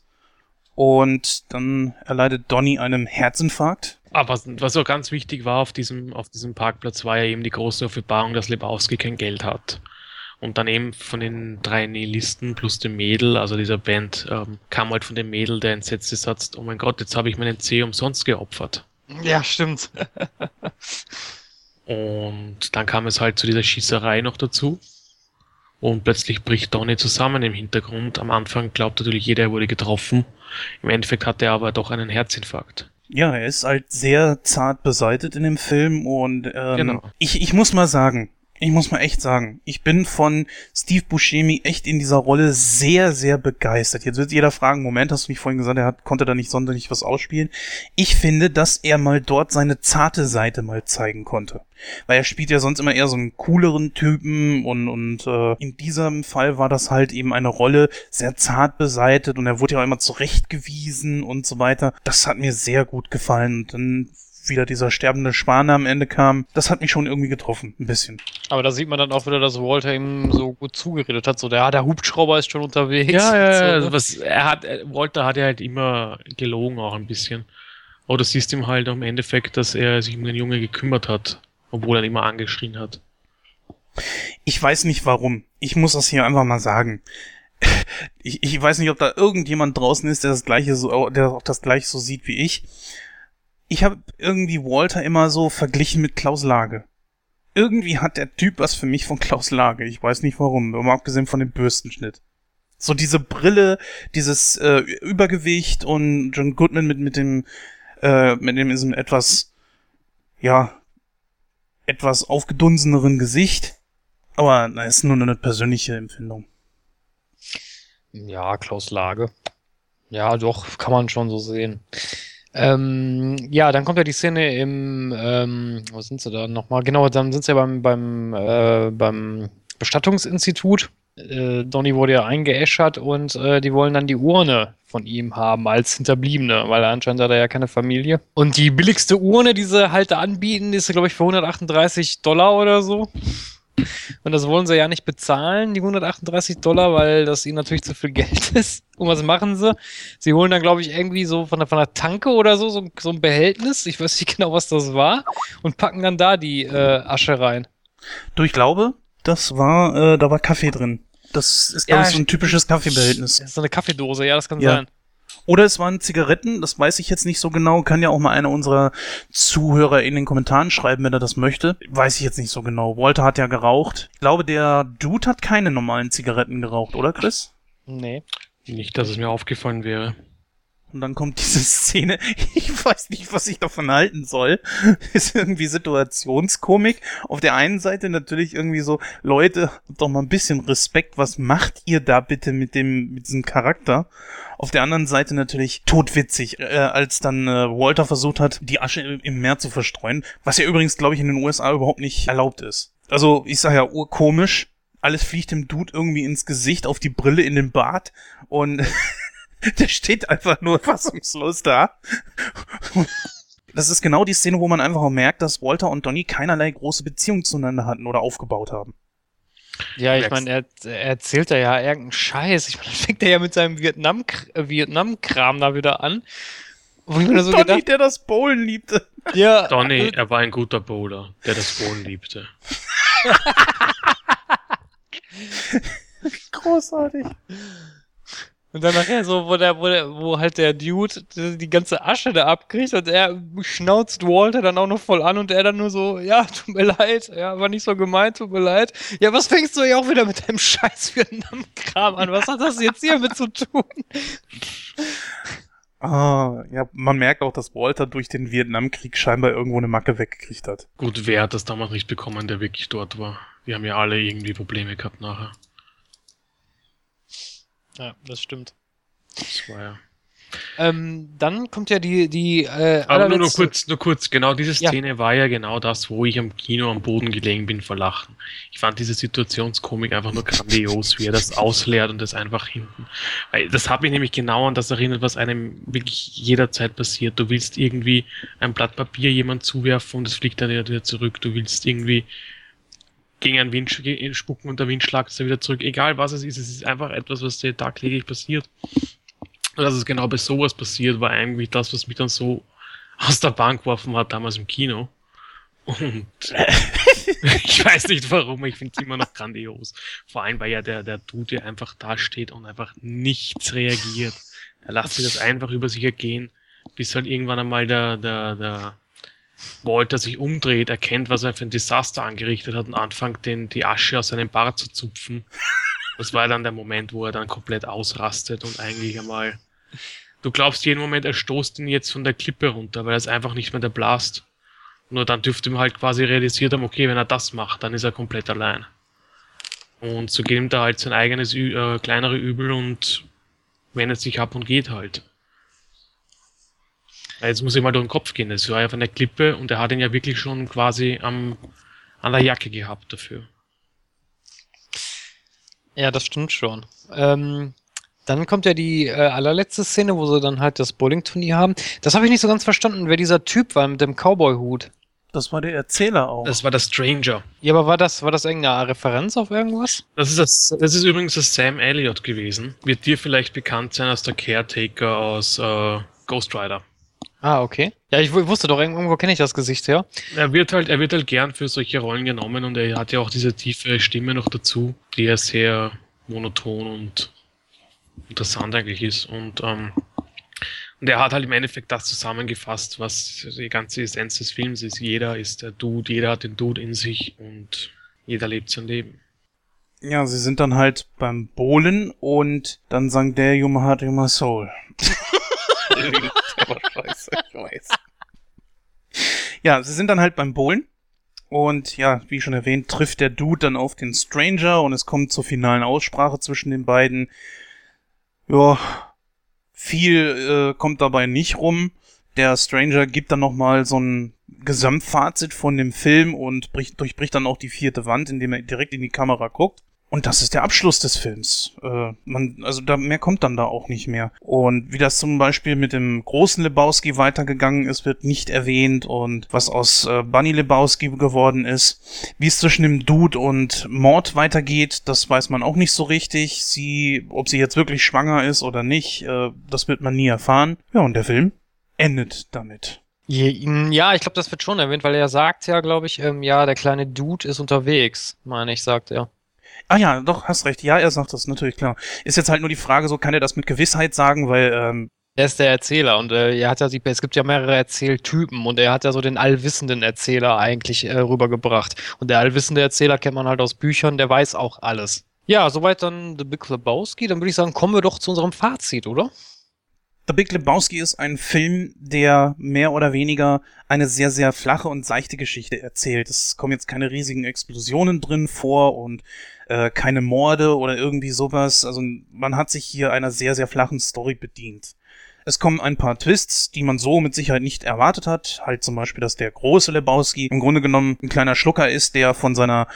und dann erleidet Donny einen Herzinfarkt. Aber was auch ganz wichtig war auf diesem, auf diesem Parkplatz, war ja eben die große Offenbarung, dass Lebowski kein Geld hat. Und dann eben von den drei Nihilisten plus dem Mädel, also dieser Band, ähm, kam halt von dem Mädel der entsetzte Satz, oh mein Gott, jetzt habe ich meinen C umsonst geopfert. Ja, stimmt. und dann kam es halt zu dieser Schießerei noch dazu. Und plötzlich bricht Donny zusammen im Hintergrund. Am Anfang glaubt natürlich jeder, er wurde getroffen. Im Endeffekt hat er aber doch einen Herzinfarkt. Ja, er ist halt sehr zart beseitet in dem Film und ähm, genau. ich, ich muss mal sagen, ich muss mal echt sagen, ich bin von Steve Buscemi echt in dieser Rolle sehr, sehr begeistert. Jetzt wird jeder fragen, Moment, hast du nicht vorhin gesagt, er hat, konnte da nicht sonderlich was ausspielen. Ich finde, dass er mal dort seine zarte Seite mal zeigen konnte. Weil er spielt ja sonst immer eher so einen cooleren Typen und, und äh, in diesem Fall war das halt eben eine Rolle sehr zart beseitet und er wurde ja auch immer zurechtgewiesen und so weiter. Das hat mir sehr gut gefallen. Und dann wieder dieser sterbende Schwan am Ende kam, das hat mich schon irgendwie getroffen, ein bisschen. Aber da sieht man dann auch wieder, dass Walter ihm so gut zugeredet hat, so der, der Hubschrauber ist schon unterwegs. Ja, ja, so, ja. ne? Was, er hat, Walter hat ja halt immer gelogen auch ein bisschen. Aber du siehst ihm halt im Endeffekt, dass er sich um den Junge gekümmert hat, obwohl er ihn immer angeschrien hat. Ich weiß nicht warum. Ich muss das hier einfach mal sagen. (laughs) Ich, ich weiß nicht, ob da irgendjemand draußen ist, der das gleiche so, der auch das gleiche so sieht wie ich ich habe irgendwie Walter immer so verglichen mit Klaus Lage. Irgendwie hat der Typ was für mich von Klaus Lage. Ich weiß nicht warum, aber abgesehen von dem Bürstenschnitt. So diese Brille, dieses äh, Übergewicht und John Goodman mit mit dem äh, mit dem diesem etwas ja etwas aufgedunseneren Gesicht. Aber na, ist nur eine persönliche Empfindung. Ja, Klaus Lage. Ja, doch, kann man schon so sehen. Ähm, ja, dann kommt ja die Szene im, ähm, wo sind sie da nochmal? Genau, dann sind sie ja beim, beim, äh, beim Bestattungsinstitut. Äh, Donny wurde ja eingeäschert und äh, die wollen dann die Urne von ihm haben als Hinterbliebene, weil anscheinend hat er ja keine Familie. Und die billigste Urne, die sie halt da anbieten, ist, glaube ich, für 138 Dollar oder so. Und das wollen sie ja nicht bezahlen, die 138 Dollar, weil das ihnen natürlich zu viel Geld (laughs) ist. Und was machen sie? Sie holen dann, glaube ich, irgendwie so von der, von der Tanke oder so, so, so ein Behältnis, ich weiß nicht (laughs) genau, was das war, und packen dann da die äh, Asche rein. Du, ich glaube, das war, äh, da war Kaffee drin. Das ist, glaube Ja, ich, so ein typisches Kaffeebehältnis. Das ist so eine Kaffeedose, ja, das kann Ja. sein. Oder es waren Zigaretten, das weiß ich jetzt nicht so genau. Kann ja auch mal einer unserer Zuhörer in den Kommentaren schreiben, wenn er das möchte. Weiß ich jetzt nicht so genau. Walter hat ja geraucht. Ich glaube, der Dude hat keine normalen Zigaretten geraucht, oder Chris? Nee. Nicht, dass es mir aufgefallen wäre. Und dann kommt diese (laughs) Szene. Ich weiß nicht, was ich davon halten soll. (laughs) Ist irgendwie Situationskomik. Auf der einen Seite natürlich irgendwie so, Leute, doch mal ein bisschen Respekt. Was macht ihr da bitte mit dem, mit diesem Charakter? Auf der anderen Seite natürlich todwitzig, äh, als dann äh, Walter versucht hat, die Asche im- im Meer zu verstreuen. Was ja übrigens, glaube ich, in den USA überhaupt nicht erlaubt ist. Also, ich sag ja, urkomisch. Alles fliegt dem Dude irgendwie ins Gesicht, auf die Brille, in den Bart. Und (laughs) (laughs) der steht einfach nur fassungslos da. Das ist genau die Szene, wo man einfach auch merkt, dass Walter und Donny keinerlei große Beziehung zueinander hatten oder aufgebaut haben. Ja, ich meine, er, er erzählt da ja irgendeinen Scheiß. Ich meine, dann fängt er ja mit seinem Vietnam- äh, Vietnam-Kram da wieder an. Wo ich mir so Donny, gedacht, der das Bowlen liebte. ja, Donny, er war ein guter Bowler, der das Bowlen liebte. (laughs) Großartig. Und dann nachher so, wo, der, wo, der, wo halt der Dude die ganze Asche da abkriegt und er schnauzt Walter dann auch noch voll an und er dann nur so, ja, tut mir leid, ja, war nicht so gemeint, tut mir leid. Ja, was fängst du ja auch wieder mit deinem scheiß Vietnam-Kram an? Was hat das jetzt hiermit zu tun? Ah, ja, man merkt auch, dass Walter durch den Vietnamkrieg scheinbar irgendwo eine Macke weggekriegt hat. Gut, wer hat das damals nicht bekommen, der wirklich dort war? Wir haben ja alle irgendwie Probleme gehabt nachher. Ja, das stimmt. Das war ja. Ähm, dann kommt ja die, die äh, Aber nur, nur allerletzte- kurz, nur kurz, genau diese Ja. Szene war ja genau das, wo ich am Kino am Boden gelegen bin vor Lachen. Ich fand diese Situationskomik einfach nur grandios, wie er das ausleert und das einfach hinten. Weil das hat mich nämlich genau an das erinnert, was einem wirklich jederzeit passiert. Du willst irgendwie ein Blatt Papier jemand zuwerfen und es fliegt dann wieder zurück. Du willst irgendwie gegen einen Wind spucken und der Wind schlagt es dann wieder zurück. Egal was es ist, es ist einfach etwas, was dir tagtäglich passiert. Und dass es genau bei sowas passiert, war eigentlich das, was mich dann so aus der Bank geworfen hat, damals im Kino. Und (laughs) ich weiß nicht warum, ich finde es immer noch grandios. Vor allem, weil ja der, der Dude einfach da steht und einfach nichts reagiert. Er lässt sich das einfach über sich ergehen, bis halt irgendwann einmal der, der, der Walter sich umdreht, erkennt, was er für ein Desaster angerichtet hat und anfängt, den, die Asche aus seinem Bart zu zupfen. Das war dann der Moment, wo er dann komplett ausrastet und eigentlich einmal. Du glaubst jeden Moment, er stoßt ihn jetzt von der Klippe runter, weil er ist einfach nicht mehr der Blast. Nur dann dürfte man halt quasi realisiert haben, okay, wenn er das macht, dann ist er komplett allein. Und so geht ihm da halt sein eigenes äh, kleinere Übel und wendet sich ab und geht halt. Jetzt muss ich mal durch den Kopf gehen. Das war einfach eine Klippe und er hat ihn ja wirklich schon quasi am, an der Jacke gehabt dafür. Ja, das stimmt schon. Ähm, dann kommt ja die äh, allerletzte Szene, wo sie dann halt das Bowling-Turnier haben. Das habe ich nicht so ganz verstanden, wer dieser Typ war mit dem Cowboy-Hut. Das war der Erzähler auch. Das war der Stranger. Ja, aber war das, war das irgendeine Referenz auf irgendwas? Das ist, das, das ist übrigens das Sam Elliott gewesen. Wird dir vielleicht bekannt sein als der Caretaker aus äh, Ghost Rider. Ah, okay. Ja, ich wusste doch, irgendwo kenne ich das Gesicht, ja. Er wird halt, er wird halt gern für solche Rollen genommen und er hat ja auch diese tiefe Stimme noch dazu, die ja sehr monoton und interessant eigentlich ist. Und, ähm, und er hat halt im Endeffekt das zusammengefasst, was die ganze Essenz des Films ist. Jeder ist der Dude, jeder hat den Dude in sich und jeder lebt sein Leben. Ja, sie sind dann halt beim Bowlen und dann sang der You My Heart, You My Soul. (laughs) scheiße, ich weiß. Ja, sie sind dann halt beim Bowlen. Und ja, wie schon erwähnt, trifft der Dude dann auf den Stranger und es kommt zur finalen Aussprache zwischen den beiden. Ja, viel äh, kommt dabei nicht rum. Der Stranger gibt dann nochmal so ein Gesamtfazit von dem Film und bricht, durchbricht dann auch die vierte Wand, indem er direkt in die Kamera guckt. Und das ist der Abschluss des Films. Äh, man, also da mehr kommt dann da auch nicht mehr. Und wie das zum Beispiel mit dem großen Lebowski weitergegangen ist, wird nicht erwähnt. Und was aus äh, Bunny Lebowski geworden ist, wie es zwischen dem Dude und Mord weitergeht, das weiß man auch nicht so richtig. Sie, ob sie jetzt wirklich schwanger ist oder nicht, äh, das wird man nie erfahren. Ja, und der Film endet damit. Ja, ich glaube, das wird schon erwähnt, weil er sagt ja, glaube ich, ähm, ja, der kleine Dude ist unterwegs, meine ich, sagt er. Ah ja, doch, hast recht. Ja, er sagt das, natürlich, klar. Ist jetzt halt nur die Frage, so kann er das mit Gewissheit sagen, weil, ähm, er ist der Erzähler und äh, er hat ja, es gibt ja mehrere Erzähltypen und er hat ja so den allwissenden Erzähler eigentlich äh, rübergebracht. Und der allwissende Erzähler kennt man halt aus Büchern, der weiß auch alles. Ja, soweit dann The Big Lebowski. Dann würde ich sagen, kommen wir doch zu unserem Fazit, oder? The Big Lebowski ist ein Film, der mehr oder weniger eine sehr, sehr flache und seichte Geschichte erzählt. Es kommen jetzt keine riesigen Explosionen drin vor und äh, keine Morde oder irgendwie sowas. Also man hat sich hier einer sehr, sehr flachen Story bedient. Es kommen ein paar Twists, die man so mit Sicherheit nicht erwartet hat. Halt zum Beispiel, dass der große Lebowski im Grunde genommen ein kleiner Schlucker ist, der von seiner,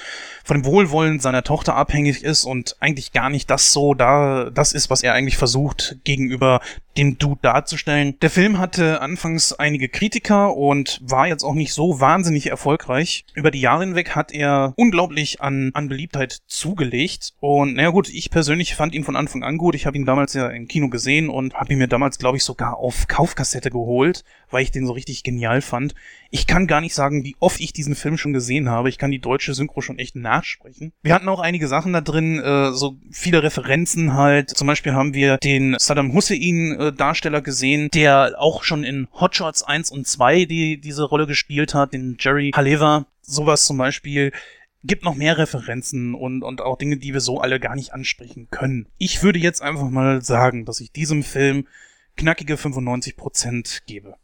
von dem Wohlwollen seiner Tochter abhängig ist und eigentlich gar nicht das so da, das ist, was er eigentlich versucht, gegenüber den Dude darzustellen. Der Film hatte anfangs einige Kritiker und war jetzt auch nicht so wahnsinnig erfolgreich. Über die Jahre hinweg hat er unglaublich an, an Beliebtheit zugelegt. Und naja gut, ich persönlich fand ihn von Anfang an gut. Ich habe ihn damals ja im Kino gesehen und habe ihn mir damals, glaube ich, sogar auf Kaufkassette geholt, weil ich den so richtig genial fand. Ich kann gar nicht sagen, wie oft ich diesen Film schon gesehen habe. Ich kann die deutsche Synchro schon echt nachsprechen. Wir hatten auch einige Sachen da drin, äh, so viele Referenzen halt. Zum Beispiel haben wir den Saddam Hussein äh, Darsteller gesehen, der auch schon in Hotshots 1 und 2 die, diese Rolle gespielt hat, den Jerry Haleva. Sowas zum Beispiel gibt noch mehr Referenzen und, und auch Dinge, die wir so alle gar nicht ansprechen können. Ich würde jetzt einfach mal sagen, dass ich diesem Film knackige 95% gebe.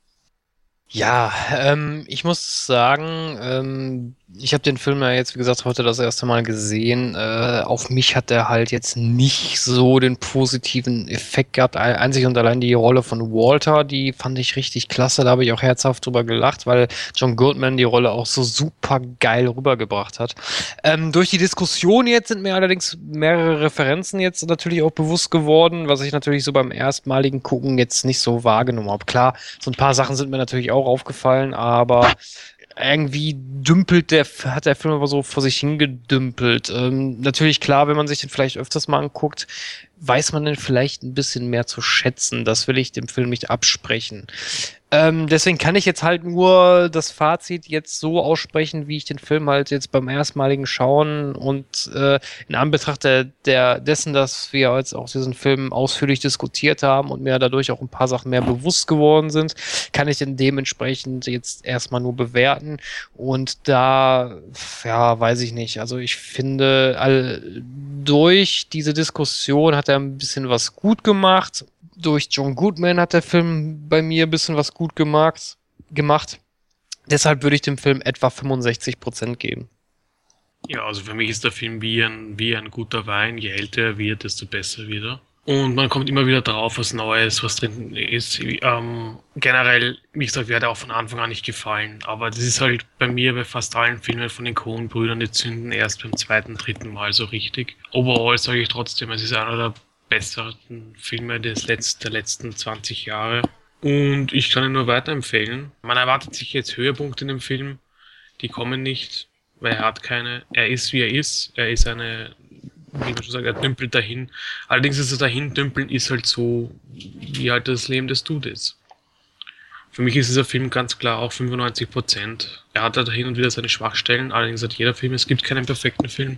Ja, ähm, ich muss sagen, ähm, ich habe den Film ja jetzt, wie gesagt, heute das erste Mal gesehen. Äh, auf mich hat er halt jetzt nicht so den positiven Effekt gehabt. Einzig und allein die Rolle von Walter, die fand ich richtig klasse. Da habe ich auch herzhaft drüber gelacht, weil John Goodman die Rolle auch so super geil rübergebracht hat. Ähm, durch die Diskussion jetzt sind mir allerdings mehrere Referenzen jetzt natürlich auch bewusst geworden, was ich natürlich so beim erstmaligen Gucken jetzt nicht so wahrgenommen habe. Klar, so ein paar Sachen sind mir natürlich auch aufgefallen, aber irgendwie dümpelt der, hat der Film aber so vor sich hingedümpelt. Ähm, natürlich klar, wenn man sich den vielleicht öfters mal anguckt, weiß man den vielleicht ein bisschen mehr zu schätzen. Das will ich dem Film nicht absprechen. Ähm, deswegen kann ich jetzt halt nur das Fazit jetzt so aussprechen, wie ich den Film halt jetzt beim erstmaligen Schauen und äh, in Anbetracht der, der, dessen, dass wir jetzt auch diesen Film ausführlich diskutiert haben und mir dadurch auch ein paar Sachen mehr bewusst geworden sind, kann ich den dementsprechend jetzt erstmal nur bewerten. Und da, ja, weiß ich nicht. Also ich finde, all, durch diese Diskussion hat er ein bisschen was gut gemacht durch John Goodman hat der Film bei mir ein bisschen was gut gemacht. gemacht. Deshalb würde ich dem Film etwa 65% geben. Ja, also für mich ist der Film wie ein, wie ein guter Wein. Je älter er wird, desto besser wieder. Und man kommt immer wieder drauf, was Neues, was drin ist. Ähm, generell, wie gesagt, mir hat er auch von Anfang an nicht gefallen. Aber das ist halt bei mir bei fast allen Filmen von den Coen-Brüdern, die zünden erst beim zweiten, dritten Mal so richtig. Overall sage ich trotzdem, es ist einer der besseren Filme des Letz der letzten 20 Jahre. Und ich kann ihn nur weiterempfehlen. Man erwartet sich jetzt Höhepunkte in dem Film. Die kommen nicht, weil er hat keine. Er ist, wie er ist. Er ist eine wie man schon sagt, er dümpelt dahin. Allerdings ist das dahin dümpeln ist halt so, wie halt das Leben des Dudes. Für mich ist dieser Film ganz klar auch 95 Prozent. Er hat halt hin und wieder seine Schwachstellen, allerdings hat jeder Film, es gibt keinen perfekten Film.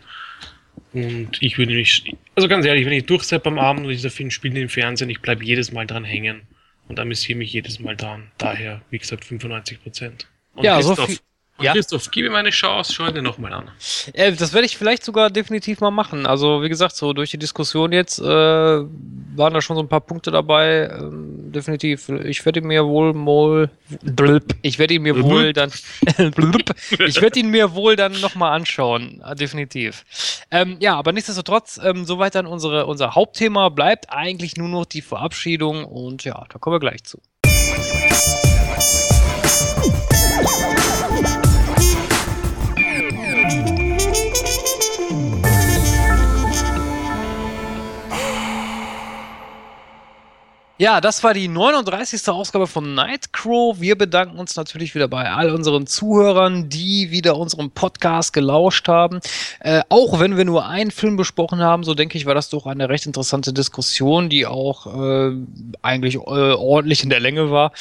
Und ich würde nicht, also ganz ehrlich, wenn ich durchseppe am Abend und dieser Film spielt im Fernsehen, ich bleibe jedes Mal dran hängen und amüsiere mich jedes Mal dran. Daher, wie gesagt, 95 Prozent. Ja, so viel, und ja. Christoph, gib mir meine Chance, schau dir nochmal an. Äh, das werde ich vielleicht sogar definitiv mal machen. Also, wie gesagt, so durch die Diskussion jetzt äh, waren da schon so ein paar Punkte dabei. Ähm, definitiv. Ich werde ihn mir wohl mal. (laughs) Ich werde ihn mir wohl dann. ich werde ihn mir wohl dann nochmal anschauen. Ah, definitiv. Ähm, ja, aber nichtsdestotrotz, ähm, soweit dann unsere, unser Hauptthema bleibt eigentlich nur noch die Verabschiedung und ja, da kommen wir gleich zu. Ja, das war die 39. Ausgabe von Nightcrow. Wir bedanken uns natürlich wieder bei all unseren Zuhörern, die wieder unserem Podcast gelauscht haben. Äh, auch wenn wir nur einen Film besprochen haben, so denke ich, war das doch eine recht interessante Diskussion, die auch äh, eigentlich äh, ordentlich in der Länge war.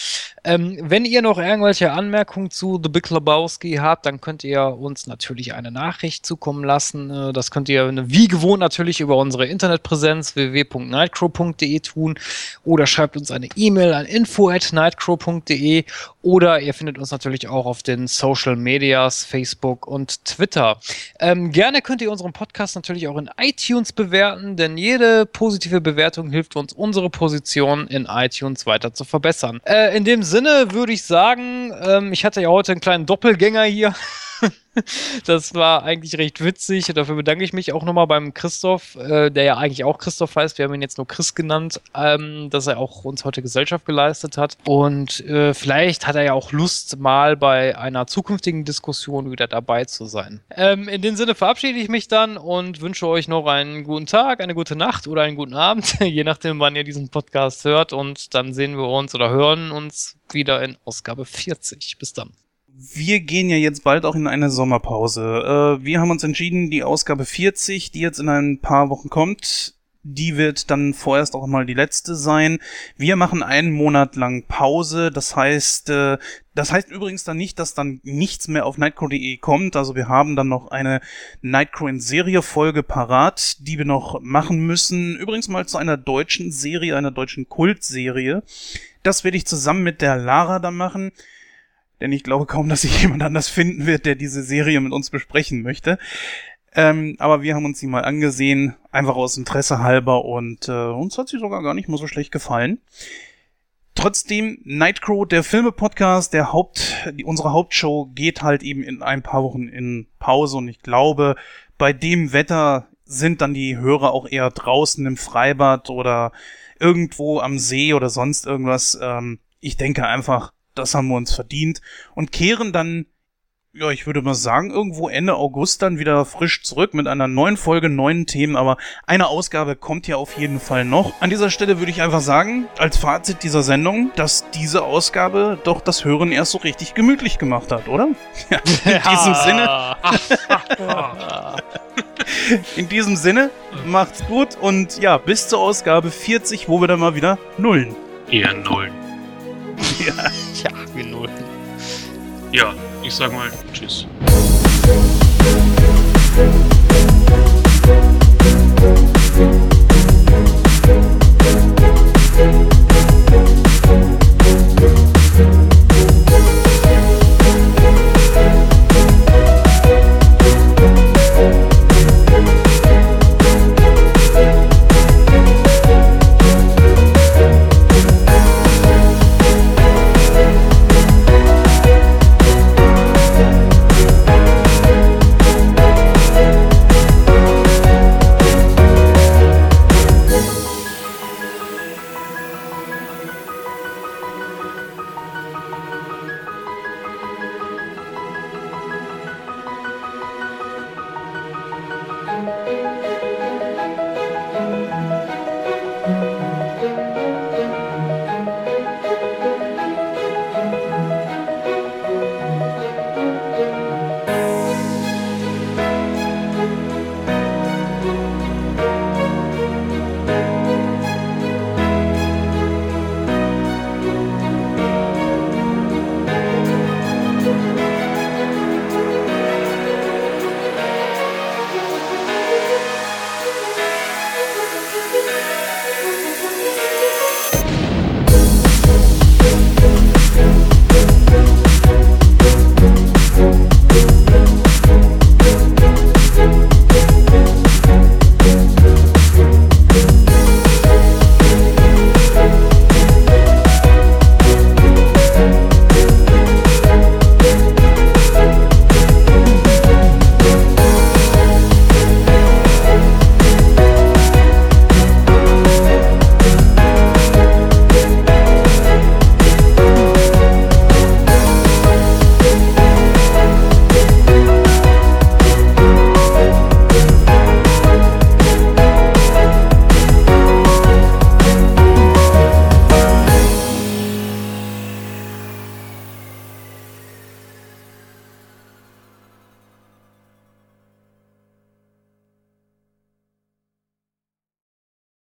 Ähm, wenn ihr noch irgendwelche Anmerkungen zu The Big Lebowski habt, dann könnt ihr uns natürlich eine Nachricht zukommen lassen. Äh, das könnt ihr wie gewohnt natürlich über unsere Internetpräsenz www.nightcrow.de tun oder schreibt uns eine E-Mail an info@nightcrow.de oder ihr findet uns natürlich auch auf den Social Medias, Facebook und Twitter. Ähm, gerne könnt ihr unseren Podcast natürlich auch in iTunes bewerten, denn jede positive Bewertung hilft uns, unsere Position in iTunes weiter zu verbessern. Äh, in dem Sinne würde ich sagen, ähm, ich hatte ja heute einen kleinen Doppelgänger hier. (laughs) (laughs) das war eigentlich recht witzig. Dafür bedanke ich mich auch nochmal beim Christoph, äh, der ja eigentlich auch Christoph heißt. Wir haben ihn jetzt nur Chris genannt, ähm, dass er auch uns heute Gesellschaft geleistet hat. Und äh, vielleicht hat er ja auch Lust, mal bei einer zukünftigen Diskussion wieder dabei zu sein. Ähm, in dem Sinne verabschiede ich mich dann und wünsche euch noch einen guten Tag, eine gute Nacht oder einen guten Abend, (laughs) je nachdem, wann ihr diesen Podcast hört. Und dann sehen wir uns oder hören uns wieder in Ausgabe 40. Bis dann wir gehen ja jetzt bald auch in eine Sommerpause. Äh, wir haben uns entschieden, die Ausgabe 40, die jetzt in ein paar Wochen kommt, die wird dann vorerst auch mal die letzte sein. Wir machen einen Monat lang Pause. Das heißt, äh, das heißt übrigens dann nicht, dass dann nichts mehr auf nightcrow.de kommt. Also wir haben dann noch eine Nightcrow in Serie Folge parat, die wir noch machen müssen. Übrigens mal zu einer deutschen Serie, einer deutschen Kultserie. Das werde ich zusammen mit der Lara dann machen denn ich glaube kaum, dass sich (laughs) jemand anders finden wird, der diese Serie mit uns besprechen möchte. Ähm, aber wir haben uns sie mal angesehen, einfach aus Interesse halber und äh, uns hat sie sogar gar nicht mal so schlecht gefallen. Trotzdem, Nightcrow, der Filme-Podcast, der Haupt, die, unsere Hauptshow geht halt eben in ein paar Wochen in Pause und ich glaube, bei dem Wetter sind dann die Hörer auch eher draußen im Freibad oder irgendwo am See oder sonst irgendwas. Ähm, ich denke einfach, das haben wir uns verdient und kehren dann, ja, ich würde mal sagen, irgendwo Ende August dann wieder frisch zurück mit einer neuen Folge, neuen Themen, aber eine Ausgabe kommt ja auf jeden Fall noch. An dieser Stelle würde ich einfach sagen, als Fazit dieser Sendung, dass diese Ausgabe doch das Hören erst so richtig gemütlich gemacht hat, oder? Ja, in (laughs) diesem Sinne. (laughs) in diesem Sinne, macht's gut und ja, bis zur Ausgabe 40, wo wir dann mal wieder nullen. Eher nullen. (laughs) ja. ja, wir null. Ja, ich sag mal Tschüss. Thank you.